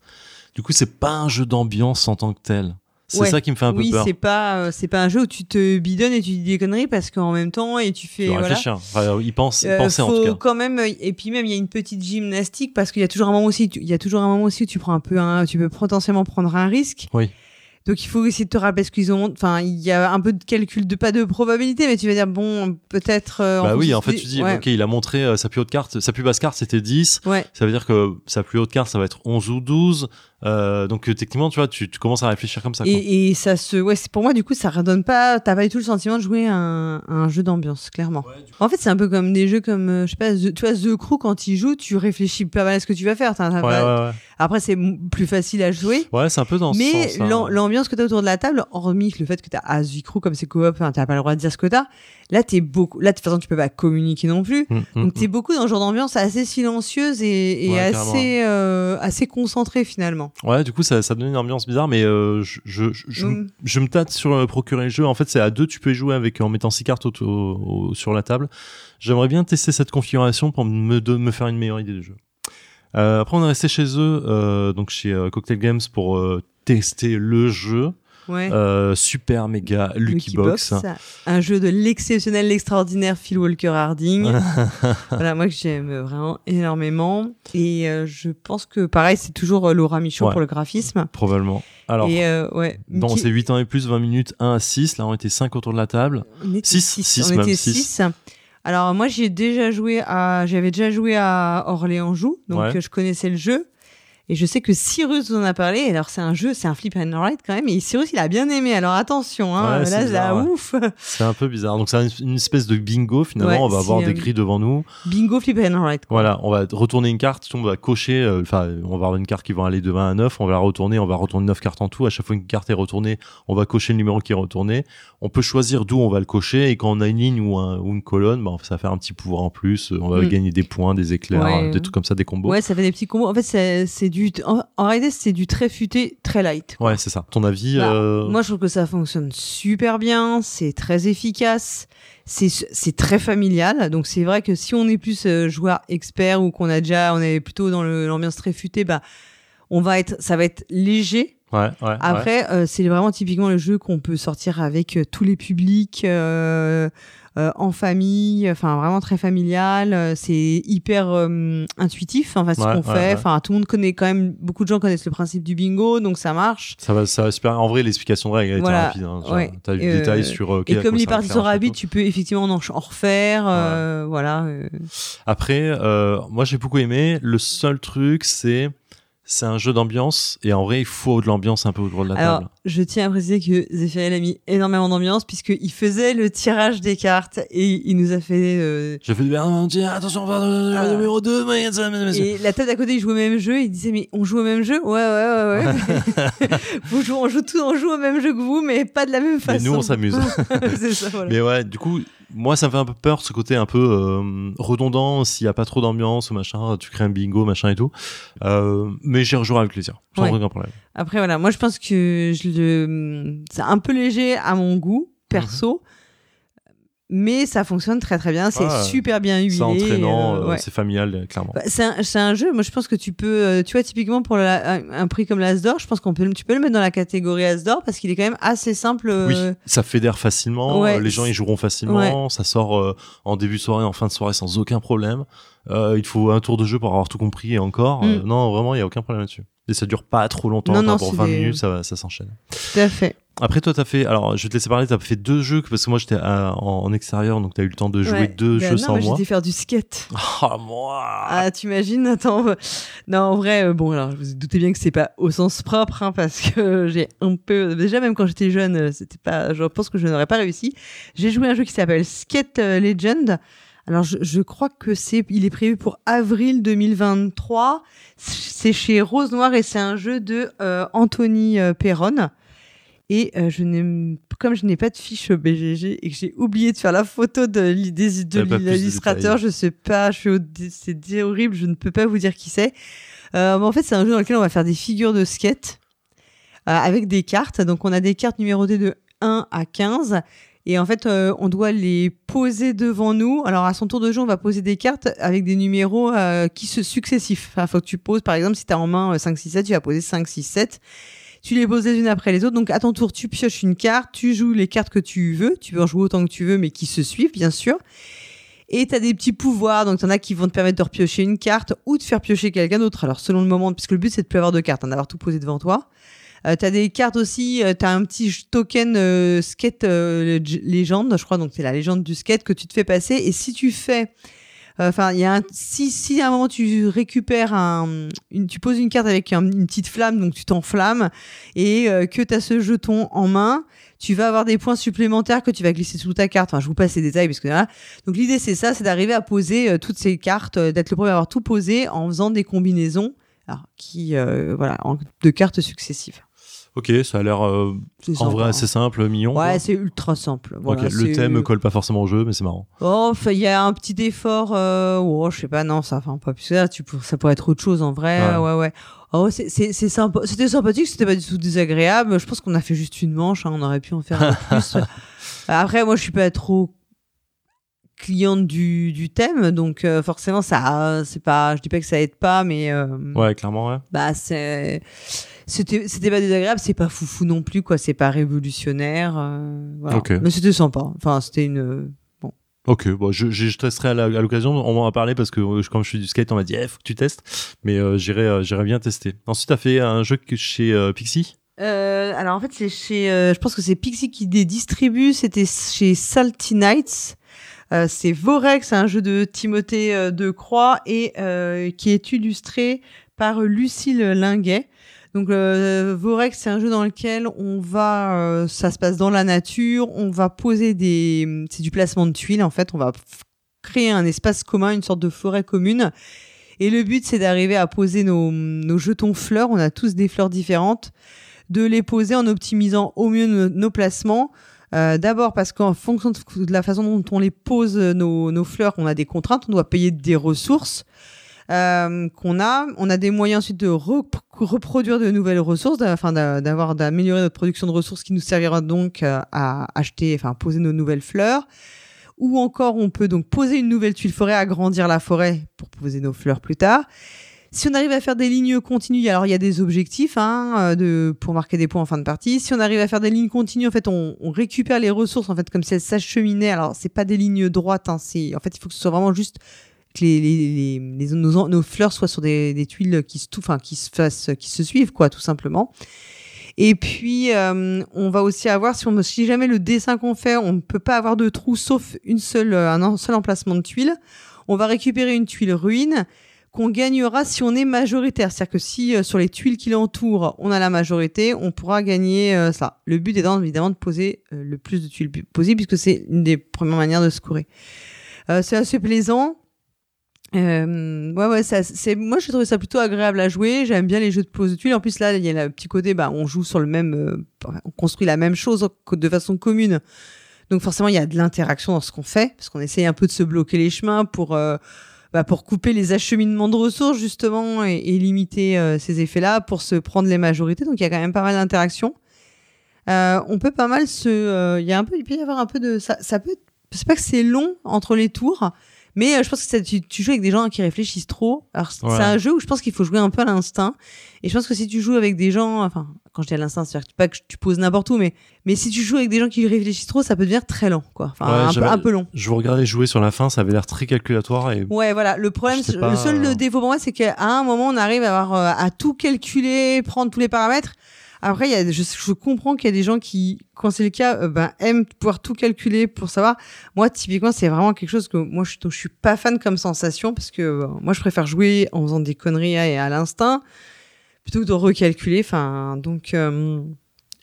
Du coup c'est pas un jeu d'ambiance en tant que tel. C'est Ouais. ça qui me fait un oui, peu peur. c'est pas euh, c'est pas un jeu où tu te bidonnes et tu dis des conneries parce qu'en même temps et tu fais voilà. Enfin, il pense, Euh, penser en faut tout cas. quand même euh, et puis même il y a une petite gymnastique parce qu'il y a toujours un moment aussi il y a toujours un moment aussi où tu prends un peu un tu peux potentiellement prendre un risque. Oui. Donc il faut essayer de te rappeler ce qu'ils ont enfin il y a un peu de calcul de pas de probabilité mais tu vas dire bon peut-être euh, Bah oui, en fait tu dis ouais. OK, il a montré euh, sa plus haute carte, sa plus basse carte c'était 10, Ouais. ça veut dire que sa plus haute carte ça va être 11 ou 12. Euh, donc euh, techniquement, tu vois, tu, tu commences à réfléchir comme ça quoi. Et, et ça se ouais c'est pour moi du coup ça redonne pas t'as pas du tout le sentiment de jouer un, un jeu d'ambiance clairement en fait c'est un peu comme des jeux comme euh, je sais pas The, tu vois The Crew quand il joue tu réfléchis pas mal à ce que tu vas faire t'as Ouais, pas- ouais, ouais. après c'est plus facile à jouer Ouais, c'est un peu dans ce mais sens. L'am- l'ambiance que t'as autour de la table hormis le fait que t'as as Crew comme c'est coop enfin, t'as pas le droit de dire ce que t'as là t'es beaucoup là de toute façon tu peux pas communiquer non plus Mm, mm, donc t'es beaucoup dans un genre d'ambiance assez silencieuse et, et Ouais, assez euh, assez concentrée finalement Ouais, du coup, ça, ça donne une ambiance bizarre, mais euh, je, je, je, je, Mm. je me tâte sur euh, procurer le jeu. En fait, c'est à deux, tu peux y jouer avec en mettant six cartes au- au- au- sur la table. J'aimerais bien tester cette configuration pour me, de, me faire une meilleure idée du jeu. Euh, après, on est resté chez eux, euh, donc chez euh, Cocktail Games, pour tester le jeu. ouais Euh, super méga Lucky, Box. un jeu de l'exceptionnel, l'extraordinaire Phil Walker Harding. voilà, moi que j'aime vraiment énormément. Et euh, je pense que pareil, c'est toujours euh, Laura Michon Ouais. pour le graphisme. Probablement. Alors, et euh, ouais, bon, Mickey- c'est 8 ans et plus, 20 minutes, 1 à 6. Là, on était 5 autour de la table. on était six, six, six on même, était six. six. Alors moi j'ai déjà joué à, j'avais déjà joué à Orléans-Joux, donc Ouais. euh, je connaissais le jeu. Et je sais que Cyrus vous en a parlé. Alors c'est un jeu, c'est un flip and write quand même. Et Cyrus il a bien aimé. Alors attention, hein, Ouais, c'est là, ouais. ouf. C'est un peu bizarre. Donc, c'est une, espèce de bingo, finalement. Ouais, on va avoir c'est, des grilles devant nous. Bingo flip and write. quoi. Voilà, on va retourner une carte, on va cocher, euh, enfin, on va avoir une carte qui va aller de 20 à 9, on va la retourner, on va retourner 9 cartes en tout. À chaque fois qu'une carte est retournée, on va cocher le numéro qui est retourné. On peut choisir d'où on va le cocher, et quand on a une ligne ou, un- ou une colonne, bah, ça faire un petit pouvoir en plus. On va Mm. gagner des points, des éclairs, des trucs comme ça, des combos. Ouais, ça fait des petits combos. En fait, c'est c'est du. En, en réalité, c'est du très futé, très light. Ouais, c'est ça. Ton avis Bah, euh, Moi, je trouve que ça fonctionne super bien. C'est très efficace. C'est c'est très familial. Donc, c'est vrai que si on est plus euh, joueur expert ou qu'on a déjà, on est plutôt dans l'ambiance très futée, bah, on va être, ça va être léger. Ouais, ouais. ouais. Après, euh, c'est vraiment typiquement le jeu qu'on peut sortir avec tous les publics, en famille, enfin vraiment très familial. euh, c'est hyper euh, intuitif, enfin ce Ouais, qu'on fait. Enfin, tout le monde connaît quand même, beaucoup de gens connaissent le principe du bingo, donc ça marche. Ça va, ça va super. En vrai, l'explication de règles elle était Voilà, rapide. Hein. T'as eu le détail euh, sur. euh, Et comme les un rapides, château. tu peux effectivement en, en refaire. euh, Voilà. euh. Après, euh, moi j'ai beaucoup aimé. Le seul truc, c'est c'est un jeu d'ambiance et en vrai il faut de l'ambiance un peu autour de la Alors, table. je tiens à préciser que Zéphiriel a mis énormément d'ambiance puisqu'il faisait le tirage des cartes et il nous a fait. euh, J'ai fait du bien, attention, pardon, Ah. numéro 2, mais ça, mais- mais- Et la table d'à côté, il jouait au même jeu. Il disait mais on joue au même jeu? Ouais ouais ouais ouais. Vous jouez- on joue tout, on joue au même jeu que vous, mais pas de la même Mais façon. nous on s'amuse. C'est ça voilà. Mais ouais, du coup, moi ça me fait un peu peur ce côté un peu euh, redondant s'il y a pas trop d'ambiance ou machin, tu crées un bingo, machin et tout. Euh, mais j'y rejouerai avec plaisir, sans Ouais. aucun problème. Après voilà, moi je pense que je le... c'est un peu léger à mon goût perso. Mais ça fonctionne très très bien, c'est. Ah, super bien huilé. C'est entraînant, euh, euh, ouais. c'est familial, clairement. Bah, c'est un, c'est un jeu, moi je pense que tu peux, euh, tu vois, typiquement pour la- un, prix comme l'Asdor, je pense qu'on peut, tu peux le mettre dans la catégorie Asdor parce qu'il est quand même assez simple. euh, Oui, ça fédère facilement, ouais, les gens y joueront facilement, ça sort euh, en début de soirée, en fin de soirée sans aucun problème. Euh, il faut un tour de jeu pour avoir tout compris et encore. Mm. non, vraiment, il y a aucun problème là-dessus. Et ça dure pas trop longtemps, Non, non, c'est 20 des- minutes, ça, ça s'enchaîne. Tout à fait. Après, toi, t'as fait. Alors, je vais te laisser parler. T'as fait deux jeux parce que moi, j'étais en, extérieur, donc t'as eu le temps de jouer Ouais. deux Ben jeux non, sans moi, moi. J'étais faire du skate. Ah, moi. Ah, t'imagines Attends. Non, en vrai, euh, bon, alors, je vous doutez bien que c'est pas au sens propre, hein, parce que j'ai un peu. Déjà, même quand j'étais jeune, euh, c'était pas. Je pense que je n'aurais pas réussi. J'ai joué un jeu qui s'appelle Skate euh, Legend. Alors, je, je crois que c'est. Il est prévu pour avril 2023. C'est chez Rose Noire et c'est un jeu de euh, Anthony euh, Perron. Et euh, je n'ai, comme je n'ai pas de fiche BGG et que j'ai oublié de faire la photo de, l'illustrateur, je sais pas, c'est horrible, je ne peux pas vous dire qui c'est. Euh, mais en fait, c'est un jeu dans lequel on va faire des figures de skate euh, avec des cartes. Donc, on a des cartes numérotées de 1 à 15. Et en fait, euh, on doit les poser devant nous. Alors, à son tour de jeu, on va poser des cartes avec des numéros euh, qui se successifs. Enfin, faut que tu poses, par exemple, si tu as en main euh, 5, 6, 7, tu vas poser 5, 6, 7. Tu les poses les unes après les autres. Donc, à ton tour, tu pioches une carte, tu joues les cartes que tu veux. Tu peux en jouer autant que tu veux, mais qui se suivent, bien sûr. Et tu as des petits pouvoirs. Donc, tu en as qui vont te permettre de repiocher une carte ou de faire piocher quelqu'un d'autre. Alors, selon le moment, puisque le but, c'est de plus avoir de cartes, hein, d'avoir tout posé devant toi. Euh, t'as des cartes aussi, euh, t'as un petit token euh, skate euh, légende, je crois, donc c'est la légende du skate que tu te fais passer. Et si tu fais, euh, enfin, il y a un, si, si à un moment tu récupères un, une, tu poses une carte avec un- une petite flamme, donc tu t'enflammes et euh, que t'as ce jeton en main, tu vas avoir des points supplémentaires que tu vas glisser sous ta carte. Enfin, je vous passe les détails parce que là, donc l'idée c'est ça, c'est d'arriver à poser toutes ces cartes, d'être le premier à avoir tout posé en faisant des combinaisons. Alors, qui, euh, voilà, en- de cartes successives. Ok, ça a l'air euh, en sympa. vrai assez simple, mignon. Ouais, c'est ultra simple. Voilà, ok, le thème colle pas forcément au jeu, mais c'est marrant. Oh, il y a un petit effort. Euh... Oh, je sais pas, non, ça, enfin, pas plus que ça. Tu pour... Ça pourrait être autre chose en vrai. Ouais. Ouais, ouais. Oh, c'est c'est- c'est sympa. C'était sympathique, c'était pas du tout désagréable. Je pense qu'on a fait juste une manche. hein, On aurait pu en faire un plus. Après, moi, je suis pas trop cliente du, du thème, donc euh, forcément, ça, c'est pas. Je dis pas que ça aide pas, mais. euh, Ouais, clairement, ouais. bah c'est c'était c'était pas désagréable c'est pas foufou non plus quoi c'est pas révolutionnaire euh, voilà. Ok. mais c'était sympa enfin c'était une Ok, bon, je, je, je testerai à l'occasion. On m'en a parlé parce que euh, comme je suis du skate, on m'a dit, eh, faut que tu testes. Mais euh, j'irai, euh, j'irai bien tester. Ensuite, t'as fait un jeu chez euh, Pixie? Euh, alors en fait c'est chez euh, je pense que c'est Pixie qui les distribue c'était chez Salty Nights Euh, c'est Vorex un jeu de Timothée euh, de Croix et euh, qui est illustré par Lucille Linguet donc euh, Vorex c'est un jeu dans lequel on va euh, ça se passe dans la nature on va poser des c'est du placement de tuiles en fait on va créer un espace commun une sorte de forêt commune et le but c'est d'arriver à poser nos, nos jetons fleurs on a tous des fleurs différentes de les poser en optimisant au mieux nos, placements. Euh, D'abord parce qu'en fonction de, de la façon dont on les pose, euh, nos, nos fleurs, on a des contraintes, on doit payer des ressources euh, qu'on a. On a des moyens ensuite de re- reproduire de nouvelles ressources, afin d'a- d'avoir d'améliorer notre production de ressources qui nous servira donc euh, à acheter, enfin poser nos nouvelles fleurs. Ou encore, on peut donc poser une nouvelle tuile forêt, agrandir la forêt pour poser nos fleurs plus tard. Si on arrive à faire des lignes continues, alors il y a des objectifs hein, euh, de, pour marquer des points en fin de partie. Si on arrive à faire des lignes continues, en fait, on, on récupère les ressources en fait comme si elles s'acheminaient. Alors c'est pas des lignes droites, hein, c'est en fait il faut que ce soit vraiment juste que les, les, les, nos, nos fleurs soient sur des, des tuiles qui se, enfin, qui se fassent, qui se suivent quoi, tout simplement. Et puis, euh, on va aussi avoir, si, on, si jamais le dessin qu'on fait, on ne peut pas avoir de trou sauf une seule, euh, un seul emplacement de tuile, on va récupérer une tuile ruine qu'on gagnera si on est majoritaire. C'est-à-dire que si euh, sur les tuiles qui l'entourent, on a la majorité, on pourra gagner euh, ça. Le but étant évidemment de poser euh, le plus de tuiles possible, puisque c'est une des premières manières de scorer. c'est assez plaisant. Ouais, ouais, ça, c'est, moi, j'ai trouvé ça plutôt agréable à jouer. J'aime bien les jeux de pose de tuiles. En plus, là, il y a le petit côté, bah, on joue sur le même, on construit la même chose de façon commune. Donc, forcément, il y a de l'interaction dans ce qu'on fait, parce qu'on essaye un peu de se bloquer les chemins pour, bah, pour couper les acheminements de ressources justement et, limiter euh, ces effets-là pour se prendre les majorités. Donc il y a quand même pas mal d'interactions. Euh, on peut pas mal se, euh, il y a un peu, il peut y avoir un peu de, ça, ça peut, c'est pas que c'est long entre les tours, mais je pense que ça, tu, tu, joues avec des gens qui réfléchissent trop. Alors c'est un jeu où je pense qu'il faut jouer un peu à l'instinct. Et je pense que si tu joues avec des gens, enfin quand je dis à l'instinct, c'est-à-dire pas que tu poses n'importe où, mais, mais si tu joues avec des gens qui réfléchissent trop, ça peut devenir très lent, quoi. Enfin, un, peu, long. Je vous regardais jouer sur la fin, ça avait l'air très calculatoire. Et... Ouais, voilà. Le problème, le seul défaut pour moi, c'est qu'à un moment, on arrive à, avoir, euh, à tout calculer, prendre tous les paramètres. Après, je, comprends qu'il y a des gens qui, quand c'est le cas, euh, ben, aiment pouvoir tout calculer pour savoir. Moi, typiquement, c'est vraiment quelque chose que moi, je, je suis pas fan comme sensation parce que euh, moi, je préfère jouer en faisant des conneries à l'instinct plutôt que de recalculer. Enfin, donc euh,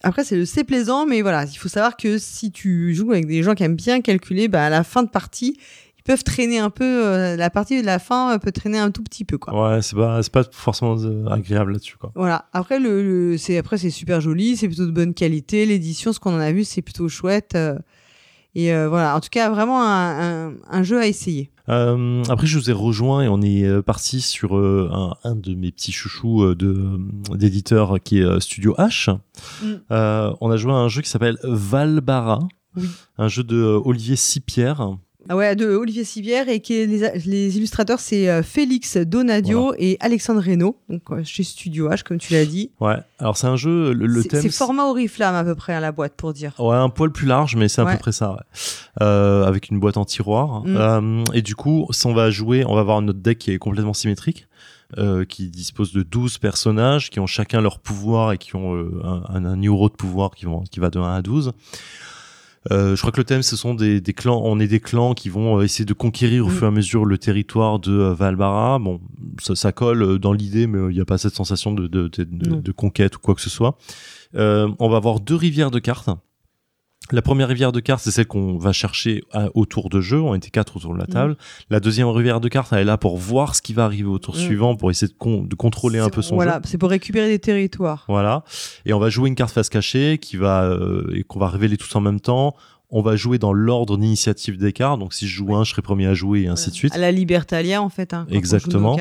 après c'est plaisant, mais voilà, il faut savoir que si tu joues avec des gens qui aiment bien calculer, bah à la fin de partie, ils peuvent traîner un peu. Euh, la partie de la fin peut traîner un tout petit peu, quoi. Ouais, c'est pas pas forcément euh, agréable là-dessus, quoi. Voilà. Après le, c'est après c'est super joli, c'est plutôt de bonne qualité. L'édition, ce qu'on en a vu, c'est plutôt chouette. et voilà, en tout cas, vraiment un, un jeu à essayer. Euh, après, je vous ai rejoint et on est euh, parti sur euh, un, un, de mes petits chouchous de d'éditeur qui est Studio H. Mm. on a joué à un jeu qui s'appelle Valbara, un jeu de Olivier Sipierre. Ah ouais, de Olivier Sivière et qui est les, illustrateurs, c'est euh, Félix Donadio et Alexandre Reynaud, donc euh, chez Studio H, comme tu l'as dit. Ouais, alors c'est un jeu, le, thème. C'est format Oriflamme à peu près à la boîte pour dire. Ouais, un poil plus large, mais c'est à peu près ça, ouais. euh, avec une boîte en tiroir. Mm. Euh, et du coup, si on va jouer, on va avoir notre deck qui est complètement symétrique. Euh, qui dispose de 12 personnages qui ont chacun leur pouvoir et qui ont un, un, un, numéro de pouvoir qui, vont, qui va de 1 à 12. Euh, je crois que le thème, ce sont des, des, clans. On est des clans qui vont euh, essayer de conquérir au mm. fur et à mesure le territoire de euh, Valbara. Bon, ça, ça colle dans l'idée, mais il n'y a pas cette sensation de, de, de, de, conquête ou quoi que ce soit. on va avoir deux rivières de cartes. La première rivière de cartes, c'est celle qu'on va chercher autour de jeu. On était quatre autour de la mm. table. La deuxième rivière de cartes, elle est là pour voir ce qui va arriver au tour mm. suivant, pour essayer de, de contrôler un peu son voilà, jeu. Voilà, c'est pour récupérer des territoires. Voilà. Et on va jouer une carte face cachée qui va euh, et qu'on va révéler tous en même temps on va jouer dans l'ordre d'initiative des cartes. Donc si je joue un, je serai premier à jouer et ainsi de suite. À la Libertalia en fait. Hein, Exactement.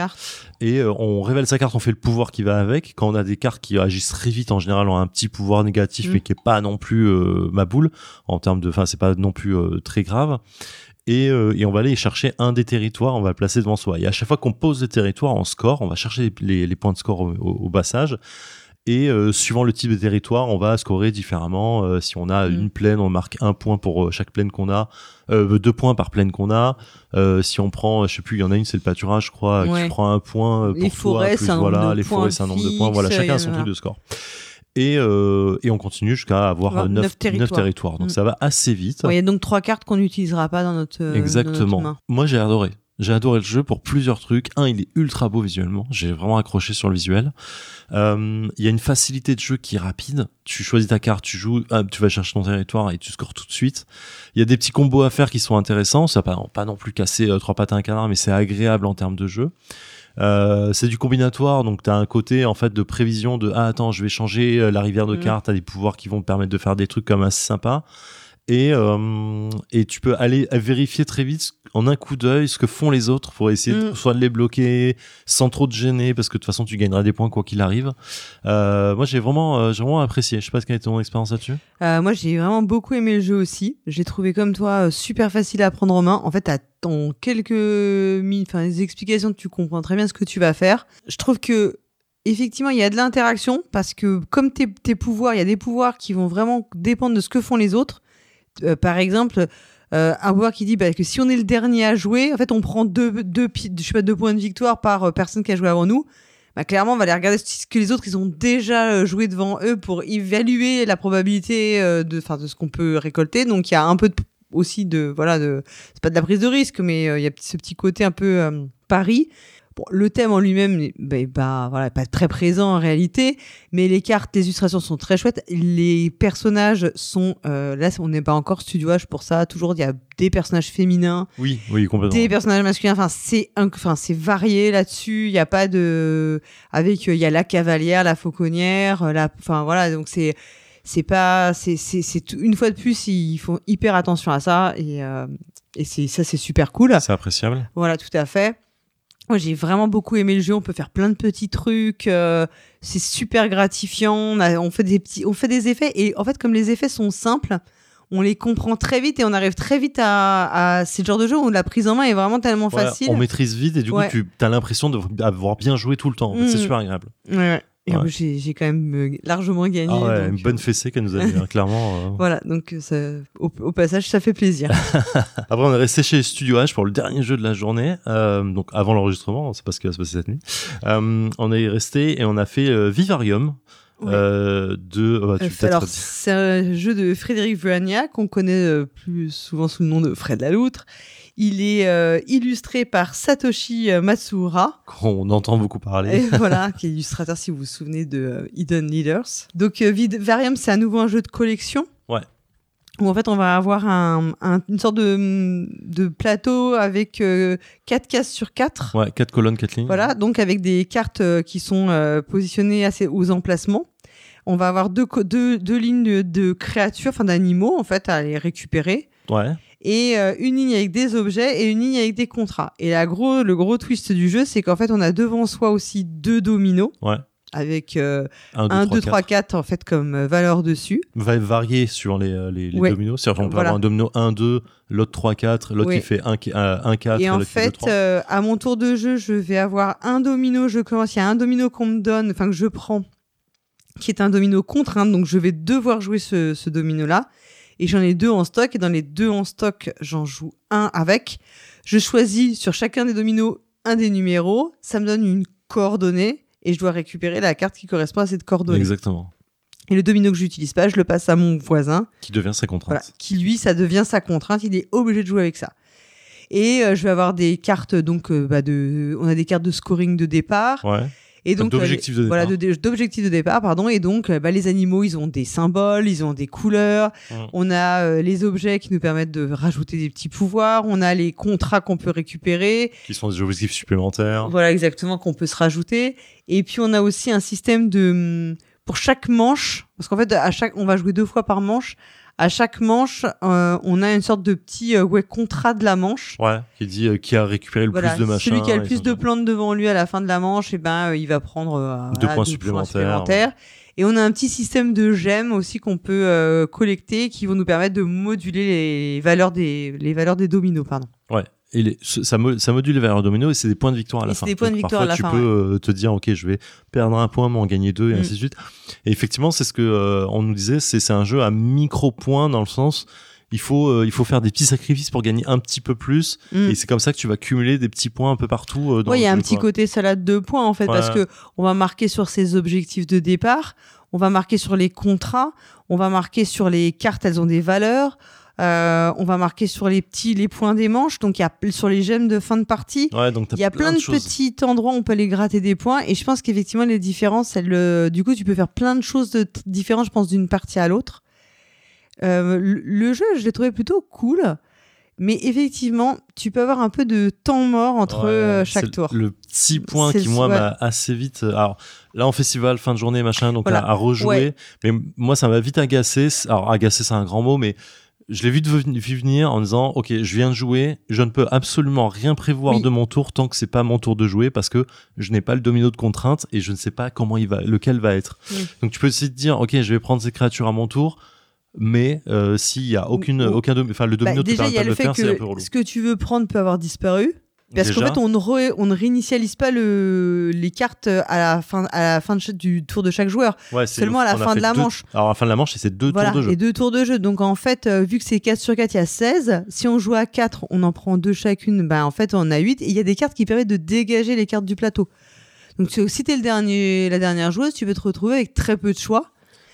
et euh, on révèle sa carte, on fait le pouvoir qui va avec. Quand on a des cartes qui agissent très vite, en général, on a un petit pouvoir négatif, mm. mais qui est pas non plus euh, ma boule en termes de, enfin c'est pas non plus euh, très grave. Et, et, on va aller chercher un des territoires, on va le placer devant soi. Et à chaque fois qu'on pose le territoire, on score, on va chercher les, les points de score au, au, passage. Et euh, suivant le type de territoire, on va scorer différemment. Euh, si on a mm. une plaine, on marque un point pour euh, chaque plaine qu'on a, deux points par plaine qu'on a. si on prend, je sais plus, il y en a une, c'est le pâturage, je crois, qui prend un point pour les forêts, plus, voilà, les forêts, c'est un nombre de points. Voilà, chacun a son truc de score. Et, et on continue jusqu'à avoir neuf, territoires. Donc mm. ça va assez vite. Il y a donc trois cartes qu'on n'utilisera pas dans notre. Exactement. Moi j'ai adoré. J'ai adoré le jeu pour plusieurs trucs. Un, il est ultra beau visuellement. J'ai vraiment accroché sur le visuel. Euh, il y a une facilité de jeu qui est rapide. Tu choisis ta carte, tu joues, tu vas chercher ton territoire et tu scores tout de suite. Il y a des petits combos à faire qui sont intéressants. Ça pas, pas non plus casser euh, trois pattes à un canard, mais c'est agréable en termes de jeu. Euh, c'est du combinatoire, donc tu as un côté en fait de prévision de ah attends je vais changer la rivière de mmh. cartes, t'as des pouvoirs qui vont te permettre de faire des trucs comme assez sympa et, euh, et tu peux aller vérifier très vite en un coup d'œil ce que font les autres pour essayer de, mm. soit de les bloquer sans trop te gêner parce que de toute façon tu gagneras des points quoi qu'il arrive. Euh, moi j'ai vraiment, euh, j'ai vraiment apprécié. Je sais pas quelle est ton expérience là-dessus. Euh, moi j'ai vraiment beaucoup aimé le jeu aussi. J'ai trouvé comme toi super facile à prendre en main. En fait, à ton quelques minutes, enfin les explications, tu comprends très bien ce que tu vas faire. Je trouve que effectivement, il y a de l'interaction parce que comme tes, tes pouvoirs, il y a des pouvoirs qui vont vraiment dépendre de ce que font les autres. Par exemple, euh, un pouvoir qui dit bah, que si on est le dernier à jouer, en fait, on prend deux, deux, je sais pas, deux points de victoire par euh, personne qui a joué avant nous. Bah, clairement, on va aller regarder ce que les autres ils ont déjà joué devant eux pour évaluer la probabilité de, de ce qu'on peut récolter. Donc, il y a un peu aussi de, voilà, de, c'est pas de la prise de risque, mais il y a ce petit côté un peu pari. Bon, le thème en lui-même n'est ben, pas, voilà, pas très présent en réalité, mais les cartes, les illustrations sont très chouettes. Les personnages sont, euh, là, on n'est pas encore studio H pour ça. Toujours, il y a des personnages féminins, Oui, oui, complètement. des personnages masculins. Enfin, c'est, un- enfin, c'est varié là-dessus. Il n'y a pas de, avec, euh, il y a la cavalière, la fauconnière, euh, la, enfin voilà. Donc c'est, c'est pas, c'est, c'est, une fois de plus, ils font hyper attention à ça et, euh, et c'est ça, c'est super cool. C'est appréciable. Voilà, tout à fait. Moi, j'ai vraiment beaucoup aimé le jeu. On peut faire plein de petits trucs. euh, c'est super gratifiant. On, a- on fait des petits, on fait des effets. Et en fait, comme les effets sont simples, on les comprend très vite et on arrive très vite à, à c'est le genre de jeu où la prise en main est vraiment tellement facile. on maîtrise vite et du Ouais. coup, tu as l'impression d'avoir bien joué tout le temps. En fait, C'est Mm. super agréable. Ouais. Et Ouais. j'ai, quand même euh, largement gagné. Ah ouais, donc, une bonne euh, fessée qu'elle nous a mis, hein, clairement. euh. Voilà, donc ça- au, au passage, ça fait plaisir. Après, on est resté chez Studio H pour le dernier jeu de la journée. Euh, donc, avant l'enregistrement, c'est pas ce qui va se passer cette nuit. Euh, on est resté et on a fait Vivarium. Ouais. Euh, de. bah, tu peux peut-être alors, c'est un jeu de Frédéric Vuagnac, qu'on connaît plus souvent sous le nom de Fred Laloutre. Il est euh, illustré par Satoshi euh, Matsuura. On entend beaucoup Et parler. voilà, qui est illustrateur, si vous vous souvenez, de euh, Hidden Leaders. Donc, euh, Varium, c'est à nouveau un jeu de collection. Ouais. Où en fait, on va avoir un, un- une sorte de, de plateau avec 4 cases sur 4. Ouais, quatre colonnes, quatre lignes. Voilà, donc avec des cartes qui sont positionnées assez aux emplacements. On va avoir deux, co- deux, deux lignes de, de créatures, enfin d'animaux en fait, à les récupérer. Ouais. Et euh, une ligne avec des objets et une ligne avec des contrats. Et la gros, le gros twist du jeu, c'est qu'en fait, on a devant soi aussi deux dominos. Ouais. Avec euh, 1, 2, 1, 3, 2, 3, 4 en fait comme euh, valeur dessus. Va varier sur les, euh, les, les Ouais. dominos. C'est-à-dire qu'on peut Voilà. avoir un domino 1, 2, l'autre 3, 4, l'autre Oui. qui fait 1, 1 4, Et en fait 2, fait, 3. euh, à mon tour de jeu, je vais avoir un domino. Je commence. Il y a un domino qu'on me donne, enfin que je prends, qui est un domino contraint. Donc je vais devoir jouer ce, ce domino-là. Et j'en ai deux en stock. Et dans les deux en stock, j'en joue un avec. Je choisis sur chacun des dominos un des numéros. Ça me donne une coordonnée. Et je dois récupérer la carte qui correspond à cette coordonnée. Exactement. Et le domino que j'utilise pas, je le passe à mon voisin. Qui devient sa contrainte. Voilà, qui lui, ça devient sa contrainte, il est obligé de jouer avec ça. Et euh, je vais avoir des cartes, donc euh, bah, de, on a des cartes de scoring de départ. Ouais. Et donc, d'objectifs euh, de Voilà, départ. d'objectifs de départ, pardon. Et donc, euh, bah, les animaux, ils ont des symboles, ils ont des couleurs. Mm. On a euh, les objets qui nous permettent de rajouter des petits pouvoirs. On a les contrats qu'on peut récupérer. Qui sont des objectifs supplémentaires. Voilà, exactement, qu'on peut se rajouter. Et puis, on a aussi un système de, hum, pour chaque manche, parce qu'en fait, à chaque, on va jouer deux fois par manche. À chaque manche, euh, on a une sorte de petit euh, ouais, contrat de la manche. Ouais. Qui dit euh, qui a récupéré le Voilà, plus de machin. celui qui a le plus de plantes devant lui à la fin de la manche, et ben, euh, il va prendre euh, Deux voilà, points supplémentaires. supplémentaires. Et on a un petit système de gemmes aussi qu'on peut euh, collecter qui vont nous permettre de moduler les valeurs des, les valeurs des dominos. Pardon. Ouais. Et les- ça, mo- ça module les valeurs domino et c'est des points de victoire à la Et c'est fin. des points de Donc, victoire à parfois, la tu fin, peux euh, te dire, ok, je vais perdre un point, mais en gagner deux, et Mm. ainsi de suite. Et effectivement, c'est ce que euh, on nous disait, c'est un jeu à micro points dans le sens, il faut euh, il faut faire des petits sacrifices pour gagner un petit peu plus. Mm. Et c'est comme ça que tu vas cumuler des petits points un peu partout. euh, dans Oui, il y a un petit quoi. côté salade de points en fait, Ouais. parce que on va marquer sur ses objectifs de départ, on va marquer sur les contrats, on va marquer sur les cartes, elles ont des valeurs. Euh, on va marquer sur les petits les points des manches, donc il y a sur les gemmes de fin de partie. Ouais, Il y a plein, de, choses. petits endroits où on peut aller gratter des points et je pense qu'effectivement les différences, elles, euh, du coup tu peux faire plein de choses de différentes, je pense d'une partie à l'autre. Euh, le, jeu, je l'ai trouvé plutôt cool, mais effectivement tu peux avoir un peu de temps mort entre Ouais, chaque tour. Le petit point qui, moi, m'a assez vite. Alors, là, en festival, fin de journée, machin, donc Voilà. à, à rejouer. Ouais. Mais moi, ça m'a vite agacé. Alors, agacé, c'est un grand mot, mais je l'ai vu vu venir en disant Ok, je viens de jouer, je ne peux absolument rien prévoir Oui. de mon tour tant que c'est pas mon tour de jouer parce que je n'ai pas le domino de contrainte et je ne sais pas comment il va, lequel va être. Donc, tu peux aussi te dire Ok, je vais prendre ces créatures à mon tour. Mais euh, s'il y a aucune, Ou- aucun enfin le Bah, domino te déjà, permet il y a pas de le fait faire, c'est un peu que relou. ce que tu veux prendre peut avoir disparu. Parce qu'en fait, on ne, re- on ne réinitialise pas le, les cartes à la fin, à la fin de cha- du tour de chaque joueur. Ouais, seulement le- à la on fin de la deux- manche. Alors, à la fin de la manche, c'est deux voilà, tours de jeu. et deux tours de jeu. Donc en fait, euh, vu que c'est 4 sur 4, il y a 16. Si on joue à 4, on en prend deux chacune. Ben, en fait, on a 8. Et il y a des cartes qui permettent de dégager les cartes du plateau. Donc tu- si t'es le dernier, la dernière joueuse, tu peux te retrouver avec très peu de choix.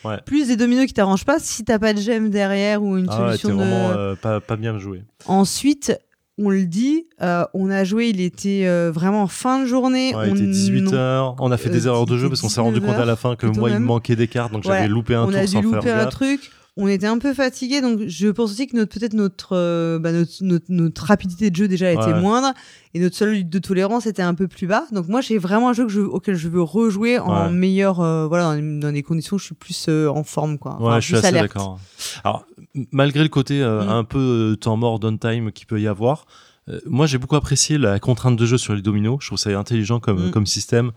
Ouais. Plus des dominos qui t'arrangent pas si t'as pas de gemme derrière ou une Ah ouais, solution de... vraiment euh, pas, pas bien joué. Ensuite, on le dit, euh, on a joué, il était euh, vraiment fin de journée. Ouais, on était 18h. On a fait des Euh, erreurs de il jeu parce qu'on s'est rendu compte à la fin que moi, il me manquait des cartes, donc Ouais, j'avais loupé un on tour a sans dû louper faire un gaffe. truc. On était un peu fatigué, donc je pense aussi que notre peut-être notre, euh, bah, notre, notre notre rapidité de jeu déjà était Ouais. moindre et notre seuil de tolérance était un peu plus bas. Donc moi j'ai vraiment un jeu que je, auquel je veux rejouer en Ouais. meilleur euh, voilà dans, dans des conditions où je suis plus euh, en forme quoi. Ouais, je suis assez d'accord. Alors, malgré le côté Mm. un peu temps mort, downtime qu'il peut y avoir, moi j'ai beaucoup apprécié la contrainte de jeu sur les dominos. Je trouve ça intelligent comme, Mm. comme système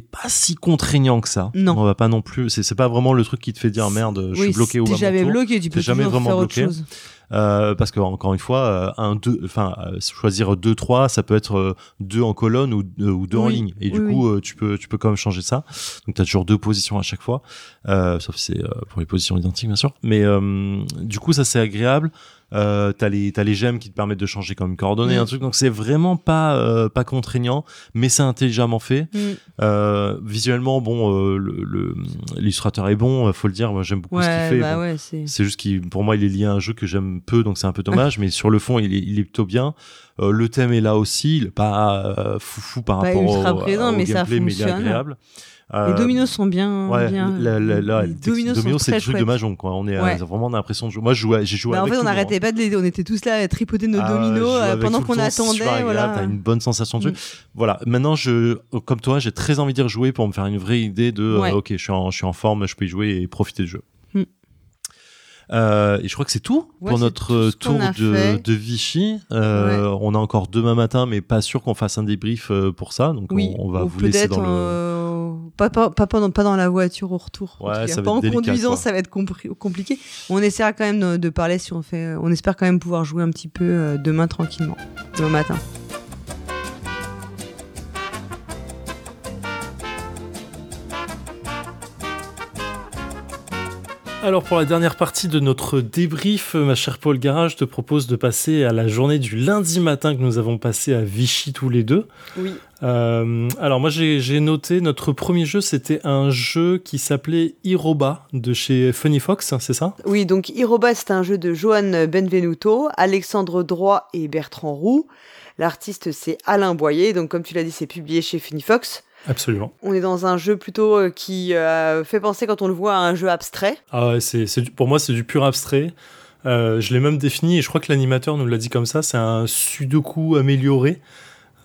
pas si contraignant que ça. Non. On va pas non plus. C'est pas vraiment le truc qui te fait dire merde, je oui, suis bloqué t'es bas jamais bloqué, tu peux jamais vraiment faire bloqué. autre chose. Euh, parce que encore une fois, euh, un deux, enfin euh, choisir deux trois, ça peut être deux en colonne ou, ou deux en ligne. Et du coup, tu peux tu peux quand même changer ça. Donc tu as toujours deux positions à chaque fois, sauf si c'est pour les positions identiques bien sûr. Mais du coup, ça c'est agréable. Euh, t'as les t'as les gemmes qui te permettent de changer comme coordonnées Mm. un truc donc c'est vraiment pas euh, pas contraignant mais c'est intelligemment fait Mm. euh, visuellement bon euh, le- le l'illustrateur est bon faut le dire moi j'aime beaucoup ce qu'il fait bah Bon, ouais, c'est. juste qu'il, pour moi, il est lié à un jeu que j'aime peu, donc c'est un peu dommage. mais sur le fond, il est, il est plutôt bien. Euh, le thème est là aussi, il est pas euh, foufou par Pas rapport ultra au, présent, au mais ça mais il est agréable. Les Euh, dominos sont bien. Ouais, les les dominos, c'est très le truc de mahjong, quoi. On est Ouais. euh, vraiment l'impression de jouer. Moi, j'ai joué Bah, en fait, on n'arrêtait pas de les, on était tous là à tripoter nos ah, dominos euh, pendant qu'on super attendait. agréable, Voilà. T'as une bonne sensation de jeu. Mm. Voilà. Maintenant, je, comme toi, j'ai très envie d'y rejouer pour me faire une vraie idée de, Ouais. ok, je suis en, je suis en forme, je peux y jouer et profiter du jeu. Mm. Euh, et je crois que c'est tout Ouais, pour notre tout tour de, Vichy. Euh, On a encore demain matin, mais pas sûr qu'on fasse un débrief pour ça. Donc Oui, on, on va ou vous laisser dans le. Pas, pas, pas, pendant- pas dans la voiture au retour. En Ouais, cas, ça pas en délicat, conduisant, quoi. ça va être compliqué. On essaiera quand même de, de parler si on fait. On espère quand même pouvoir jouer un petit peu euh, demain tranquillement, demain matin. Alors pour la dernière partie de notre débrief, ma chère Paul Garage, je te propose de passer à la journée du lundi matin que nous avons passé à Vichy tous les deux. Oui. Euh, alors moi j'ai noté notre premier jeu c'était un jeu qui s'appelait Iroba de chez Funny Fox, c'est ça? Oui, donc Iroba, c'est un jeu de Johan Benvenuto, Alexandre Droit et Bertrand Roux. L'artiste, c'est Alain Boyer. Donc, comme tu l'as dit, c'est publié chez Funifox. Absolument. On est dans un jeu plutôt euh, qui euh, fait penser, quand on le voit, à un jeu abstrait. Ah ouais, c'est, c'est du- pour moi c'est du pur abstrait. Euh, je l'ai même défini et je crois que l'animateur nous l'a dit comme ça, c'est un sudoku amélioré.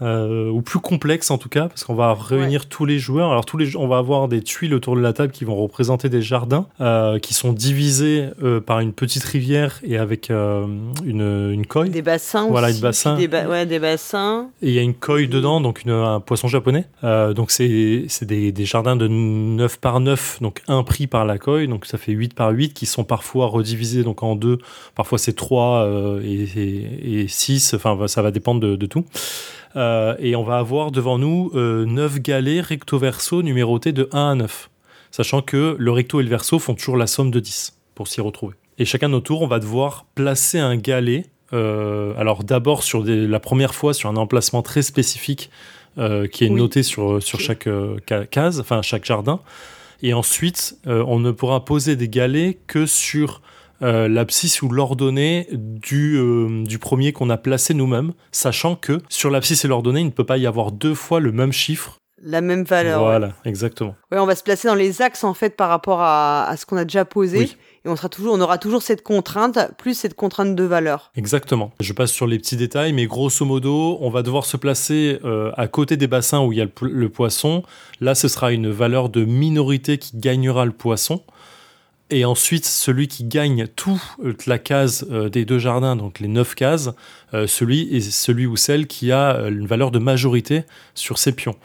Euh, ou plus complexe en tout cas, parce qu'on va réunir tous les joueurs. Alors tous les, on va avoir des tuiles autour de la table qui vont représenter des jardins, euh, qui sont divisés euh, par une petite rivière et avec une, une koi. Des bassins Voilà, aussi. une bassin. Des, ba- ouais, des bassins. Et il y a une koi dedans, donc une- un poisson japonais. Donc c'est c'est des, des jardins de 9 par 9, donc un prix par la koi, donc ça fait 8 par 8, qui sont parfois redivisés donc en deux. Parfois c'est 3 euh, et, et, 6, enfin ça va dépendre de, de tout. Euh, et on va avoir devant nous euh, 9 galets recto verso numérotés de 1 à 9. Sachant que le recto et le verso font toujours la somme de 10 pour s'y retrouver. Et chacun de nos tours, on va devoir placer un galet. euh, alors d'abord sur des- la première fois sur un emplacement très spécifique euh, qui est Oui. noté sur, chaque euh, ca- case, enfin chaque jardin. Et ensuite, euh, on ne pourra poser des galets que sur euh, l'abscisse ou l'ordonnée du, euh, du premier qu'on a placé nous-mêmes, sachant que sur l'abscisse et l'ordonnée, il ne peut pas y avoir deux fois le même chiffre. La même valeur. ouais. voilà, exactement. Ouais, on va se placer dans les axes en fait par rapport à, à ce qu'on a déjà posé. Oui. Et on, sera toujours, on aura toujours cette contrainte, plus cette contrainte de valeur. Exactement. Je passe sur les petits détails, mais grosso modo, on va devoir se placer euh, à côté des bassins où il y a le poisson. Là, ce sera une valeur de minorité qui gagnera le poisson. Et ensuite, celui qui gagne toute la case euh, des deux jardins, donc les neuf cases, euh, celui est celui ou celle qui a euh, une valeur de majorité sur ses pions.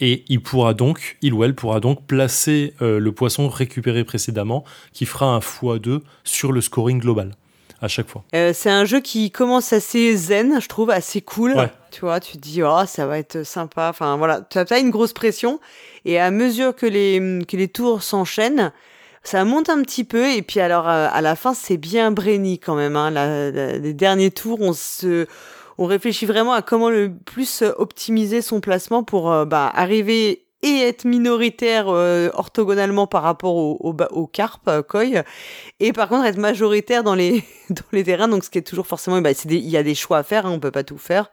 Et il pourra donc, il ou elle pourra donc placer euh, le poisson récupéré précédemment, qui fera un x2 sur le scoring global à chaque fois. Euh, c'est un jeu qui commence assez zen, je trouve, assez cool. Ouais. Tu vois, tu te dis, oh, ça va être sympa. Enfin, voilà, tu as pas une grosse pression. Et à mesure que les, que les tours s'enchaînent, ça monte un petit peu. Et puis, alors, euh, à la fin, c'est bien brainy quand même. Hein. Les derniers tours, on se. On réfléchit vraiment à comment le plus euh, optimiser son placement pour euh, bah, arriver et être minoritaire orthogonalement par rapport au, au, au carpe et par contre être majoritaire dans les dans les terrains donc ce qui est toujours forcément bah, c'est il y a des choix à faire hein, on peut pas tout faire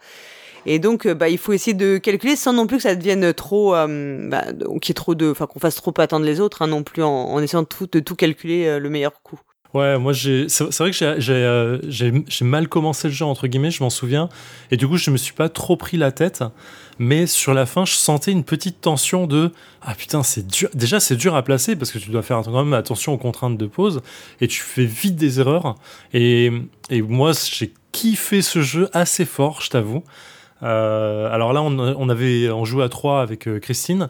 et donc bah il faut essayer de calculer sans non plus que ça devienne trop euh, bah, qu'il y trop de enfin qu'on fasse trop attendre les autres hein, non plus en, essayant de tout de tout calculer euh, le meilleur coup. Ouais, moi c'est vrai que j'ai, euh, mal commencé le jeu entre guillemets, je m'en souviens, et du coup je me suis pas trop pris la tête, mais sur la fin je sentais une petite tension de ah putain c'est dur, déjà c'est dur à placer parce que tu dois faire quand même attention aux contraintes de pause et tu fais vite des erreurs. Et, et moi j'ai kiffé ce jeu assez fort, je t'avoue. Euh, alors là, on, avait on jouait à trois avec euh, Christine,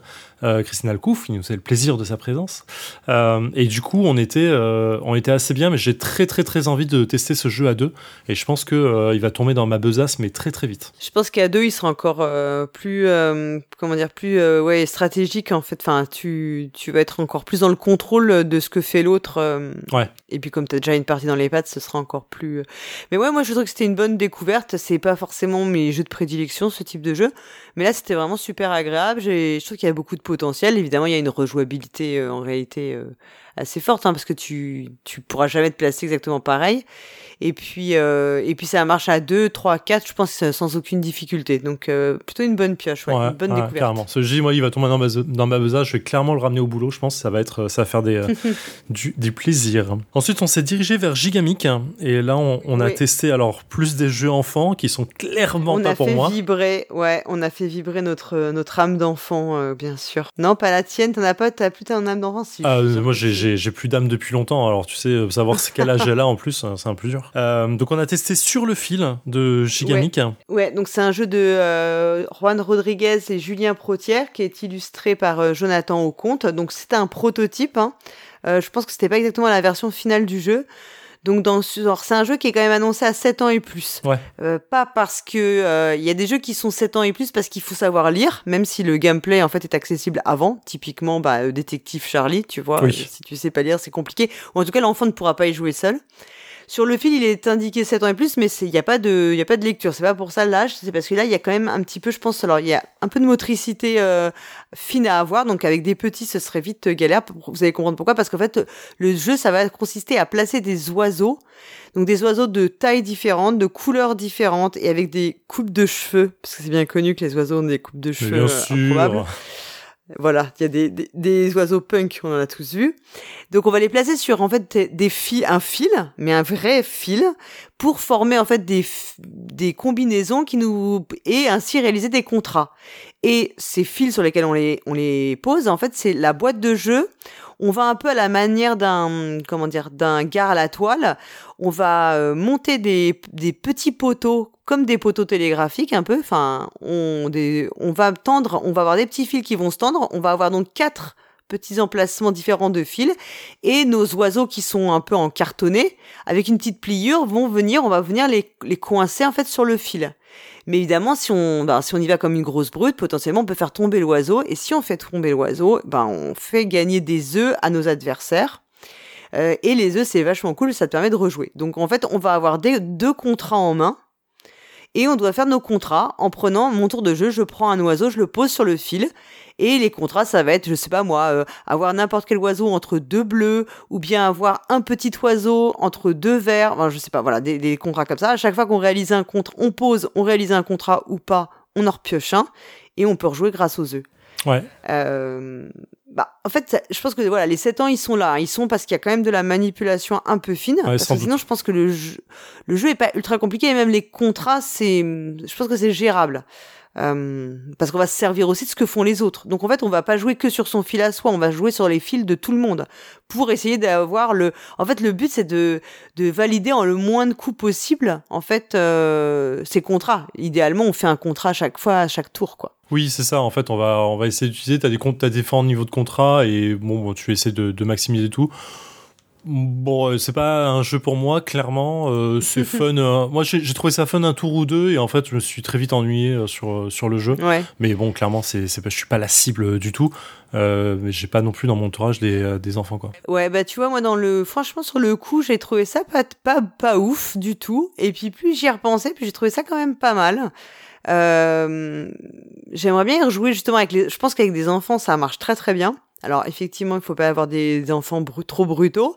Christine Alcouf, qui nous fait le plaisir de sa présence. Euh, et du coup, on était euh, on était assez bien, mais j'ai très très très envie de tester ce jeu à deux. Et je pense que il va tomber dans ma besace, mais très très vite. Je pense qu'à deux, il sera encore plus comment dire plus ouais stratégique en fait. Enfin, tu tu vas être encore plus dans le contrôle de ce que fait l'autre. ouais. Et puis comme tu as déjà une partie dans les pattes, ce sera encore plus. Mais ouais, moi je trouve que c'était une bonne découverte. C'est pas forcément mes jeux de prédilection ce type de jeu, mais là c'était vraiment super agréable. Je trouve qu'il y a beaucoup de potentiel. Évidemment, il y a une rejouabilité euh, en réalité euh, assez forte, hein, parce que tu tu pourras jamais te placer exactement pareil. Et puis euh, et puis ça marche à 2, 3, 4, je pense sans aucune difficulté. Donc euh, plutôt une bonne pioche, ouais, ouais une bonne ouais, découverte. Carrément. Ce jeu, moi, il va tomber dans ma, dans ma besace. Je vais clairement le ramener au boulot. Je pense que ça va être, ça va faire des, euh, du, du, plaisir. Ensuite, on s'est dirigé vers Gigamic et là, on, on a Oui. testé alors plus des jeux enfants qui sont clairement on pas a pour fait moi. vibrer, ouais, on a fait vibrer notre notre âme d'enfant, euh, bien sûr. Non, pas la tienne. T'en as pas, t'as plus ton âme d'enfant. Si, Ah, euh, moi, j'ai-. J'ai plus d'âme depuis longtemps. Alors, tu sais, euh, savoir quel âge elle a en plus, euh, c'est un peu dur. Euh, donc, on a testé sur le fil de Gigamic. Ouais, donc c'est un jeu de euh, Juan Rodriguez et Julien Protière qui est illustré par Jonathan Auconte. Donc c'était un prototype. Hein. Je pense que c'était pas exactement la version finale du jeu. Donc dans c'est un jeu qui est quand même annoncé à 7 ans et plus. Ouais. Euh, pas parce que euh, il y a des jeux qui sont 7 ans et plus parce qu'il faut savoir lire, même si le gameplay en fait est accessible avant. Typiquement, bah, euh, détective Charlie, tu vois. Oui. si tu sais pas lire, c'est compliqué. Ou en tout cas, l'enfant ne pourra pas y jouer seul. Sur le fil, il est indiqué 7 ans et plus, mais il n'y a, pas de- y a pas de lecture. C'est pas pour ça l'âge, c'est parce que là, il y a quand même un petit peu, je pense, alors il y a un peu de motricité euh, fine à avoir. Donc avec des petits, ce serait vite euh, galère. Vous allez comprendre pourquoi. Parce qu'en fait, le jeu, ça va consister à placer des oiseaux. Donc des oiseaux de tailles différentes, de couleurs différentes et avec des coupes de cheveux. Parce que c'est bien connu que les oiseaux ont des coupes de cheveux bien euh, sûr. improbables. Voilà, il y a des, des, oiseaux punk, on en a tous vu. Donc on va les placer sur en fait des- fils, un fil, mais un vrai fil, pour former en fait des, des combinaisons qui nous et ainsi réaliser des contrats. Et ces fils sur lesquels on les on les pose, en fait, c'est la boîte de jeu. On va un peu à la manière d'un comment dire d'un gare à la toile. On va euh, monter des, petits poteaux comme des poteaux télégraphiques un peu. Enfin, va tendre, on va avoir des petits fils qui vont se tendre. On va avoir donc quatre petits emplacements différents de fils et nos oiseaux qui sont un peu en cartonné avec une petite pliure vont venir, on va venir les, les coincer en fait sur le fil. Mais évidemment, si on, ben, si on y va comme une grosse brute, potentiellement on peut faire tomber l'oiseau. Et si on fait tomber l'oiseau, ben, on fait gagner des œufs à nos adversaires. Euh, et les œufs, c'est vachement cool, ça te permet de rejouer. Donc en fait, on va avoir des, deux contrats en main. Et on doit faire nos contrats en prenant mon tour de jeu. Je prends un oiseau, je le pose sur le fil. Et les contrats, ça va être, je sais pas moi, euh, avoir n'importe quel oiseau entre deux bleus, ou bien avoir un petit oiseau entre deux verts. Enfin, je sais pas, voilà, des, des contrats comme ça. À chaque fois qu'on réalise un contrat, on pose, on réalise un contrat ou pas, on en repioche un. Et on peut rejouer grâce aux œufs. Ouais. Euh, bah, en fait, ça- je pense que voilà, les 7 ans, ils sont là. Ils sont parce qu'il y a quand même de la manipulation un peu fine. Ouais, parce que sinon, je pense que le jeu, le jeu est pas ultra compliqué et même les contrats, c'est, je pense que c'est gérable. Euh, parce qu'on va se servir aussi de ce que font les autres. Donc en fait, on va pas jouer que sur son fil à soi, on va jouer sur les fils de tout le monde pour essayer d'avoir le. En fait, le but c'est de de valider en le moins de coups possible. En fait, euh, ces contrats. Idéalement, on fait un contrat à chaque fois, à chaque tour, quoi. Oui, c'est ça. En fait, on va, on va essayer d'utiliser. Tu as des comptes, t'as différents niveaux de contrat et bon, bon, tu essaies de, de maximiser tout. Bon, euh, c'est pas un jeu pour moi, clairement. Euh, c'est fun. euh, moi, j'ai trouvé ça fun un tour ou deux et en fait, je me suis très vite ennuyé euh, sur, sur le jeu. Ouais. Mais bon, clairement, c'est, c'est pas, je suis pas la cible du tout. Euh, mais j'ai pas non plus dans mon entourage des, des enfants, quoi. Ouais, bah tu vois, moi dans le, franchement sur le coup, j'ai trouvé ça pas pas pas ouf du tout. Et puis plus j'y repensais, plus j'ai trouvé ça quand même pas mal. Euh, J'aimerais bien y rejouer justement avec les. Je pense qu'avec des enfants, ça marche très très bien. Alors effectivement, il faut pas avoir des enfants trop brutaux.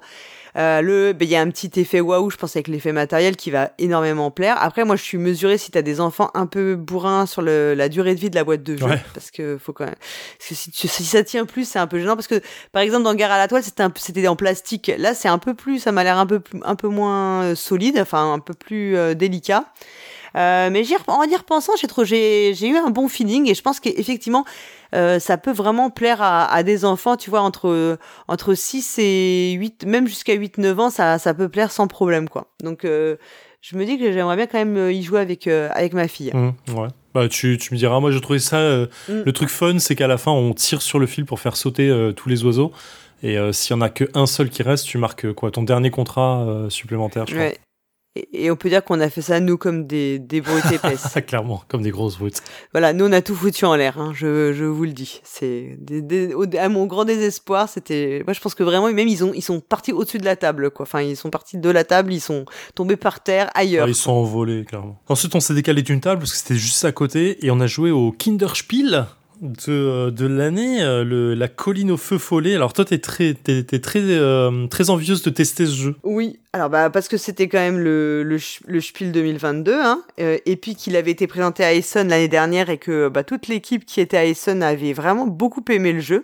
Euh, le, ben, il y a un petit effet waouh, je pense avec l'effet matériel qui va énormément plaire. Après, moi, je suis mesurée si t'as des enfants un peu bourrins sur le, la durée de vie de la boîte de jeu, Ouais. parce que faut quand même. Parce que si, tu- si ça tient plus, c'est un peu gênant. Parce que par exemple, dans Guerre à la toile, c'était un peu- c'était en plastique. Là, c'est un peu plus, ça m'a l'air un peu plus, un peu moins euh, solide, enfin un peu plus euh, délicat. Euh, mais en y repensant, j'ai eu un bon feeling et je pense qu'effectivement, euh, ça peut vraiment plaire à, à des enfants, tu vois, entre, entre 6 et 8, même jusqu'à 8-9 ans, ça, ça peut plaire sans problème, quoi. Donc, euh, je me dis que j'aimerais bien quand même y jouer avec, avec ma fille. Mmh, ouais. Bah, tu, tu me diras, moi, j'ai trouvé ça. euh, Mm. Le truc fun, c'est qu'à la fin, on tire sur le fil pour faire sauter tous les oiseaux. Et euh, s'il y en a qu'un seul qui reste, tu marques quoi Ton dernier contrat euh, supplémentaire, je. Ouais. Et, et on peut dire qu'on a fait ça, nous, comme des, des brutes épaisses. Clairement, comme des grosses brutes. voilà, nous, on a tout foutu en l'air, hein, je, je vous le dis. C'est à mon grand désespoir, c'était. Moi, je pense que vraiment, même, ils, ont, ils sont partis au-dessus de la table, quoi. Enfin, ils sont partis de la table, ils sont tombés par terre, ailleurs. Ah, ils sont envolés, clairement. Ensuite, on s'est décalé d'une table parce que c'était juste à côté et on a joué au Kinderspiel de, euh, de l'année, euh, le- la colline au feu follet. Alors, toi, t'es très, t'es, t'es très, euh, très envieuse de tester ce jeu. Oui, alors bah parce que c'était quand même le, le, le Spiel 2022, hein, euh, et puis qu'il avait été présenté à Essen l'année dernière et que bah, toute l'équipe qui était à Essen avait vraiment beaucoup aimé le jeu.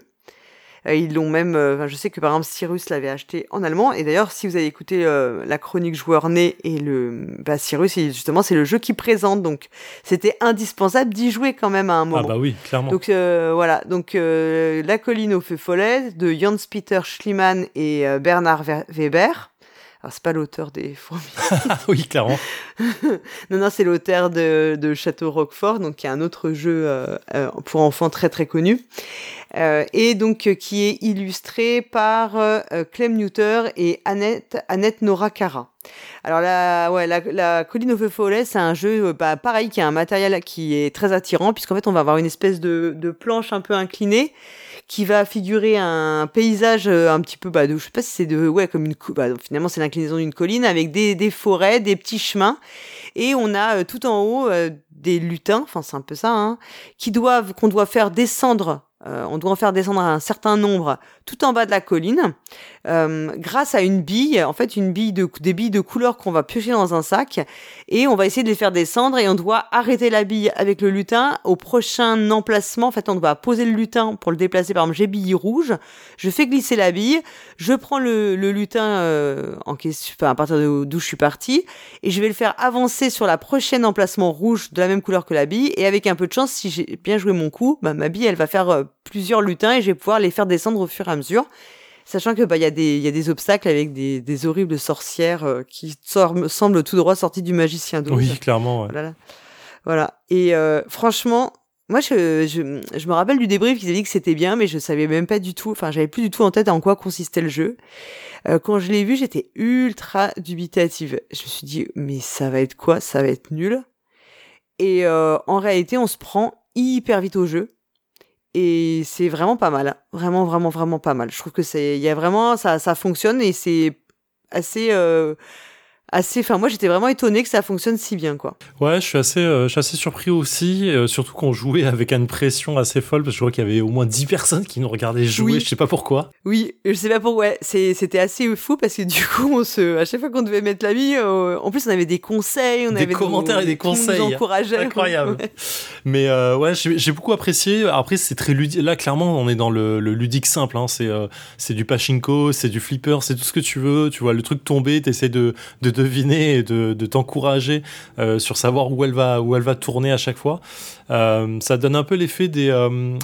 Euh, ils l'ont même, euh, enfin, je sais que par exemple Cyrus l'avait acheté en allemand, et d'ailleurs si vous avez écouté euh, la chronique joueur né et le, bah, Cyrus, justement c'est le jeu qui présente, donc c'était indispensable d'y jouer quand même à un moment. Ah, bah oui, clairement. Donc euh, voilà, donc euh, La colline au feu follet de Jans-Peter Schliemann et Bernard Weber. Alors c'est pas l'auteur des fourmis. Oui, clairement. non non, c'est l'auteur de, de Château Roquefort, donc qui est un autre jeu euh, euh, pour enfants très très connu. Euh, et donc euh, qui est illustré par Clem Newter et Annette, Annette Nora Cara. Alors la, ouais, la, la colline au feu follet, c'est un jeu bah, pareil qui a un matériel qui est très attirant puisqu'en fait on va avoir une espèce de, de planche un peu inclinée qui va figurer un paysage euh, un petit peu, bah, de, je sais pas si c'est de, ouais, comme une, bah, finalement c'est l'inclinaison d'une colline avec des, des forêts, des petits chemins, et on a euh, tout en haut euh, des lutins, enfin c'est un peu ça, hein, qui doivent, qu'on doit faire descendre. on doit en faire descendre un certain nombre tout en bas de la colline, euh, grâce à une bille, en fait une bille de des billes de couleur qu'on va piocher dans un sac, et on va essayer de les faire descendre et on doit arrêter la bille avec le lutin au prochain emplacement. En fait, on doit poser le lutin pour le déplacer. Par exemple, j'ai bille rouge, je fais glisser la bille, je prends le, lutin euh, en question, enfin, à partir d'où je suis parti, et je vais le faire avancer sur la prochaine emplacement rouge de la même couleur que la bille. Et avec un peu de chance, si j'ai bien joué mon coup, bah, ma bille, elle va faire euh, plusieurs lutins et je vais pouvoir les faire descendre au fur et à mesure. Sachant que bah il y a des il y a des obstacles avec des, des horribles sorcières euh, qui sor- semblent tout droit sorties du magicien d'Oz. Oui, clairement. ouais. Voilà. Voilà. Et euh, franchement, moi, je, je, je me rappelle du débrief, ils avaient dit que c'était bien, mais je savais même pas du tout, enfin, j'avais plus du tout en tête en quoi consistait le jeu. Euh, quand je l'ai vu, j'étais ultra dubitative. Je me suis dit, mais ça va être quoi? Ça va être nul. Et euh, en réalité, on se prend hyper vite au jeu. Et c'est vraiment pas mal. Vraiment, vraiment, vraiment pas mal. Je trouve que c'est, il y a vraiment, ça, ça fonctionne et c'est assez, euh, assez, enfin, moi, j'étais vraiment étonnée que ça fonctionne si bien, quoi. Ouais, je suis assez, euh, je suis assez surpris aussi, euh, surtout qu'on jouait avec une pression assez folle, parce que je vois qu'il y avait au moins 10 personnes qui nous regardaient jouer, Oui. je sais pas pourquoi. Oui, je sais pas pourquoi. Ouais, c'était assez fou parce que du coup, on se, à chaque fois qu'on devait mettre la bille, euh, en plus, on avait des conseils, on Des avait commentaires et des qui nous conseils. encourageaient. Incroyable. Ouais. Mais euh, ouais, j'ai beaucoup apprécié. Après, c'est très ludique. Là, clairement, on est dans le, le ludique simple. Hein. C'est euh, c'est du pachinko, c'est du flipper, c'est tout ce que tu veux. Tu vois le truc tomber, t'essaies de, de deviner et de, de t'encourager euh, sur savoir où elle va où elle va tourner à chaque fois. Ça donne un peu l'effet des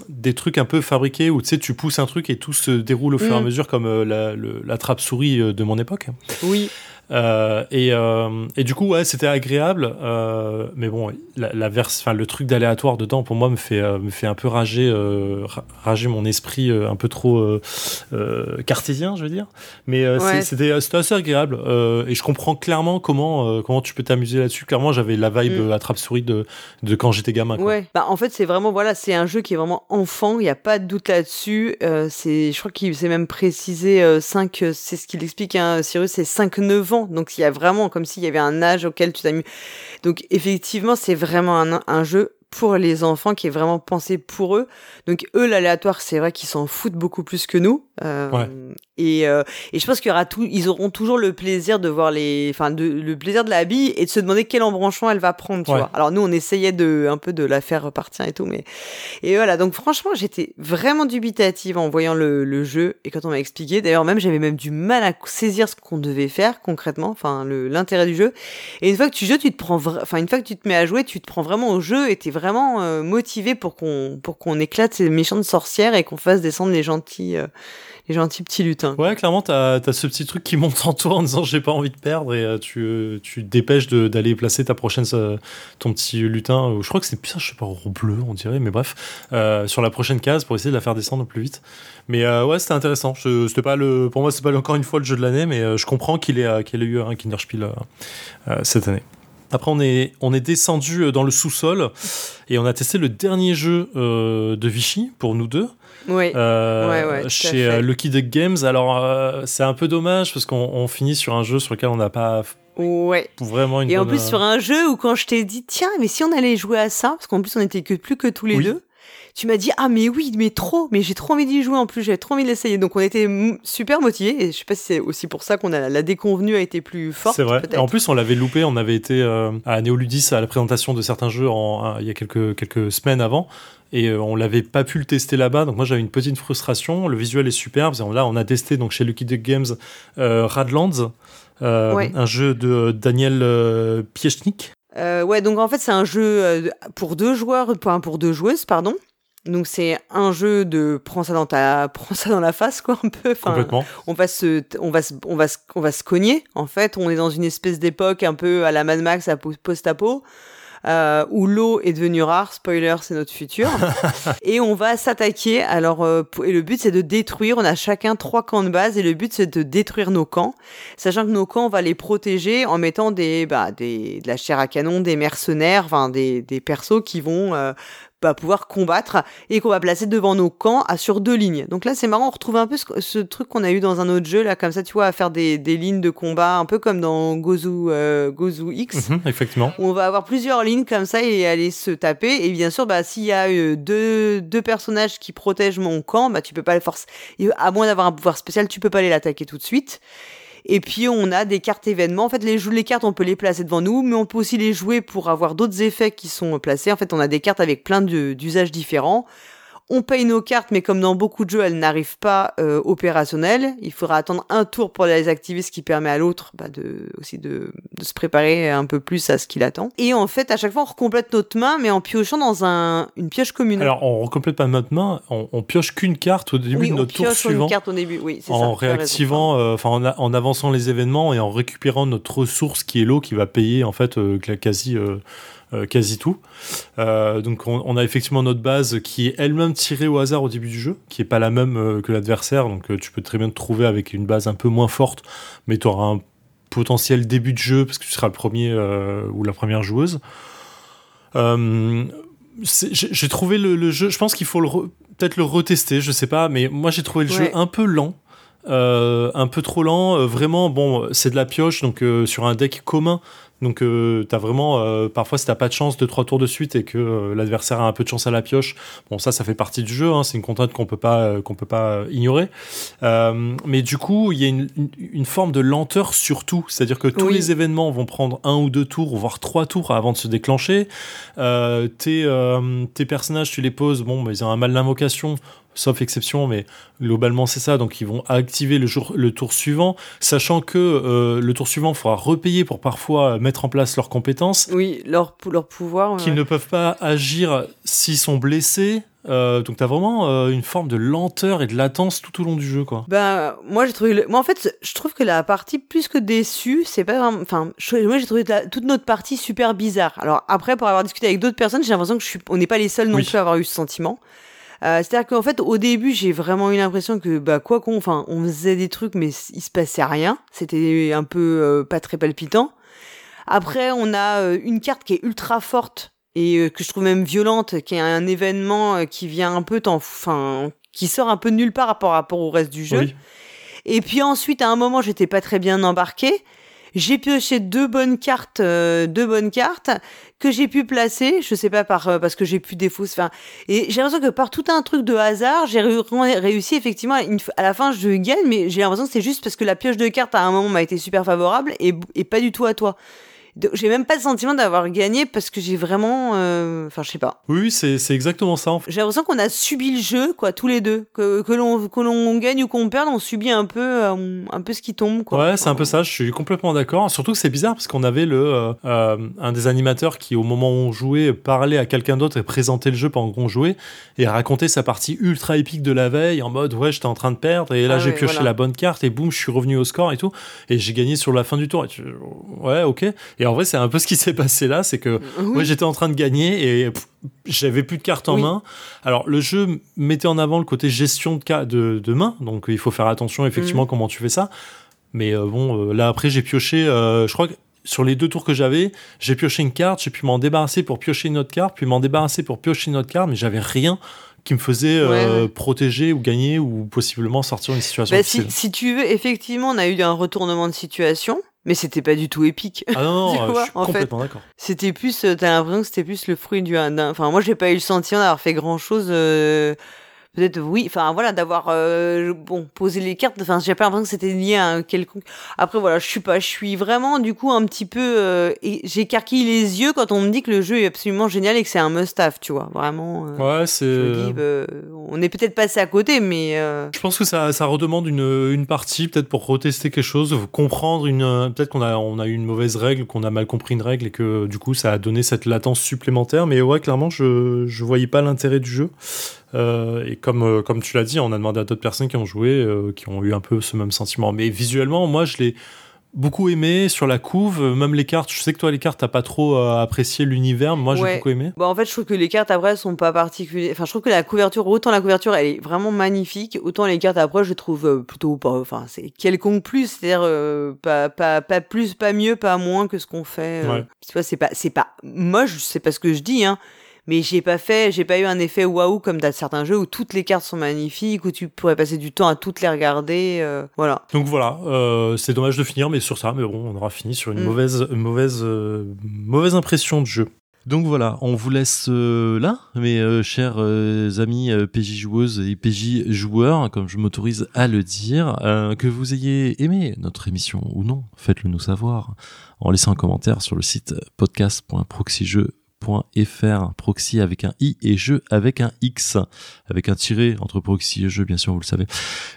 des trucs un peu fabriqués où tu sais tu pousses un truc et tout se déroule au fur et à Mm. mesure comme la, le- la trappe souris de mon époque. Oui. Euh, et, euh, et du coup, ouais, c'était agréable. euh, mais bon, la, la verse, enfin, le truc d'aléatoire dedans, pour moi, me fait, euh, me fait un peu rager, euh, ra- rager mon esprit euh, un peu trop cartésien, je veux dire. Mais euh, Ouais. c'était c'était assez agréable. euh, et je comprends clairement comment, euh, comment tu peux t'amuser là-dessus. Clairement, j'avais la vibe Mm. attrape-souris de, de quand j'étais gamin. quoi. Ouais. Bah, en fait, c'est vraiment, voilà, c'est un jeu qui est vraiment enfant. Il n'y a pas de doute là-dessus. Euh, c'est, je crois qu'il s'est même précisé, euh, 5, euh, c'est ce qu'il explique, hein, Cyrus, c'est 5-9 ans Donc il y a vraiment comme s'il y avait un âge auquel tu t'amuses. Donc effectivement, c'est vraiment un, un jeu pour les enfants qui est vraiment pensé pour eux. Donc eux, l'aléatoire, c'est vrai qu'ils s'en foutent beaucoup plus que nous. Euh, Ouais. Et, euh, et je pense qu'il y aura tout, ils auront toujours le plaisir de voir les, enfin, le plaisir de la bille et de se demander quel embranchement elle va prendre. Tu Ouais. vois. Alors nous, on essayait de un peu de la faire repartir et tout, mais et voilà. Donc franchement, j'étais vraiment dubitative en voyant le, le jeu et quand on m'a expliqué. D'ailleurs, même j'avais même du mal à saisir ce qu'on devait faire concrètement, enfin l'intérêt du jeu. Et une fois que tu joues, tu te prends, enfin une fois que tu te mets à jouer, tu te prends vraiment au jeu et t'es vraiment euh, motivé pour qu'on pour qu'on éclate ces méchantes sorcières et qu'on fasse descendre les gentils euh, les gentils petits lutins. Ouais, clairement, t'as as ce petit truc qui monte en toi en disant j'ai pas envie de perdre et euh, tu, euh, tu dépêches d'aller placer ta prochaine, euh, ton petit lutin. euh, Je crois que c'est plus je sais pas, bleu, on dirait, mais bref, sur la prochaine case pour essayer de la faire descendre plus vite. Mais ouais, c'était intéressant. Je- pas le, pour moi, c'est pas encore une fois le jeu de l'année, mais je comprends qu'il ait, qu'il eu un Kinderspiel cette année. Après, on est, on est descendu dans le sous-sol et on a testé le dernier jeu de Vichy pour nous deux. Oui. Euh, Ouais, chez euh, Lucky Duck Games. Alors, euh, c'est un peu dommage parce qu'on on finit sur un jeu sur lequel on n'a pas Ouais. vraiment une Et en plus sur un jeu où quand je t'ai dit tiens mais si on allait jouer à ça parce qu'en plus on était que plus que tous les Oui. deux tu m'as dit ah mais oui mais trop mais j'ai trop envie d'y jouer en plus j'avais trop envie de l'essayer donc on était super motivés et je sais pas si c'est aussi pour ça qu'on a la déconvenue a été plus forte C'est vrai. Et en plus, on l'avait loupé. On avait été euh, à Néoludis à la présentation de certains jeux en, il y a quelques, quelques semaines avant. Et euh, on l'avait pas pu le tester là-bas. Donc moi, j'avais une petite frustration. Le visuel est superbe. Là, on a testé donc chez Lucky Duck Games euh, Radlands, euh, Ouais. un jeu de Daniel Piechnik. Ouais donc en fait c'est un jeu pour deux joueurs pour deux joueuses pardon donc c'est un jeu de prends ça dans ta prends ça dans la face quoi un peu enfin Complètement. on va se on va se on va se on va se cogner en fait on est dans une espèce d'époque un peu à la Mad Max à po- post-apo euh, où l'eau est devenue rare spoiler c'est notre futur. Et on va s'attaquer alors euh, et le but c'est de détruire on a chacun trois camps de base et le but c'est de détruire nos camps. Sachant que nos camps on va les protéger en mettant des bah des de la chair à canon des mercenaires enfin des des persos qui vont bah, pouvoir combattre et qu'on va placer devant nos camps à sur deux lignes. Donc là, c'est marrant, on retrouve un peu ce, ce truc qu'on a eu dans un autre jeu, là, comme ça, tu vois, à faire des, des lignes de combat, un peu comme dans Gozu, euh, Gozu X. Mhm, effectivement. où On va avoir plusieurs lignes comme ça et aller se taper. Et bien sûr, bah, s'il y a euh, deux, deux personnages qui protègent mon camp, bah, tu peux pas les forcer. À moins d'avoir un pouvoir spécial, tu peux pas aller l'attaquer tout de suite. Et puis on a des cartes événements. En fait, les, les cartes, on peut les placer devant nous, mais on peut aussi les jouer pour avoir d'autres effets qui sont placés. En fait, on a des cartes avec plein d'usages différents. On paye nos cartes, mais comme dans beaucoup de jeux, elles n'arrivent pas euh, opérationnelles. Il faudra attendre un tour pour les activer, ce qui permet à l'autre bah, de, aussi de, de se préparer un peu plus à ce qu'il attend. Et en fait, à chaque fois, on recomplète notre main, mais en piochant dans un, une pioche commune. Alors, on recomplète pas notre main, on, on pioche qu'une carte au début oui, de on notre tour pioche suivant. une carte au début. Oui, c'est en réactivant, euh, enfin en, avançant les événements et en récupérant notre ressource qui est l'eau qui va payer en fait euh, quasi euh, quasi tout. Euh, donc on, on a effectivement notre base qui est elle-même tirée au hasard au début du jeu, qui est pas la même euh, que l'adversaire. Donc euh, tu peux très bien te trouver avec une base un peu moins forte, mais tu auras un potentiel début de jeu parce que tu seras le premier euh, ou la première joueuse. Euh, j'ai trouvé le, le jeu, je pense qu'il faut peut-être le retester, je sais pas, mais moi j'ai trouvé le jeu un peu lent. euh, un peu trop lent, euh, vraiment. Bon, c'est de la pioche, donc euh, sur un deck commun, donc euh, t'as vraiment euh, parfois si t'as pas de chance de trois tours de suite et que euh, l'adversaire a un peu de chance à la pioche, bon ça ça fait partie du jeu, hein, c'est une contrainte qu'on peut pas qu'on peut pas ignorer. Mais du coup il y a une, une, une forme de lenteur surtout, c'est-à-dire que tous Oui. les événements vont prendre un ou deux tours, voire trois tours avant de se déclencher. Tes, tes personnages, tu les poses, bon, bah, ils ont un mal d'invocation, sauf exception, mais globalement c'est ça. Donc ils vont activer le, jour, le tour suivant, sachant que euh, le tour suivant, il faudra repayer pour parfois mettre en place leurs compétences, Oui, leur, leur pouvoir. qu'ils ouais. ne peuvent pas agir s'ils sont blessés. Euh, donc t'as vraiment euh, une forme de lenteur et de latence tout au long du jeu, quoi. Ben, moi j'ai trouvé. le- Moi en fait, je trouve que la partie plus que déçue, c'est pas vraiment. Enfin, je- moi j'ai trouvé la- toute notre partie super bizarre. Alors après, pour avoir discuté avec d'autres personnes, j'ai l'impression que je suis. On n'est pas les seuls non Oui. plus à avoir eu ce sentiment. Euh, C'est-à-dire qu'en fait, au début, j'ai vraiment eu l'impression que, bah, quoi qu'on, enfin, on faisait des trucs, mais il se passait rien. C'était un peu euh, pas très palpitant. Après, on a euh, une carte qui est ultra forte et euh, que je trouve même violente, qui est un événement euh, qui vient un peu, enfin, qui sort un peu de nulle part par rapport au reste du jeu. Oui. Et puis ensuite, à un moment, j'étais pas très bien embarquée. j'ai pioché deux bonnes cartes, euh, deux bonnes cartes que j'ai pu placer. Je sais pas par euh, parce que j'ai pu défausser. Enfin, et j'ai l'impression que par tout un truc de hasard, j'ai réussi effectivement. à la fin, je gagne, mais j'ai l'impression que c'est juste parce que la pioche de cartes à un moment m'a été super favorable et pas du tout à toi j'ai même pas le sentiment d'avoir gagné parce que j'ai vraiment euh, enfin je sais pas. Oui c'est exactement ça en fait. j'ai l'impression qu'on a subi le jeu quoi tous les deux. Que, que l'on gagne ou qu'on perde on subit un peu euh, un peu ce qui tombe quoi. Ouais c'est un peu ça je suis complètement d'accord. Surtout que c'est bizarre parce qu'on avait le euh, un des animateurs qui au moment où on jouait parlait à quelqu'un d'autre et présentait le jeu pendant qu'on jouait et racontait sa partie ultra épique de la veille en mode ouais j'étais en train de perdre et là ah j'ai pioché la bonne carte et boum je suis revenu au score et tout. Et j'ai gagné sur la fin du tour. Ouais ok. Et en vrai, c'est un peu ce qui s'est passé là, c'est que moi j'étais en train de gagner et j'avais plus de cartes en main. Alors le jeu mettait en avant le côté gestion de, de, de main, donc il faut faire attention effectivement mm. comment tu fais ça. Mais euh, bon, euh, là après j'ai pioché, euh, je crois que sur les deux tours que j'avais, j'ai pioché une carte, j'ai pu m'en débarrasser pour piocher une autre carte, puis m'en débarrasser pour piocher une autre carte, mais j'avais rien qui me faisait protéger ou gagner ou possiblement sortir d'une situation bah, si, si, tu veux, effectivement, on a eu un retournement de situation mais c'était pas du tout épique. Ah non, non je suis complètement d'accord. C'était plus, euh, t'as l'impression que c'était plus le fruit du. Enfin, moi, j'ai pas eu le sentiment d'avoir fait grand chose. Euh, peut-être oui, enfin voilà, d'avoir euh, bon posé les cartes. Enfin, j'ai pas l'impression que c'était lié à un quelconque. Après voilà, je suis pas, je suis vraiment du coup un petit peu. Euh, J'écarquille les yeux quand on me dit que le jeu est absolument génial et que c'est un must-have, tu vois, vraiment. ouais, c'est. on est peut-être passé à côté, mais. Je pense que ça, ça redemande une, une partie, peut-être pour retester quelque chose, comprendre une. Peut-être qu'on a, on a eu une mauvaise règle, qu'on a mal compris une règle et que du coup ça a donné cette latence supplémentaire. Mais ouais, clairement, je, je voyais pas l'intérêt du jeu. Euh, et comme, euh, comme tu l'as dit, on a demandé à d'autres personnes qui ont joué, euh, qui ont eu un peu ce même sentiment. Mais visuellement, moi, je l'ai beaucoup aimé sur la couve, même les cartes. Je sais que toi, les cartes, t'as pas trop apprécié l'univers. Moi, j'ai beaucoup aimé. Bon, en fait, je trouve que les cartes après sont pas particulières. Enfin, je trouve que la couverture, autant la couverture, elle est vraiment magnifique, autant les cartes après, je trouve plutôt pas. Enfin, c'est quelconque plus, c'est-à-dire pas, pas, pas plus, pas mieux, pas moins que ce qu'on fait. C'est pas, c'est pas moche, c'est pas ce que je dis, hein mais j'ai pas fait, j'ai pas eu un effet waouh comme dans certains jeux où toutes les cartes sont magnifiques, où tu pourrais passer du temps à toutes les regarder, euh, voilà. Donc voilà, euh, c'est dommage de finir, mais sur ça, mais bon, on aura fini sur une mm. mauvaise, mauvaise, euh, mauvaise impression de jeu. Donc voilà, on vous laisse là, mes chers amis PJ joueuses et PJ joueurs, comme je m'autorise à le dire, que vous ayez aimé notre émission ou non, faites-le nous savoir en laissant un commentaire sur le site podcast.proxyjeux .fr proxy avec un i et jeu avec un x. Avec un tiré entre proxy et jeu bien sûr vous le savez.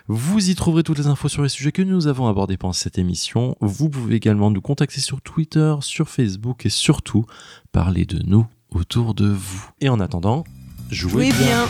Vous y trouverez toutes les infos sur les sujets que nous avons abordés pendant cette émission. Vous pouvez également nous contacter sur Twitter sur Facebook et surtout parler de nous autour de vous. Et en attendant jouez, bien.